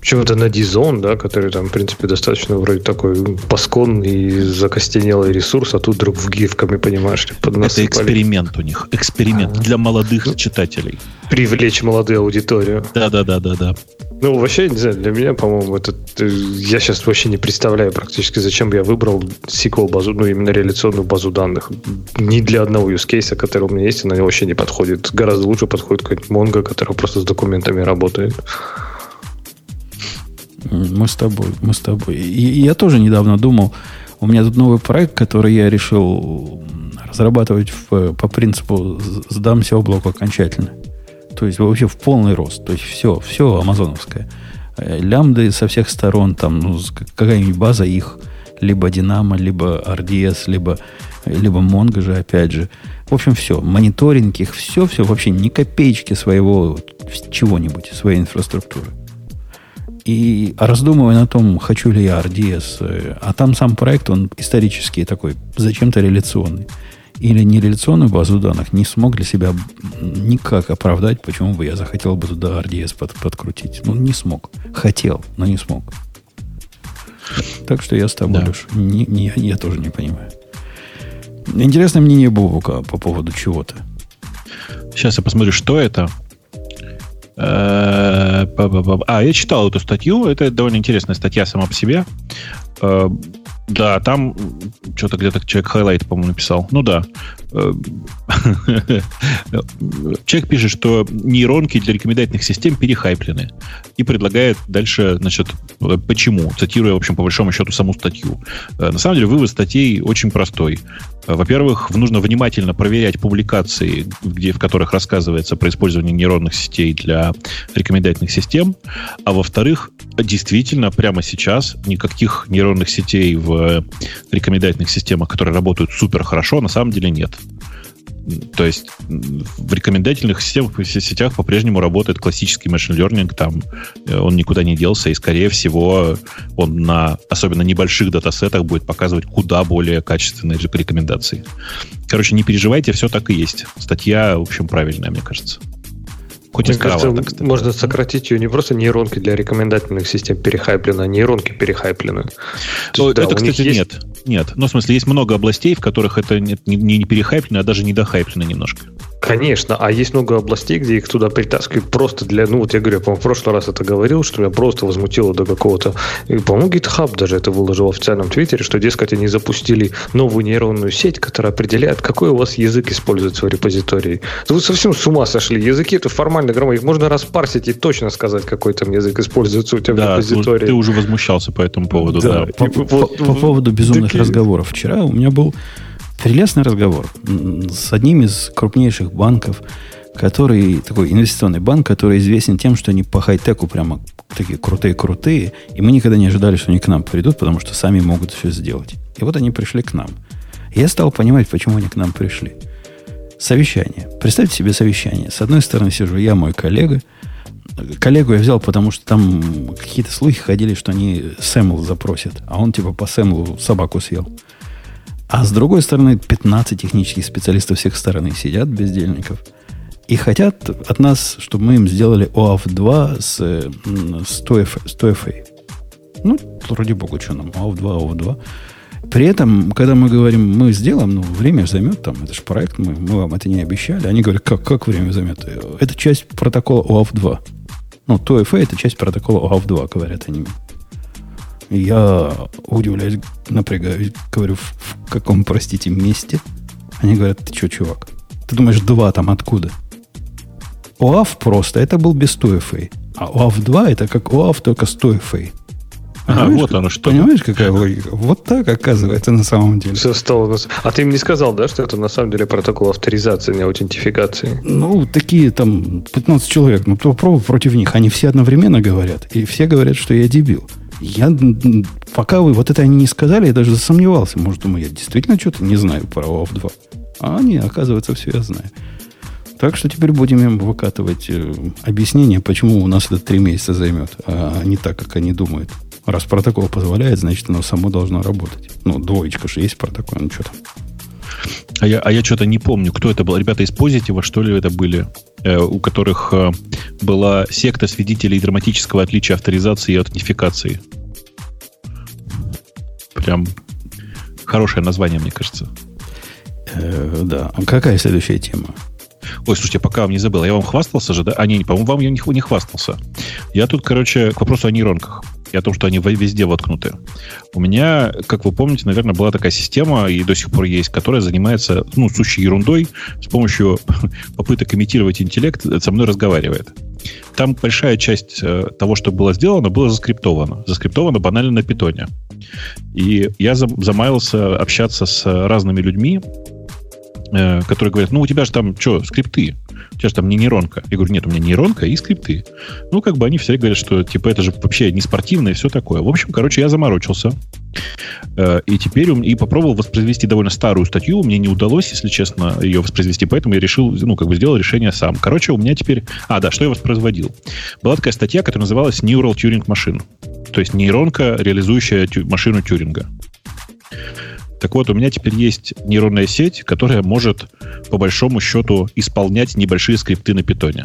Почему-то на Dizon, да, который там, в принципе, достаточно вроде такой паскон и закостенелый ресурс, а тут вдруг в гифками, понимаешь, под нас Это эксперимент у них. Эксперимент А-а-а. для молодых ну, читателей. Привлечь молодую аудиторию. Да-да-да-да-да. Ну, вообще, не знаю, для меня, по-моему, это... Я сейчас вообще не представляю практически, зачем я выбрал SQL базу, ну, именно реляционную базу данных. Ни для одного use case, который у меня есть, она вообще не подходит. Гораздо лучше подходит какой-нибудь Mongo, который просто с документами работает. Мы с тобой, мы с тобой. И я тоже недавно думал, у меня тут новый проект, который я решил разрабатывать в, по принципу сдамся облаку окончательно. То есть вообще в полный рост. То есть все, все амазоновское. Э, лямды со всех сторон, там ну, какая-нибудь база их, либо Динамо, либо RDS, либо, либо Mongo же, опять же. В общем, все. Мониторинг их, все, все, вообще ни копеечки своего чего-нибудь, своей инфраструктуры. И раздумывая на том, хочу ли я RDS, э, а там сам проект, он исторический такой, зачем-то реляционный. Или не реляционную базу данных не смог для себя никак оправдать, почему бы я захотел бы туда RDS под, подкрутить. Ну, не смог. Хотел, но не смог. Так что я с тобой, да. Леш, не, не, я тоже не понимаю. Интересное мнение Бобука по поводу чего-то. Сейчас я посмотрю, что это. Э, а, я читал эту статью. Это довольно интересная статья сама по себе. Э, да, там что-то где-то человек highlight, по-моему, написал. Ну да. Э, [laughs] человек пишет, что нейронки для рекомендательных систем перехайплены. И предлагает дальше, значит, почему, цитируя, в общем, по большому счету, саму статью. На самом деле, вывод статей очень простой. Во-первых, нужно внимательно проверять публикации, где, в которых рассказывается про использование нейронных сетей для рекомендательных систем. А во-вторых, действительно, прямо сейчас никаких нейронных сетей в рекомендательных системах, которые работают супер хорошо, на самом деле нет. То есть в рекомендательных системах, в сетях по-прежнему работает классический машин learning, там э, он никуда не делся, и, скорее всего, он на особенно небольших датасетах будет показывать куда более качественные рекомендации. Короче, не переживайте, все так и есть. Статья, в общем, правильная, мне кажется. Хоть Мне кажется, кстати. можно сократить ее не просто нейронки для рекомендательных систем перехайплены, а нейронки перехайплены. Ну, это, да, кстати, есть... нет. Нет. Ну, в смысле, есть много областей, в которых это не, не, перехайплено, а даже не дохайплено немножко. Конечно, а есть много областей, где их туда притаскивают просто для, ну вот я говорю, по-моему, в прошлый раз это говорил, что меня просто возмутило до какого-то, по-моему, GitHub даже это выложил в официальном твиттере, что, дескать, они запустили новую нейронную сеть, которая определяет, какой у вас язык используется в репозитории. Вы совсем с ума сошли. Языки это формально грамма, их можно распарсить и точно сказать, какой там язык используется у тебя да, в репозитории. Ты уже возмущался по этому поводу. Да, да. По, по, по, по поводу безумных такие... разговоров. Вчера у меня был Прелестный разговор с одним из крупнейших банков, который, такой инвестиционный банк, который известен тем, что они по хай-теку прямо такие крутые-крутые, и мы никогда не ожидали, что они к нам придут, потому что сами могут все сделать. И вот они пришли к нам. Я стал понимать, почему они к нам пришли. Совещание. Представьте себе совещание. С одной стороны сижу я, мой коллега. Коллегу я взял, потому что там какие-то слухи ходили, что они Сэмл запросят, а он типа по Сэмлу собаку съел. А с другой стороны, 15 технических специалистов всех сторон сидят, бездельников, и хотят от нас, чтобы мы им сделали OAuth 2 с, с, TOF, с TOFA. Ну, вроде богу, что нам, OAuth 2, OAuth 2. При этом, когда мы говорим, мы сделаем, ну, время займет, там, это же проект, мы, мы вам это не обещали. Они говорят, как, как время займет? Это часть протокола OAuth 2. Ну, TOFA это часть протокола OAuth 2, говорят они. Я удивляюсь, напрягаюсь, говорю, в, в каком, простите, месте? Они говорят, ты что, чувак? Ты думаешь, два там откуда? ОАФ просто, это был без TOEFA. А ОАФ 2 это как ОАФ, только с TOEFA. А, вот оно что. Понимаешь, какая логика? Вот так оказывается на самом деле. Все стало... А ты им не сказал, да, что это на самом деле протокол авторизации, не аутентификации? Ну, такие там 15 человек, ну, попробуй против них. Они все одновременно говорят. И все говорят, что я дебил. Я, пока вы вот это они не сказали, я даже засомневался. Может, думаю, я действительно что-то не знаю про OAuth 2. А они, оказывается, все я знаю. Так что теперь будем им выкатывать э, объяснение, почему у нас это три месяца займет, а не так, как они думают. Раз протокол позволяет, значит, оно само должно работать. Ну, двоечка же есть протокол, ну что там. А я, а я что-то не помню, кто это был. Ребята из Позитива, что ли, это были? Э, у которых э, была секта свидетелей драматического отличия авторизации и аутентификации. Прям хорошее название, мне кажется. Э, да. А какая следующая тема? Ой, слушайте, пока вам не забыл, я вам хвастался же, да? А, не, по-моему, вам я не, не хвастался. Я тут, короче, к вопросу о нейронках и о том, что они везде воткнуты. У меня, как вы помните, наверное, была такая система, и до сих пор есть, которая занимается, ну, сущей ерундой, с помощью [laughs] попыток имитировать интеллект, со мной разговаривает. Там большая часть э, того, что было сделано, было заскриптовано. Заскриптовано банально на питоне. И я замаялся общаться с разными людьми, Э, которые говорят, ну, у тебя же там, что, скрипты? Же там не нейронка. Я говорю, нет, у меня нейронка и скрипты. Ну, как бы они все говорят, что, типа, это же вообще не спортивное и все такое. В общем, короче, я заморочился. Э, и теперь и попробовал воспроизвести довольно старую статью. Мне не удалось, если честно, ее воспроизвести, поэтому я решил, ну, как бы сделал решение сам. Короче, у меня теперь... А, да, что я воспроизводил? Была такая статья, которая называлась Neural Turing Machine. То есть нейронка, реализующая тю- машину Тюринга. Так вот, у меня теперь есть нейронная сеть, которая может, по большому счету, исполнять небольшие скрипты на питоне.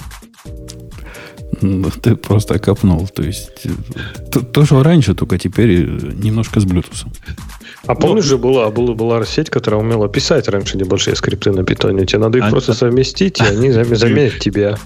Ну, ты просто копнул. То есть то, то, что раньше, только теперь немножко с Bluetooth. А помнишь же, была, была, была сеть, которая умела писать раньше небольшие скрипты на питоне. Тебе надо их они... просто совместить, и они [laughs] заменят тебя.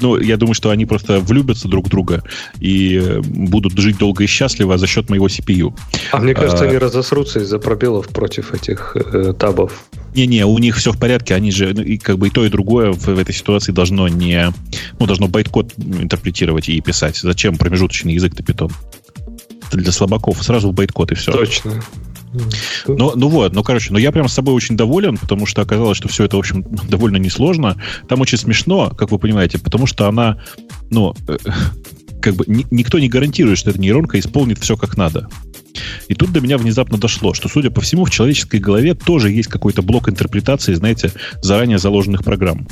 Ну, я думаю, что они просто влюбятся друг в друга и э, будут жить долго и счастливо за счет моего CPU. А мне кажется, а... они разосрутся из-за пробелов против этих э, табов. Не-не, у них все в порядке, они же, ну, и как бы и то, и другое в, в этой ситуации должно не, ну, должно байткод интерпретировать и писать. Зачем промежуточный язык-то питон? Это для слабаков. Сразу в байткод и все. Точно. Ну, ну вот, ну, короче, ну я прям с собой очень доволен, потому что оказалось, что все это, в общем, [laughs] довольно несложно. Там очень смешно, как вы понимаете, потому что она, ну, э, [laughs] как бы ни, никто не гарантирует, что эта нейронка исполнит все как надо. И тут до меня внезапно дошло, что, судя по всему, в человеческой голове тоже есть какой-то блок интерпретации, знаете, заранее заложенных программ,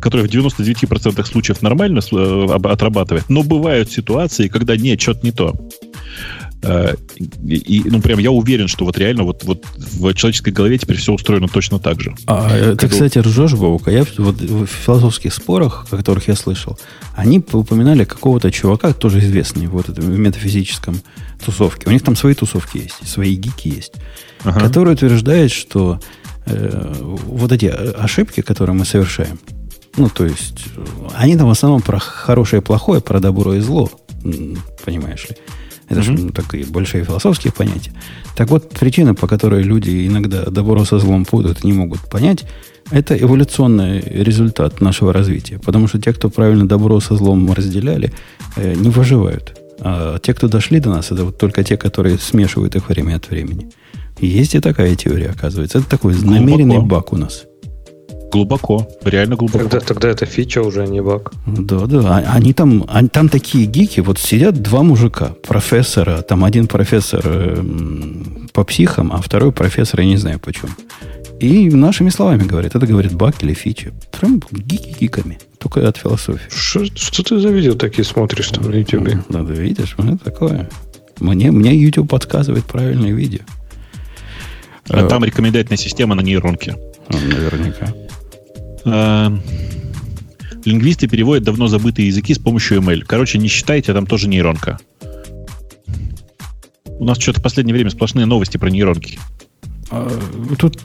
который в 99% случаев нормально э, отрабатывает, но бывают ситуации, когда нет, что-то не то. Э, и, ну, прям я уверен, что вот реально вот, вот в человеческой голове теперь все устроено точно так же. А, ты, как кстати, ржешь, Вовка. Я вот в философских спорах, о которых я слышал, они упоминали какого-то чувака, тоже известный вот это, в метафизическом тусовке. У них там свои тусовки есть, свои гики есть, ага. который утверждает, что э, вот эти ошибки, которые мы совершаем, ну, то есть, они там в основном про хорошее и плохое, про добро и зло, понимаешь ли. Это mm-hmm. же ну, такие большие философские понятия. Так вот, причина, по которой люди иногда добро со злом путают, не могут понять, это эволюционный результат нашего развития. Потому что те, кто правильно добро со злом разделяли, э, не выживают. А те, кто дошли до нас, это вот только те, которые смешивают их время от времени. И есть и такая теория, оказывается. Это такой намеренный баг у нас. Глубоко, реально глубоко. Тогда, тогда это фича уже, а не баг. Да, да. А, они там, они, там такие гики, вот сидят два мужика, профессора, там один профессор э, по психам, а второй профессор, я не знаю почему. И нашими словами говорит, это говорит баг или фича. Прям гики гиками, только от философии. Что, что ты за видео такие смотришь там на YouTube? Да, да, видишь, это такое. Мне, мне YouTube подсказывает правильное видео. А там рекомендательная система на нейронке. Наверняка. Э, лингвисты переводят давно забытые языки с помощью ML. Короче, не считайте, там тоже нейронка. У нас что-то в последнее время сплошные новости про нейронки. А, тут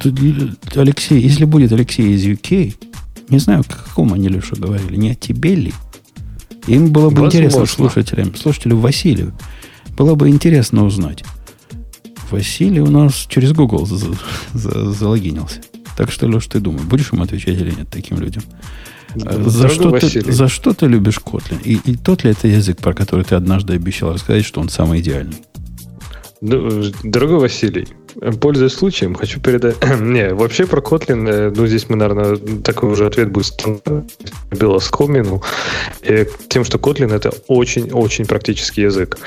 Алексей, если будет Алексей из UK, не знаю, о каком они Леша говорили, не о тебе ли? Им было бы Возможно. интересно слушателям, слушателю Василию, было бы интересно узнать. Василий у нас через Google залогинился. Так что, Леш, ты думай, будешь ему отвечать или нет таким людям? Да, за, что ты, за что ты любишь Kotlin? И, и тот ли это язык, про который ты однажды обещал рассказать, что он самый идеальный? Дорогой Василий, Пользуясь случаем, хочу передать... [clears throat] Не, вообще про Kotlin, э, ну, здесь мы, наверное, такой уже ответ будет Билла Скомину. Тем, что Kotlin — это очень-очень практический язык.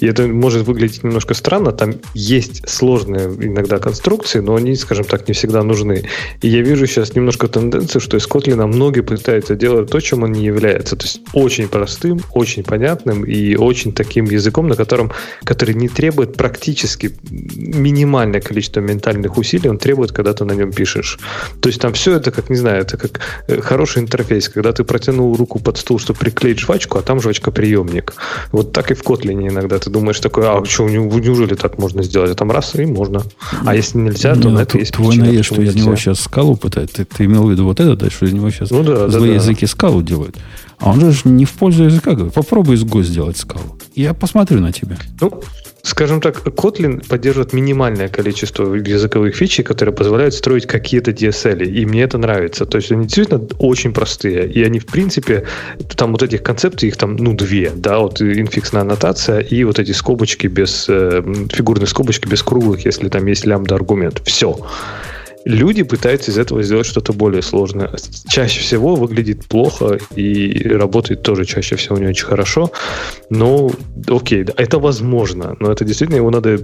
И это может выглядеть немножко странно. Там есть сложные иногда конструкции, но они, скажем так, не всегда нужны. И я вижу сейчас немножко тенденцию, что из Kotlin многие пытаются делать то, чем он не является. То есть очень простым, очень понятным и очень таким языком, на котором, который не требует практически минимально минимальное количество ментальных усилий он требует, когда ты на нем пишешь. То есть там все это, как, не знаю, это как э, хороший интерфейс, когда ты протянул руку под стул, чтобы приклеить жвачку, а там жвачка-приемник. Вот так и в Kotlin иногда ты думаешь такой, а что, неужели так можно сделать? А там раз и можно. А если нельзя, то на это есть Твой причина, наезд, что из него сейчас скалу пытает, ты, ты имел в виду вот это, да, что из него сейчас ну, да, злые да, языки да. скалу делают. А он же не в пользу языка говорит. Попробуй из Go сделать скалу. Я посмотрю на тебя. Ну, скажем так, Kotlin поддерживает минимальное количество языковых фичей, которые позволяют строить какие-то DSL. И мне это нравится. То есть они действительно очень простые. И они, в принципе, там вот этих концепций, их там, ну, две. Да, вот инфиксная аннотация и вот эти скобочки без, э, фигурные скобочки без круглых, если там есть лямбда-аргумент. Все люди пытаются из этого сделать что-то более сложное. Чаще всего выглядит плохо и работает тоже чаще всего не очень хорошо. Но, окей, это возможно, но это действительно его надо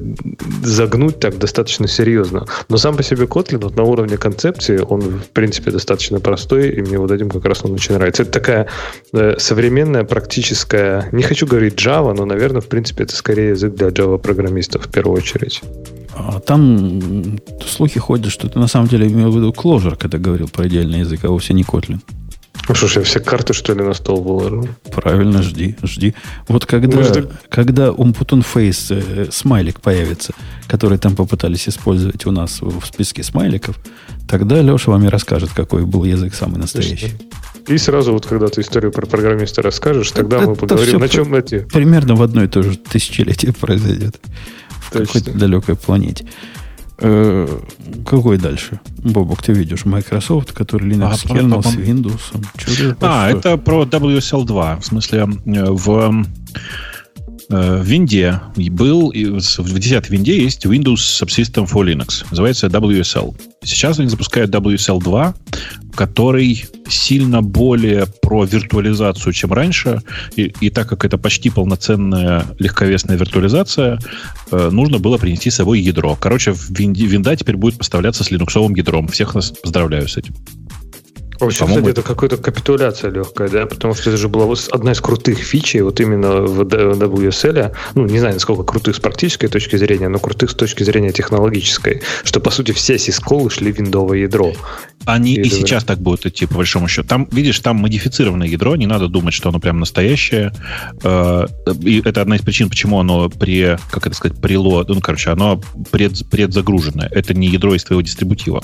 загнуть так достаточно серьезно. Но сам по себе Kotlin вот на уровне концепции, он, в принципе, достаточно простой, и мне вот этим как раз он очень нравится. Это такая э, современная практическая, не хочу говорить Java, но, наверное, в принципе, это скорее язык для Java-программистов в первую очередь. А там слухи ходят, что ты на самом деле имел в виду Clojure, когда говорил про идеальный язык, а вовсе не Kotlin. Ну что ж, я все карты, что ли, на стол выложил? Правильно, жди, жди. Вот когда, Может... когда Umputun Face э, смайлик появится, который там попытались использовать у нас в списке смайликов, тогда Леша вам и расскажет, какой был язык самый настоящий. И сразу вот, когда ты историю про программиста расскажешь, тогда это, мы поговорим, на чем эти... Примерно в одно и то же тысячелетие произойдет какой-то далекой планете. Э, какой дальше? Бобок, ты видишь Microsoft, который Linux а, kernel с Windows. Чудо, а, это про WSL 2. В смысле, э, в Э, в Винде был, в 10 Винде есть Windows Subsystem for Linux. Называется WSL. Сейчас они запускают WSL 2, который сильно более про виртуализацию, чем раньше. И, и так как это почти полноценная легковесная виртуализация, э, нужно было принести с собой ядро. Короче, Винде, винда теперь будет поставляться с линуксовым ядром. Всех нас поздравляю с этим. В общем, кстати, это какая-то капитуляция легкая, да, потому что это же была одна из крутых фичей вот именно в WSL, ну, не знаю, насколько крутых с практической точки зрения, но крутых с точки зрения технологической, что, по сути, все сисколы шли в виндовое ядро. Они и, и сейчас так будут идти, по большому счету. Там, видишь, там модифицированное ядро, не надо думать, что оно прям настоящее. Э, и это одна из причин, почему оно при, как это сказать, прило, ну, короче, оно пред, предзагруженное. Это не ядро из твоего дистрибутива.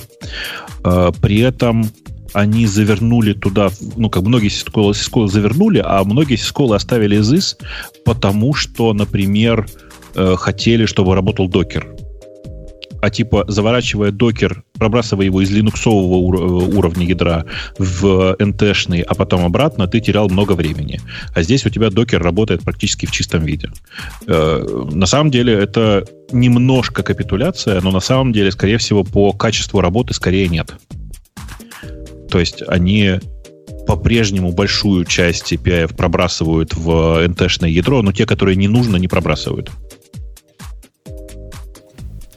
Э, при этом они завернули туда, ну, как многие сисколы, сисколы завернули, а многие сисколы оставили из потому что, например, э, хотели, чтобы работал докер. А типа, заворачивая докер, пробрасывая его из линуксового ур- уровня ядра в NT-шный, а потом обратно, ты терял много времени. А здесь у тебя докер работает практически в чистом виде. Э, на самом деле это немножко капитуляция, но на самом деле, скорее всего, по качеству работы скорее нет. То есть они по-прежнему большую часть API пробрасывают в NT-шное ядро, но те, которые не нужно, не пробрасывают.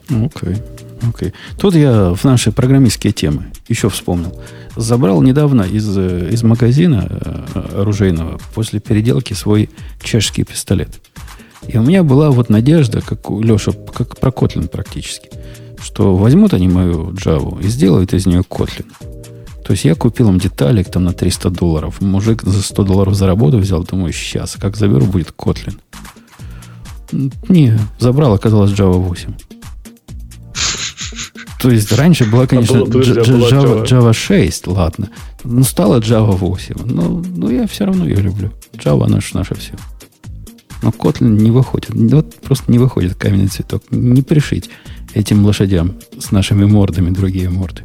Окей. Okay. Okay. Тут я в наши программистские темы еще вспомнил. Забрал недавно из, из магазина э, оружейного после переделки свой чешский пистолет. И у меня была вот надежда, как у Леша, как про Kotlin практически, что возьмут они мою Java и сделают из нее Kotlin. То есть я купил им деталик там на 300 долларов. Мужик за 100 долларов за работу взял. Думаю, сейчас, как заберу, будет Kotlin. Не, забрал, оказалось Java 8. То есть раньше была, конечно, а было, Java, Java 6, ладно. Но стала Java 8. Но, но я все равно ее люблю. Java наш, наше все. Но Kotlin не выходит. Вот просто не выходит каменный цветок. Не пришить этим лошадям с нашими мордами другие морды.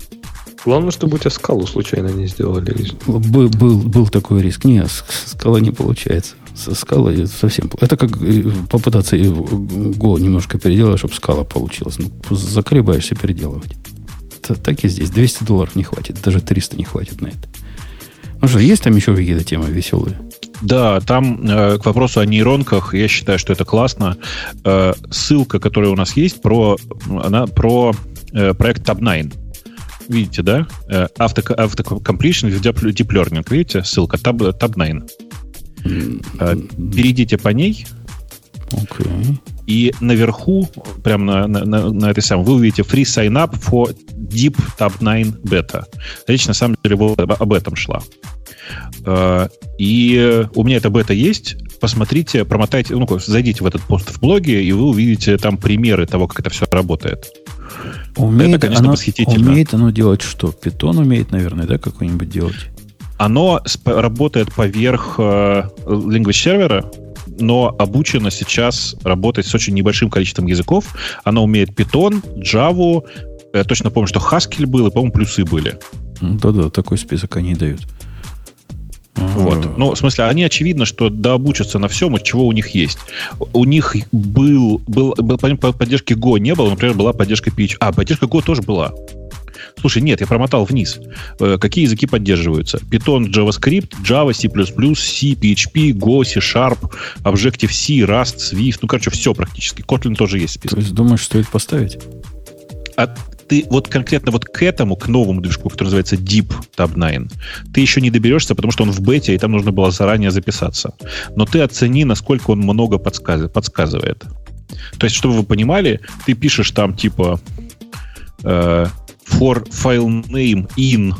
Главное, чтобы у тебя скалу случайно не сделали. Был, был, был такой риск. Нет, скала не получается. Со скалой совсем... Это как э, попытаться Go немножко переделать, чтобы скала получилась. Ну, заколебаешься переделывать. Так и здесь. 200 долларов не хватит. Даже 300 не хватит на это. Ну что, есть там еще какие-то темы веселые? Да, там э, к вопросу о нейронках, я считаю, что это классно. Э, ссылка, которая у нас есть, про, она про э, проект Tab9. Видите, да? Э, Completion with Deep Learning. Видите? Ссылка Tab, Tab9. Э, перейдите по ней. Okay. И наверху, прямо на, на, на, на этой самой, вы увидите free sign up for Deep Tab 9 Beta. Речь на самом деле об этом шла. Э, и у меня эта бета есть. Посмотрите, промотайте, ну, зайдите в этот пост в блоге, и вы увидите там примеры того, как это все работает. Умеет это, конечно, оно, восхитительно. Умеет оно делать что? Питон умеет, наверное, да, какой-нибудь делать? Оно работает поверх э, language сервера, но обучено сейчас работать с очень небольшим количеством языков. Оно умеет Python, Java, я точно помню, что Haskell был, и, по-моему, плюсы были. Да-да, такой список они дают. Вот. Ну, в смысле, они очевидно, что дообучатся на всем, от чего у них есть. У них был, был, был поддержки Go не было, например, была поддержка PHP. А, поддержка Go тоже была. Слушай, нет, я промотал вниз. Э, какие языки поддерживаются? Python, JavaScript, Java, C++, C, PHP, Go, C Sharp, Objective-C, Rust, Swift. Ну, короче, все практически. Kotlin тоже есть список. То есть думаешь, стоит поставить? А ты вот конкретно вот к этому, к новому движку, который называется Deep Tab 9, ты еще не доберешься, потому что он в бете, и там нужно было заранее записаться. Но ты оцени, насколько он много подсказ... подсказывает. То есть, чтобы вы понимали, ты пишешь там типа э, for file name in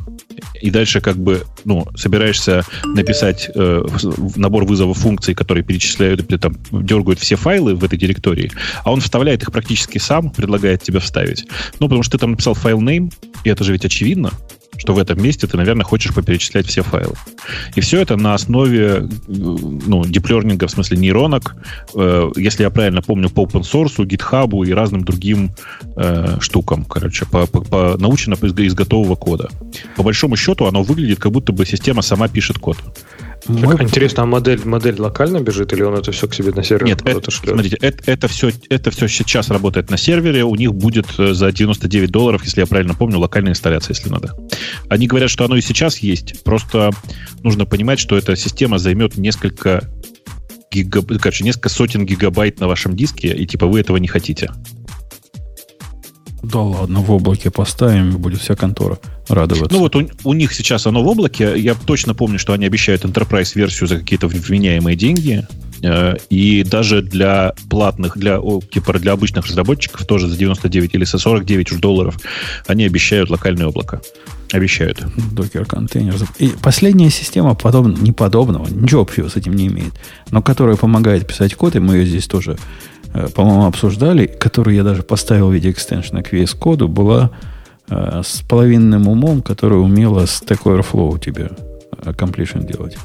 и дальше как бы ну, собираешься написать э, набор вызовов функций, которые перечисляют, там, дергают все файлы в этой директории, а он вставляет их практически сам, предлагает тебе вставить. Ну, потому что ты там написал файл name, и это же ведь очевидно что в этом месте ты, наверное, хочешь поперечислять все файлы. И все это на основе ну, диплернинга, в смысле нейронок, э, если я правильно помню, по open source, GitHub и разным другим э, штукам, короче, по, по, по, научено из, из готового кода. По большому счету оно выглядит, как будто бы система сама пишет код. Так, интересно, а модель, модель локально бежит или он это все к себе на сервер Нет, это, шлет? смотрите, это, это, все, это все сейчас работает на сервере, у них будет э, за 99 долларов, если я правильно помню, локальная инсталляция, если надо. Они говорят, что оно и сейчас есть, просто нужно понимать, что эта система займет несколько гигаб... короче, несколько сотен гигабайт на вашем диске, и типа вы этого не хотите. Да ладно, в облаке поставим, и будет вся контора радоваться. Ну вот у, у них сейчас оно в облаке. Я точно помню, что они обещают Enterprise-версию за какие-то вменяемые деньги. Э, и даже для платных, для, типа для обычных разработчиков, тоже за 99 или за 49 уж долларов, они обещают локальное облако. Обещают. Докер контейнер. И последняя система подоб... не подобного, ничего общего с этим не имеет, но которая помогает писать код, и мы ее здесь тоже по-моему, обсуждали, которую я даже поставил в виде экстеншена к VS коду, была э, с половинным умом, которая умела с такой Overflow тебе э, completion делать.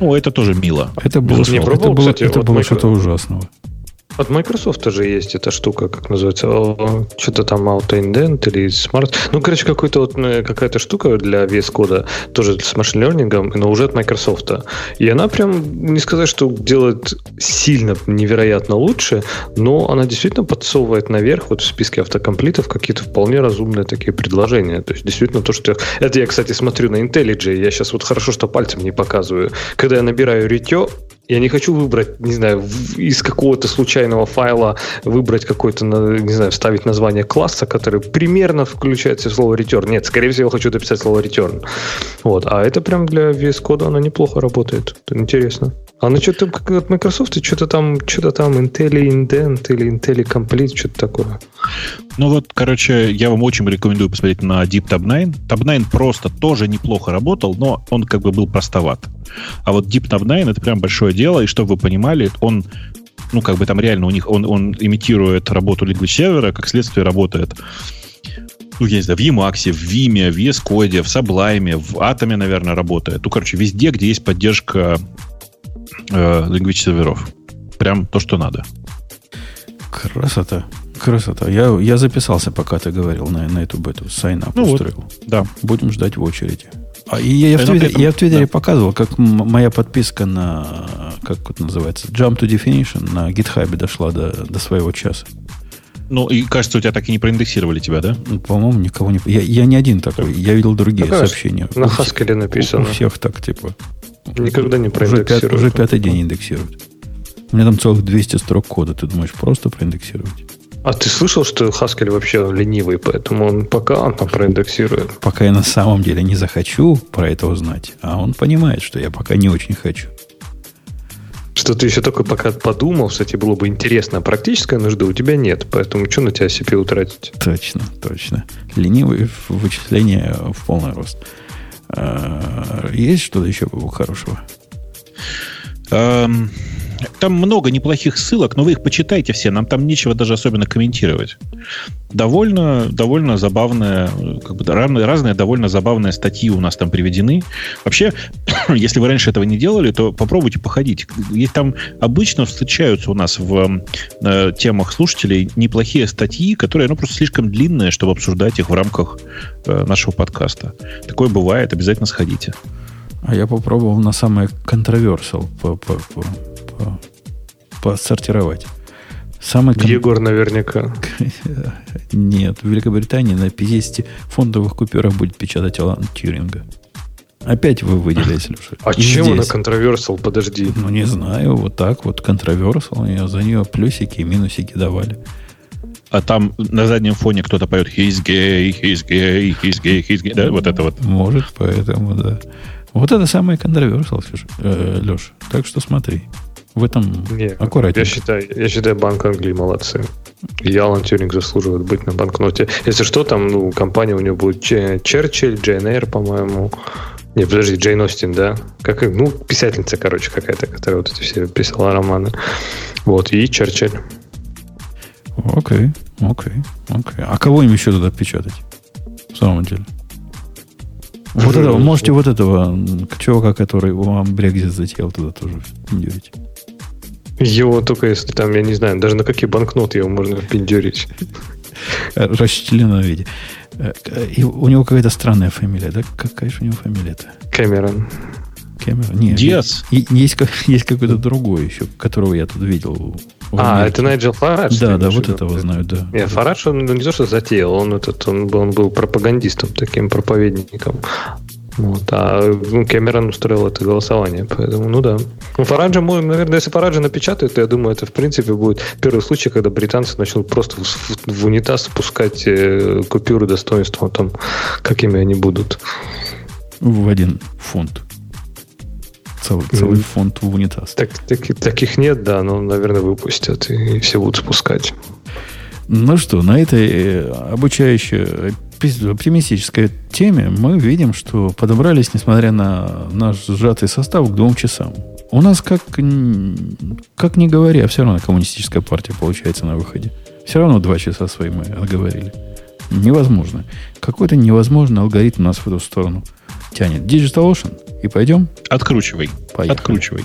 Ну, это тоже мило. Это было, не пробовал, это было, кстати, это вот было что-то ужасного. От Microsoft тоже есть эта штука, как называется, что-то там Auto-Indent или Smart. Ну, короче, какой-то вот, э, какая-то штука для VS кода, тоже с машин лернингом, но уже от Microsoft. И она прям, не сказать, что делает сильно невероятно лучше, но она действительно подсовывает наверх вот в списке автокомплитов какие-то вполне разумные такие предложения. То есть, действительно, то, что... Это я, кстати, смотрю на IntelliJ, я сейчас вот хорошо, что пальцем не показываю. Когда я набираю ритё, я не хочу выбрать, не знаю, из какого-то случайного файла выбрать какой-то, не знаю, вставить название класса, который примерно включается в слово return. Нет, скорее всего, хочу дописать слово return. Вот. А это прям для VS кода она неплохо работает. Это интересно. А ну что-то от Microsoft, что-то там, что-то там Intel Indent или Intel Complete, что-то такое. Ну вот, короче, я вам очень рекомендую посмотреть на Deep Tab 9. Tab 9 просто тоже неплохо работал, но он как бы был простоват. А вот Deep Tab 9 это прям большое дело, и чтобы вы понимали, он ну, как бы там реально у них, он, он имитирует работу language сервера, как следствие работает ну, я не знаю, в Emacs, в Vime, в VS Code, в Sublime, в Atom, наверное, работает. Ну, короче, везде, где есть поддержка э, language серверов. Прям то, что надо. Красота. Красота. Я, я записался, пока ты говорил на, на эту бету. Сайнап Ну вот. устроил. Да. Будем ждать в очереди. А, и я, в Э, но Твиттере, я в Твиттере да. показывал, как м- моя подписка на, как это называется, Jump to Definition на GitHub дошла до, до своего часа. Ну, и кажется, у тебя так и не проиндексировали тебя, да? Ну, По-моему, никого не... Я, я не один такой. Я видел другие конечно. сообщения. На Haskell написано. У, у всех так, типа. Никогда не уже, пят- проиндексируют. уже пятый день индексируют. У меня там целых 200 строк кода. Ты думаешь, просто проиндексировать? А ты слышал, что Haskell вообще ленивый, поэтому он пока он там проиндексирует. Пока я на самом деле не захочу про это узнать. А он понимает, что я пока не очень хочу. Что ты еще только пока подумал, кстати, было бы интересно, а практической нужды у тебя нет, поэтому что на тебя CPU тратить? Точно, точно. Ленивые вычисления в полный рост. А, Есть что-то еще хорошего? Эм, Там много неплохих ссылок, но вы их почитайте все, нам там нечего даже особенно комментировать. Довольно, довольно забавная, как бы разные, разные довольно забавные статьи у нас там приведены. Вообще, [coughs] если вы раньше этого не делали, то попробуйте походить. Есть там обычно встречаются у нас в э, темах слушателей неплохие статьи, которые ну, просто слишком длинные, чтобы обсуждать их в рамках э, нашего подкаста. Такое бывает, обязательно сходите. А я попробовал на самое controversial по, по, по- посортировать. Самый кон- Егор наверняка. [laughs] Нет, в Великобритании на 50 фунтовых купюрах будет печатать Алан Тьюринга. Опять вы выделились, Леша. А И чем она здесь. controversial? Подожди. Ну, не знаю, вот так вот, и за нее плюсики и минусики давали. А там на заднем фоне кто-то поет «He's gay, he's gay, he's gay, he's gay». Да, вот это вот. Может, поэтому, да. Вот это самое controversial, Леша. Так что смотри. В этом Не, аккуратнее. я считаю, я считаю, Банк Англии молодцы. И Алан Тюринг заслуживает быть на банкноте. Если что, там, ну, компания у него будет Че- Черчилль, Джейн Эйр, по-моему. Не, подожди, Джейн Остин, да? Как, ну, писательница, короче, какая-то, которая вот эти все писала романы. Вот, и Черчилль. Окей, окей, окей. А кого им еще туда печатать? В самом деле. Вот этого, можете вот этого чувака, который вам Брекзит затеял, туда тоже пиндюрить. Его только если там, я не знаю, даже на какие банкноты его можно пиндюрить. Э, Расчлененном виде. Э, И у него какая-то странная фамилия, да? Какая же у него фамилия-то? Кэмерон. Кэмерон? Нет. Диас. и- Есть, как- [laughs] есть какой-то другой еще, которого я тут видел. А, это Найджел Фарадж? Да, да, вот этого знаю, да. Не, Фарадж, он не то, что затеял, он, этот, он, был, он был пропагандистом, таким проповедником. Вот, а ну, Кэмерон устроил это голосование, поэтому, ну да. Ну, Фараджа, наверное, если Фараджа напечатают, то я думаю, это, в принципе, будет первый случай, когда британцы начнут просто в, в- унитаз спускать э, купюры достоинства о том, какими они будут. В один фунт. Целый, целый фунт в унитаз. Так, таки- таких нет, да, но, наверное, выпустят, и все будут спускать. Ну что, на этой э, обучающей, оптимистической теме мы видим, что подобрались, несмотря на наш сжатый состав, к двум часам. У нас, как, как не говоря, все равно коммунистическая партия получается на выходе. Все равно два часа свои мы отговорили. Невозможно. Какой-то невозможный алгоритм нас в эту сторону тянет. Digital Ocean. И пойдем? Откручивай. Поехали. Откручивай.